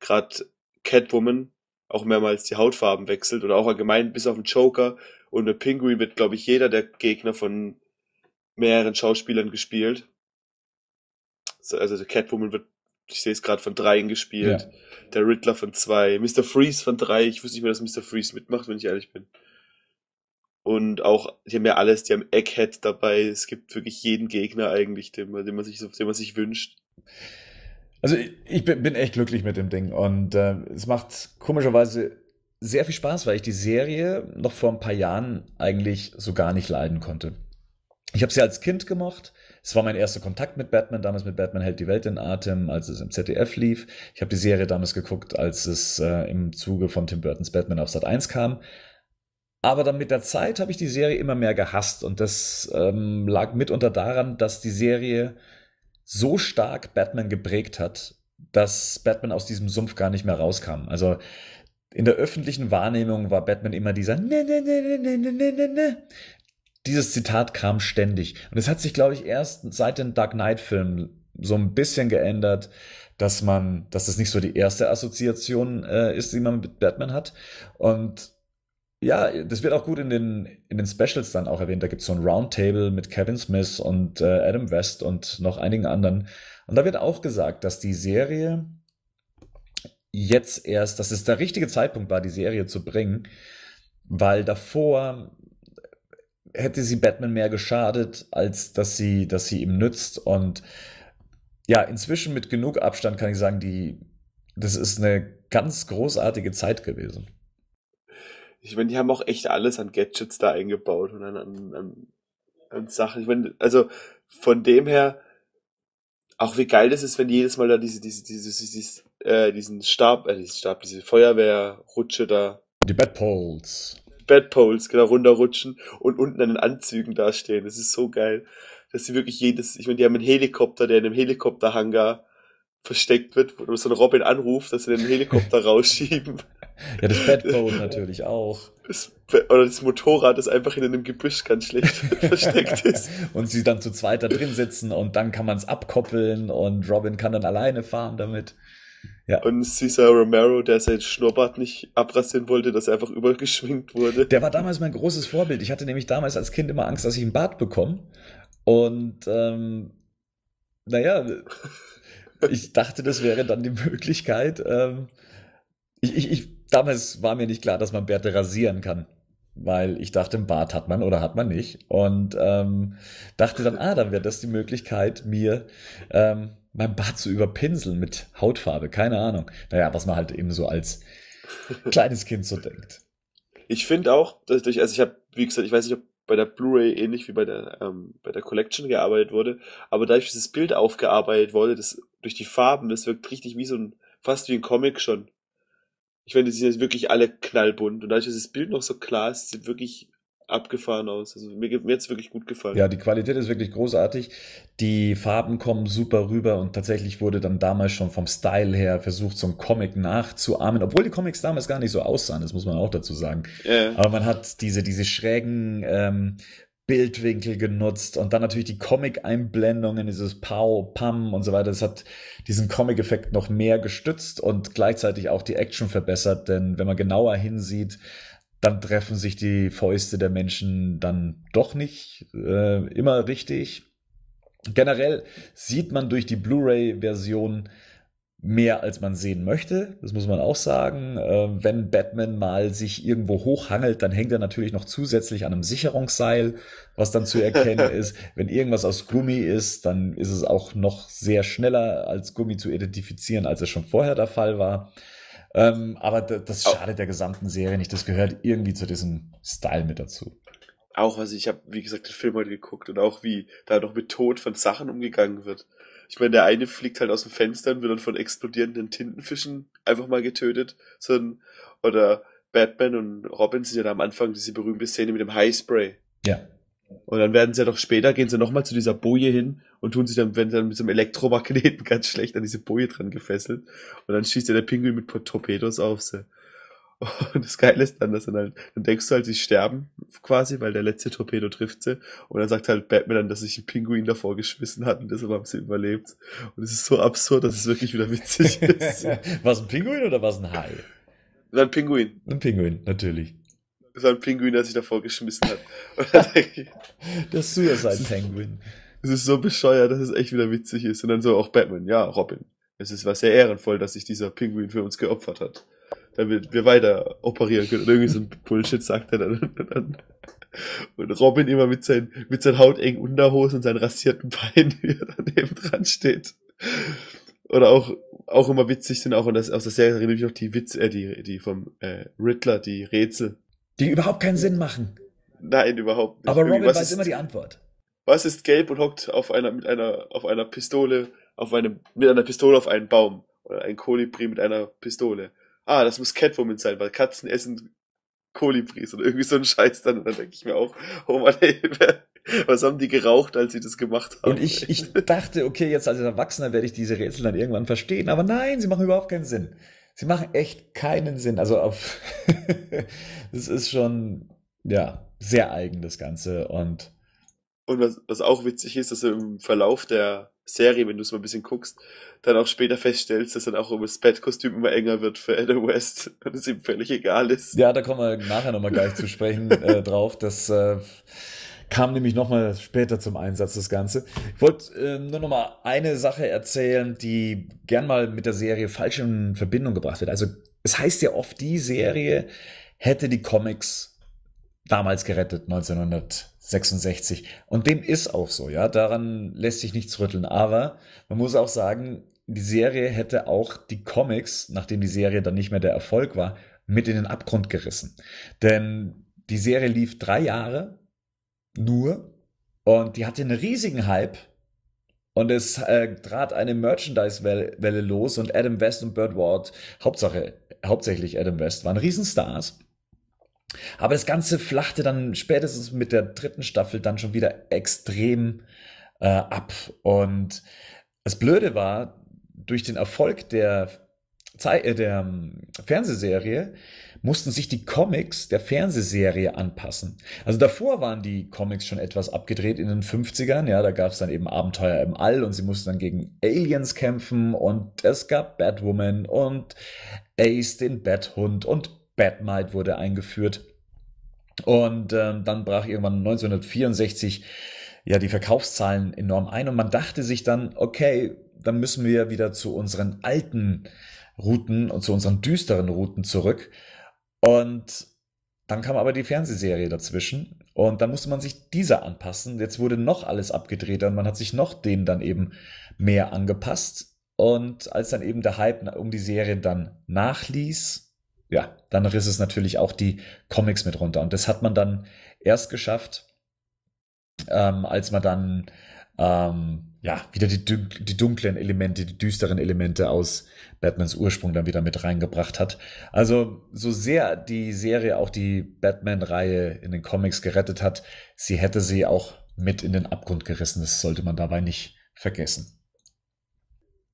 S1: gerade Catwoman auch mehrmals die Hautfarben wechselt oder auch allgemein bis auf den Joker und der Pinguin wird, glaube ich, jeder der Gegner von mehreren Schauspielern gespielt. So, Also Catwoman wird, ich sehe es gerade, von dreien gespielt. Der Riddler von zwei. Mr. Freeze von drei. Ich wusste nicht mehr, dass Mr. Freeze mitmacht, wenn ich ehrlich bin. Und auch, die haben ja alles, die haben Egghead dabei. Es gibt wirklich jeden Gegner eigentlich, den man, den man sich, den man sich wünscht.
S3: Also ich, bin echt glücklich mit dem Ding und äh, es macht komischerweise sehr viel Spaß, weil ich die Serie noch vor ein paar Jahren eigentlich so gar nicht leiden konnte. Ich habe sie als Kind gemocht. Es war mein erster Kontakt mit Batman, damals mit Batman hält die Welt in Atem, als es im ZDF lief. Ich habe die Serie damals geguckt, als es äh, im Zuge von Tim Burtons Batman auf Sat 1 kam. Aber dann mit der Zeit habe ich die Serie immer mehr gehasst und das ähm, lag mitunter daran, dass die Serie so stark Batman geprägt hat, dass Batman aus diesem Sumpf gar nicht mehr rauskam. Also in der öffentlichen Wahrnehmung war Batman immer dieser ne ne ne ne ne ne ne ne ne. Dieses Zitat kam ständig und es hat sich, glaube ich, erst seit den Dark Knight Filmen so ein bisschen geändert, dass man, dass das nicht so die erste Assoziation äh, ist, die man mit Batman hat. Und ja, das wird auch gut in den, in den Specials dann auch erwähnt. Da gibt es so ein Roundtable mit Kevin Smith und äh, Adam West und noch einigen anderen. Und da wird auch gesagt, dass die Serie jetzt erst, dass es der richtige Zeitpunkt war, die Serie zu bringen, weil davor hätte sie Batman mehr geschadet, als dass sie, dass sie ihm nützt. Und ja, inzwischen mit genug Abstand kann ich sagen, die, das ist eine ganz großartige Zeit gewesen.
S1: Ich meine, die haben auch echt alles an Gadgets da eingebaut und an, an, an, an Sachen. Ich meine, also von dem her, auch wie geil das ist, wenn jedes Mal da diese, diese, diese, diese äh, diesen Stab, äh, diesen Stab, diese Feuerwehrrutsche da.
S3: Die Bedpoles.
S1: Bedpoles, genau, runterrutschen und unten an den Anzügen dastehen. Das ist so geil. Dass sie wirklich jedes, ich meine, die haben einen Helikopter, der in einem Helikopterhangar versteckt wird, wo so ein Robin anruft, dass sie den Helikopter (laughs) rausschieben.
S3: Ja, das Bedbone natürlich auch.
S1: Das, oder das Motorrad, das einfach in einem Gebüsch ganz schlecht (laughs) versteckt ist.
S3: Und sie dann zu zweit da drin sitzen und dann kann man es abkoppeln und Robin kann dann alleine fahren damit.
S1: Ja. Und Cesar Romero, der sein Schnurrbart nicht abrasieren wollte, dass er einfach übergeschminkt wurde.
S3: Der war damals mein großes Vorbild. Ich hatte nämlich damals als Kind immer Angst, dass ich einen Bart bekomme. Und ähm, naja, ich dachte, das wäre dann die Möglichkeit. Ähm, ich, ich, ich, damals war mir nicht klar, dass man Bärte rasieren kann. Weil ich dachte, einen Bart hat man oder hat man nicht. Und ähm, dachte dann, ah, dann wäre das die Möglichkeit, mir ähm, mein Bart zu überpinseln mit Hautfarbe, keine Ahnung. Naja, was man halt eben so als (laughs) kleines Kind so denkt.
S1: Ich finde auch, dass durch, also ich habe, wie gesagt, ich weiß nicht, ob bei der Blu-ray ähnlich wie bei der ähm, bei der Collection gearbeitet wurde, aber dadurch, dass das Bild aufgearbeitet wurde, das durch die Farben, das wirkt richtig wie so ein fast wie ein Comic schon. Ich finde, die sind jetzt wirklich alle knallbunt und dadurch, dass das Bild noch so klar ist, sieht wirklich abgefahren aus. Also mir, mir hat's wirklich gut gefallen.
S3: Ja, die Qualität ist wirklich großartig. Die Farben kommen super rüber und tatsächlich wurde dann damals schon vom Style her versucht, so ein Comic nachzuahmen, obwohl die Comics damals gar nicht so aussahen, das muss man auch dazu sagen. Ja. Aber man hat diese, diese schrägen ähm, Bildwinkel genutzt und dann natürlich die Comic-Einblendungen, dieses Pow, Pam und so weiter. Das hat diesen Comic-Effekt noch mehr gestützt und gleichzeitig auch die Action verbessert, denn wenn man genauer hinsieht, dann treffen sich die Fäuste der Menschen dann doch nicht äh, immer richtig. Generell sieht man durch die Blu-ray-Version mehr, als man sehen möchte. Das muss man auch sagen. Äh, wenn Batman mal sich irgendwo hochhangelt, dann hängt er natürlich noch zusätzlich an einem Sicherungsseil, was dann zu erkennen (laughs) ist. Wenn irgendwas aus Gummi ist, dann ist es auch noch sehr schneller als Gummi zu identifizieren, als es schon vorher der Fall war. Ähm, aber das schadet der gesamten Serie nicht. Das gehört irgendwie zu diesem Style mit dazu.
S1: Auch, also ich habe, wie gesagt, den Film heute geguckt und auch wie da noch mit Tod von Sachen umgegangen wird. Ich meine, der eine fliegt halt aus dem Fenster und wird dann von explodierenden Tintenfischen einfach mal getötet. So ein, oder Batman und Robin sind ja da am Anfang diese berühmte Szene mit dem Highspray.
S3: Ja.
S1: Und dann werden sie ja doch später, gehen sie nochmal zu dieser Boje hin und tun sich dann, wenn dann mit so einem Elektromagneten (laughs) ganz schlecht an diese Boje dran gefesselt. Und dann schießt ja der Pinguin mit Torpedos auf sie. (laughs) Und das Geile ist dann, dass dann halt, dann denkst du halt, sie sterben quasi, weil der letzte Torpedo trifft sie. Und dann sagt halt Batman dann, dass sich ein Pinguin davor geschmissen hat und deshalb haben sie überlebt. Und es ist so absurd, dass es wirklich wieder witzig (laughs) ist.
S3: war es ein Pinguin oder war es ein Hai?
S1: War ein Pinguin.
S3: Ein Pinguin, natürlich.
S1: Das war ein Pinguin, der sich davor geschmissen hat. (laughs)
S3: der Suicide Penguin.
S1: Es ist so bescheuert, dass es echt wieder witzig ist. Und dann so auch Batman, ja, Robin. Es ist was sehr ehrenvoll, dass sich dieser Pinguin für uns geopfert hat. Damit wir weiter operieren können. Und irgendwie so ein Bullshit sagt er dann. Und, dann, und Robin immer mit seinen, mit seinen hautengen Unterhosen und seinen rasierten Beinen, wie er daneben dran steht. Oder auch, auch immer witzig sind auch, und das aus der Serie erinnere ich noch die Witze, äh, die, die vom äh, Riddler, die Rätsel
S3: die überhaupt keinen Sinn machen.
S1: Nein, überhaupt
S3: nicht. Aber Robin was weiß ist, immer die Antwort.
S1: Was ist gelb und hockt auf einer, mit einer, auf einer Pistole, auf einem, mit einer Pistole auf einen Baum? Oder ein Kolibri mit einer Pistole. Ah, das muss Catwoman sein, weil Katzen essen Kolibris oder irgendwie so ein Scheiß dann. Und dann denke ich mir auch, oh Mann, ey, was haben die geraucht, als sie das gemacht haben?
S3: Und ich, ich dachte, okay, jetzt als Erwachsener werde ich diese Rätsel dann irgendwann verstehen. Aber nein, sie machen überhaupt keinen Sinn sie machen echt keinen Sinn. Also auf, (laughs) das ist schon, ja, sehr eigen, das Ganze. Und
S1: Und was, was auch witzig ist, dass du im Verlauf der Serie, wenn du es mal ein bisschen guckst, dann auch später feststellst, dass dann auch um das Bettkostüm immer enger wird für Adam West (laughs) und es ihm völlig egal ist.
S3: Ja, da kommen wir nachher nochmal gleich zu sprechen äh, (laughs) drauf. Das äh, kam nämlich nochmal später zum Einsatz, das Ganze. Ich wollte äh, nur nochmal eine Sache erzählen, die gern mal mit der Serie falsch in Verbindung gebracht wird. Also es heißt ja oft, die Serie hätte die Comics damals gerettet, 1966. Und dem ist auch so, ja. Daran lässt sich nichts rütteln. Aber man muss auch sagen, die Serie hätte auch die Comics, nachdem die Serie dann nicht mehr der Erfolg war, mit in den Abgrund gerissen. Denn die Serie lief drei Jahre nur und die hatte einen riesigen Hype und es äh, trat eine Merchandise-Welle los und Adam West und Burt Ward, Hauptsache, hauptsächlich Adam West, waren Riesenstars. Aber das Ganze flachte dann spätestens mit der dritten Staffel dann schon wieder extrem äh, ab. Und das Blöde war, durch den Erfolg der, Ze äh, der ähm, Fernsehserie mussten sich die Comics der Fernsehserie anpassen. Also davor waren die Comics schon etwas abgedreht in den 50ern. Ja, da gab es dann eben Abenteuer im All und sie mussten dann gegen Aliens kämpfen und es gab Batwoman und Ace den Bathund und Batmite wurde eingeführt. Und ähm, dann brach irgendwann 1964 ja die Verkaufszahlen enorm ein und man dachte sich dann, okay, dann müssen wir wieder zu unseren alten Routen und zu unseren düsteren Routen zurück. Und dann kam aber die Fernsehserie dazwischen und dann musste man sich dieser anpassen. Jetzt wurde noch alles abgedreht und man hat sich noch denen dann eben mehr angepasst. Und als dann eben der Hype um die Serie dann nachließ, ja, dann riss es natürlich auch die Comics mit runter. Und das hat man dann erst geschafft, ähm, als man dann ähm, ja wieder die, die dunklen Elemente, die düsteren Elemente aus Batmans Ursprung dann wieder mit reingebracht hat. Also so sehr die Serie auch die Batman-Reihe in den Comics gerettet hat, sie hätte sie auch mit in den Abgrund gerissen. Das sollte man dabei nicht vergessen.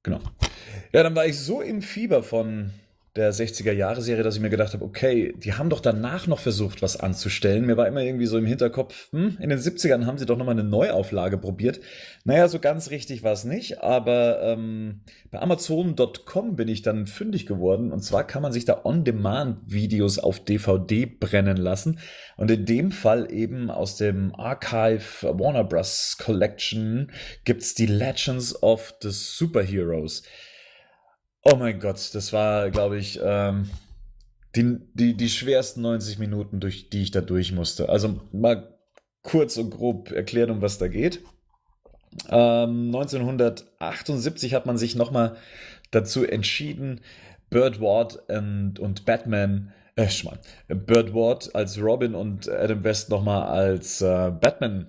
S3: Genau. Ja, dann war ich so im Fieber von der 60er-Jahre-Serie, dass ich mir gedacht habe, okay, die haben doch danach noch versucht, was anzustellen. Mir war immer irgendwie so im Hinterkopf, hm, in den 70ern haben sie doch nochmal eine Neuauflage probiert. Naja, so ganz richtig war es nicht, aber ähm, bei Amazon.com bin ich dann fündig geworden. Und zwar kann man sich da On-Demand-Videos auf DVD brennen lassen. Und in dem Fall eben aus dem Archive Warner Bros. Collection gibt's die Legends of the Superheroes. Oh mein Gott, das war, glaube ich, ähm, die, die, die schwersten 90 Minuten, durch die ich da durch musste. Also mal kurz und grob erklären, um was da geht. Ähm, 1978 hat man sich nochmal dazu entschieden, Bird Ward und, und Batman, äh, Schmarrn, Bird Ward als Robin und Adam West nochmal als äh, Batman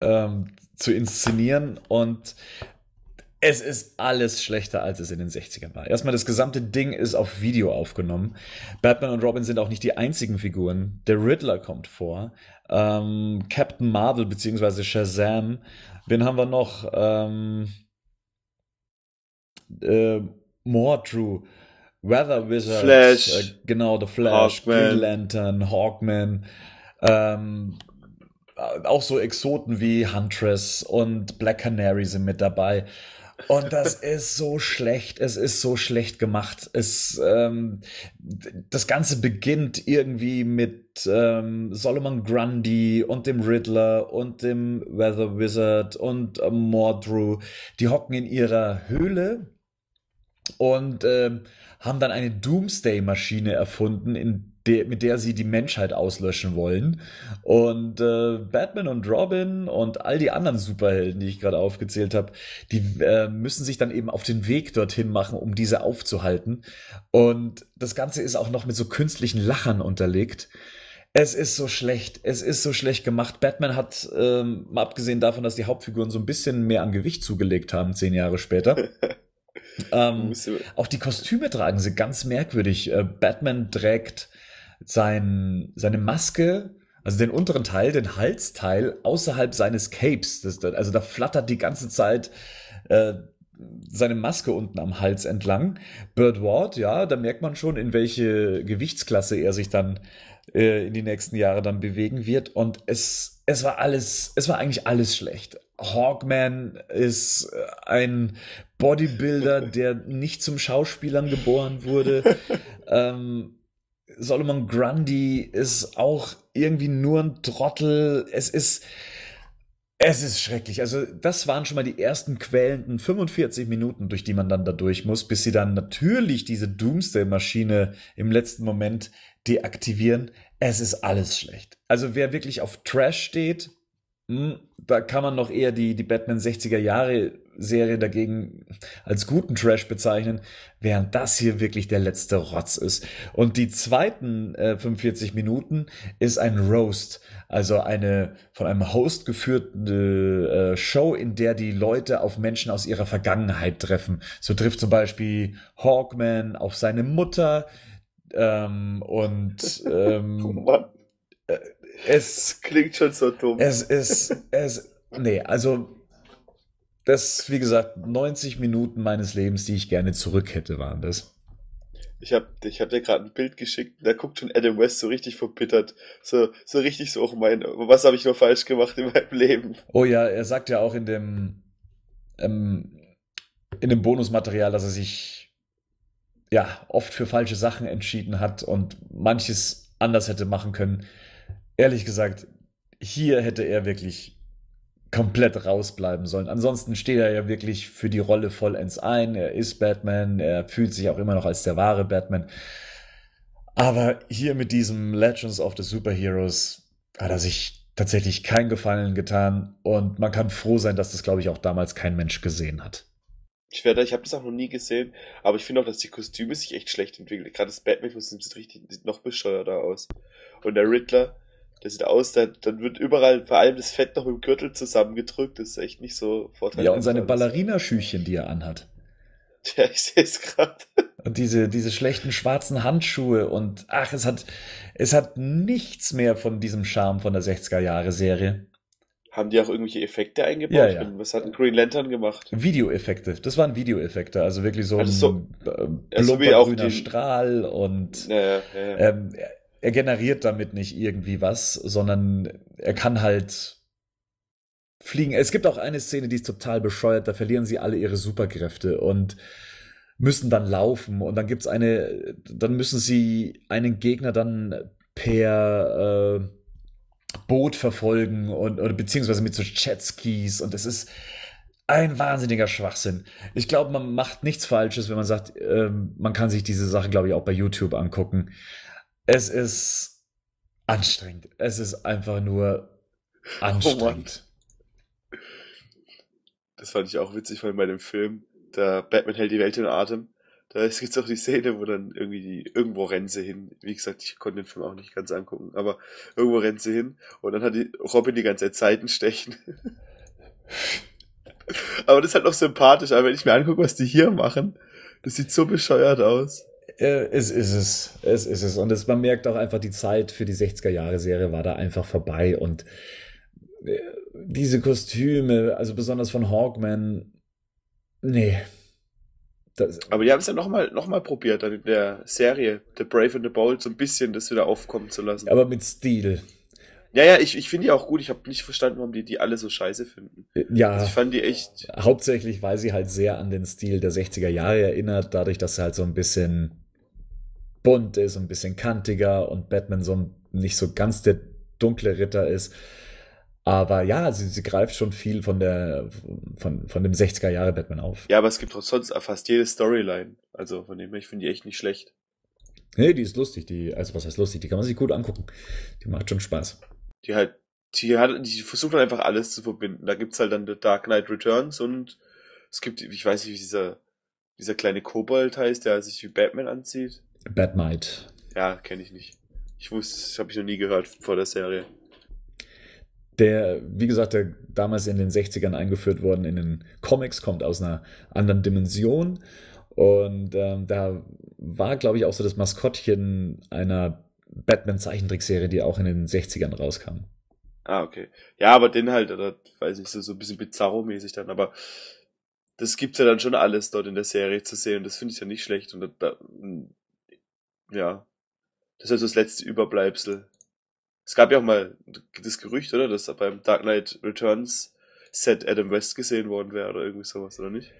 S3: ähm, zu inszenieren und es ist alles schlechter, als es in den 60ern war. Erstmal, das gesamte Ding ist auf Video aufgenommen. Batman und Robin sind auch nicht die einzigen Figuren. Der Riddler kommt vor. Ähm, Captain Marvel beziehungsweise Shazam. Wen haben wir noch? Ähm, äh, Mordrew. Weather Wizard.
S1: Flash.
S3: Äh, genau, The Flash.
S1: Hawkman.
S3: Green Lantern. Hawkman. Ähm, auch so Exoten wie Huntress und Black Canary sind mit dabei. Und das ist so schlecht, es ist so schlecht gemacht. Es, ähm, das Ganze beginnt irgendwie mit ähm, Solomon Grundy und dem Riddler und dem Weather Wizard und äh, Mordrew. Die hocken in ihrer Höhle und ähm, haben dann eine Doomsday-Maschine erfunden, in der, mit der sie die Menschheit auslöschen wollen. Und äh, Batman und Robin und all die anderen Superhelden, die ich gerade aufgezählt habe, die äh, müssen sich dann eben auf den Weg dorthin machen, um diese aufzuhalten. Und das Ganze ist auch noch mit so künstlichen Lachern unterlegt. Es ist so schlecht. Es ist so schlecht gemacht. Batman hat, ähm, mal abgesehen davon, dass die Hauptfiguren so ein bisschen mehr an Gewicht zugelegt haben, zehn Jahre später. (laughs) ähm, auch die Kostüme tragen sie ganz merkwürdig. Äh, Batman trägt sein, seine Maske, also den unteren Teil, den Halsteil, außerhalb seines Capes. Das, also da flattert die ganze Zeit äh, seine Maske unten am Hals entlang. Bird Ward, ja, da merkt man schon, in welche Gewichtsklasse er sich dann äh, in die nächsten Jahre dann bewegen wird. Und es, es war alles, es war eigentlich alles schlecht. Hawkman ist äh, ein Bodybuilder, (laughs) der nicht zum Schauspielern geboren wurde. ähm, Solomon Grundy ist auch irgendwie nur ein Trottel. Es ist, es ist schrecklich. Also, das waren schon mal die ersten quälenden 45 Minuten, durch die man dann da durch muss, bis sie dann natürlich diese Doomsday-Maschine im letzten Moment deaktivieren. Es ist alles schlecht. Also, wer wirklich auf Trash steht, hm, da kann man noch eher die, die Batman 60er Jahre Serie dagegen als guten Trash bezeichnen, während das hier wirklich der letzte Rotz ist. Und die zweiten äh, 45 Minuten ist ein Roast, also eine von einem Host geführte äh, Show, in der die Leute auf Menschen aus ihrer Vergangenheit treffen. So trifft zum Beispiel Hawkman auf seine Mutter ähm, und ähm, (laughs)
S1: Oh
S3: es
S1: klingt schon so dumm.
S3: es ist, es, nee, also, das, wie gesagt, 90 Minuten meines Lebens, die ich gerne zurück hätte, waren das.
S1: Ich hab, ich hab dir gerade ein Bild geschickt, da guckt schon Adam West so richtig verbittert. So, so richtig so, auch mein, was habe ich nur falsch gemacht in meinem Leben?
S3: Oh ja, er sagt ja auch in dem, ähm, in dem Bonusmaterial, dass er sich, ja, oft für falsche Sachen entschieden hat und manches anders hätte machen können. Ehrlich gesagt, hier hätte er wirklich komplett rausbleiben sollen. Ansonsten steht er ja wirklich für die Rolle vollends ein. Er ist Batman, er fühlt sich auch immer noch als der wahre Batman. Aber hier mit diesem Legends of the Superheroes hat er sich tatsächlich keinen Gefallen getan und man kann froh sein, dass das, glaube ich, auch damals kein Mensch gesehen hat.
S1: Ich werde, ich habe das auch noch nie gesehen, aber ich finde auch, dass die Kostüme sich echt schlecht entwickeln. Gerade das Batman-Kostüm sieht richtig, sieht noch bescheuerter aus. Und der Riddler, der sieht aus, der, dann wird überall, vor allem das Fett noch dem Gürtel zusammengedrückt. Das ist echt nicht so vorteilhaft.
S3: Ja, und seine
S1: alles.
S3: Ballerinaschüchchen, die er anhat.
S1: Ja, ich sehe es gerade.
S3: Und diese, diese schlechten schwarzen Handschuhe und ach, es hat, es hat nichts mehr von diesem Charme von der 60er-Jahre-Serie.
S1: Haben die auch irgendwelche Effekte eingebaut?
S3: Ja, ja.
S1: Was hat ein Green Lantern gemacht?
S3: Videoeffekte, das waren Videoeffekte, also wirklich so ein
S1: Also so-
S3: äh,
S1: ja, so
S3: blubbergrüner
S1: die-
S3: Strahl und
S1: ja.
S3: ähm, er, er generiert damit nicht irgendwie was, sondern er kann halt fliegen. Es gibt auch eine Szene, die ist total bescheuert, da verlieren sie alle ihre Superkräfte und müssen dann laufen und dann gibt's eine, dann müssen sie einen Gegner dann per äh, Boot verfolgen und oder beziehungsweise mit so Jetskis und es ist ein wahnsinniger Schwachsinn. Ich glaube, man macht nichts Falsches, wenn man sagt, ähm, man kann sich diese Sache, glaube ich, auch bei YouTube angucken. Es ist anstrengend. Es ist einfach nur anstrengend.
S1: Das fand ich auch witzig, weil bei dem Film, der Batman hält die Welt in Atem. Da gibt es auch die Szene, wo dann irgendwie die, irgendwo rennt sie hin. Wie gesagt, ich konnte den Film auch nicht ganz angucken, aber irgendwo rennt sie hin und dann hat die Robin die ganze Zeit Seitenstechen. (laughs) aber das ist halt noch sympathisch, aber wenn ich mir angucke, was die hier machen, das sieht so bescheuert aus.
S3: Äh, es ist es. Es ist es. Und es, man merkt auch einfach, die Zeit für die 60er-Jahre-Serie war da einfach vorbei. Und äh, diese Kostüme, also besonders von Hawkman, nee. Das,
S1: Aber die haben es ja nochmal noch mal probiert, dann in der Serie, The Brave and the Bold, so ein bisschen das wieder aufkommen zu lassen.
S3: aber mit Stil.
S1: Ja, ja, ich, ich finde die auch gut. Ich habe nicht verstanden, warum die die alle so scheiße finden.
S3: Äh, Ja.
S1: Also ich fand die echt.
S3: Hauptsächlich, weil sie halt sehr an den Stil der 60er Jahre erinnert, dadurch, dass sie halt so ein bisschen bunt ist, ein bisschen kantiger und Batman so ein, nicht so ganz der dunkle Ritter ist. Aber ja, sie, sie greift schon viel von der von, von dem 60er Jahre Batman auf.
S1: Ja, aber es gibt auch sonst fast jede Storyline. Also von dem her, ich finde die echt nicht schlecht.
S3: Nee, die ist lustig, die, also was heißt lustig, die kann man sich gut angucken. Die macht schon Spaß.
S1: Die halt, die hat, die versucht halt einfach alles zu verbinden. Da gibt's halt dann The Dark Knight Returns und es gibt, ich weiß nicht, wie dieser, dieser kleine Kobold heißt, der sich wie Batman anzieht.
S3: Batmite.
S1: Ja, kenne ich nicht. Ich wusste, das habe ich noch nie gehört vor der Serie.
S3: Der, wie gesagt, der damals in den 60ern eingeführt worden in den Comics, kommt aus einer anderen Dimension. Und ähm, da war, glaube ich, auch so das Maskottchen einer Batman-Zeichentrickserie, die auch in den 60ern rauskam.
S1: Ah, okay. Ja, aber den halt, oder weiß ich, so, so ein bisschen Bizarro-mäßig dann, aber das gibt's ja dann schon alles dort in der Serie zu sehen und das finde ich ja nicht schlecht und da, ja, das ist halt so das letzte Überbleibsel. Es gab ja auch mal das Gerücht, oder, dass beim Dark Knight Returns Set Adam West gesehen worden wäre oder irgendwie sowas, oder nicht?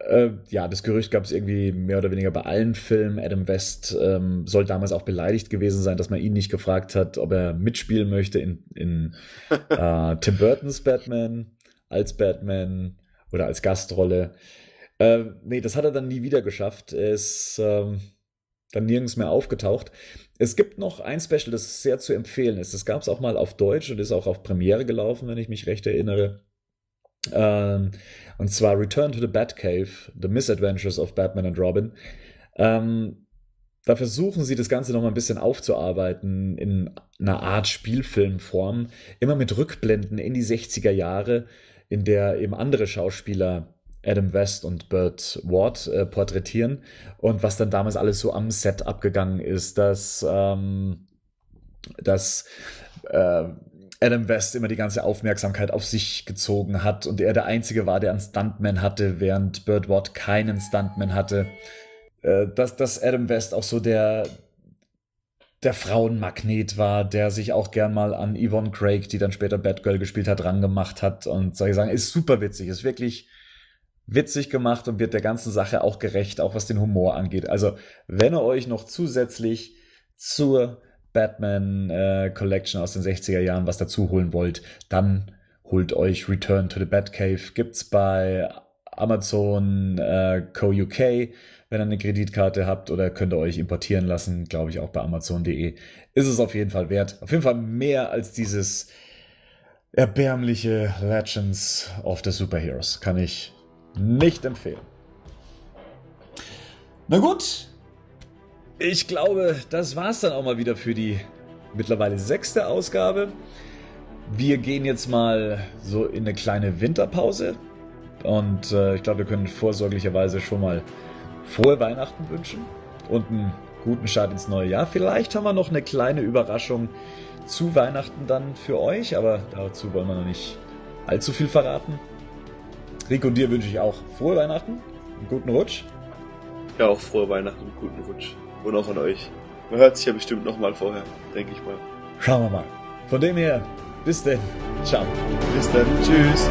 S3: Äh, ja, das Gerücht gab es irgendwie mehr oder weniger bei allen Filmen. Adam West ähm, soll damals auch beleidigt gewesen sein, dass man ihn nicht gefragt hat, ob er mitspielen möchte in, in (laughs) äh, Tim Burtons Batman, als Batman oder als Gastrolle. Äh, nee, das hat er dann nie wieder geschafft. Er ist ähm, dann nirgends mehr aufgetaucht. Es gibt noch ein Special, das sehr zu empfehlen ist. Das gab es auch mal auf Deutsch und ist auch auf Premiere gelaufen, wenn ich mich recht erinnere. Ähm, und zwar Return to the Batcave, The Misadventures of Batman and Robin. Ähm, da versuchen sie das Ganze noch mal ein bisschen aufzuarbeiten in einer Art Spielfilmform, immer mit Rückblenden in die 60er Jahre, in der eben andere Schauspieler Adam West und Burt Ward äh, porträtieren und was dann damals alles so am Set abgegangen ist, dass, ähm, dass äh, Adam West immer die ganze Aufmerksamkeit auf sich gezogen hat und er der Einzige war, der einen Stuntman hatte, während Burt Ward keinen Stuntman hatte. Äh, dass, dass Adam West auch so der, der Frauenmagnet war, der sich auch gern mal an Yvonne Craig, die dann später Batgirl gespielt hat, rangemacht hat und soll ich sagen, ist super witzig, ist wirklich witzig gemacht und wird der ganzen Sache auch gerecht, auch was den Humor angeht. Also, wenn ihr euch noch zusätzlich zur Batman äh, Collection aus den 60er Jahren was dazu holen wollt, dann holt euch Return to the Batcave. Gibt's bei Amazon äh, Co. UK, wenn ihr eine Kreditkarte habt oder könnt ihr euch importieren lassen, glaube ich auch bei Amazon.de. Ist es auf jeden Fall wert. Auf jeden Fall mehr als dieses erbärmliche Legends of the Superheroes. Kann ich nicht empfehlen. Na gut. Ich glaube, das war's dann auch mal wieder für die mittlerweile sechste Ausgabe. Wir gehen jetzt mal so in eine kleine Winterpause. Und äh, ich glaube, wir können vorsorglicherweise schon mal frohe Weihnachten wünschen und einen guten Start ins neue Jahr. Vielleicht haben wir noch eine kleine Überraschung zu Weihnachten dann für euch, aber dazu wollen wir noch nicht allzu viel verraten. Rico und dir wünsche ich auch frohe Weihnachten, einen guten Rutsch.
S1: Ja, auch frohe Weihnachten und guten Rutsch. Und auch an euch. Man hört sich ja bestimmt nochmal vorher, denke ich mal.
S3: Schauen wir mal. Von dem her, bis denn. Ciao.
S1: Bis dann. Tschüss.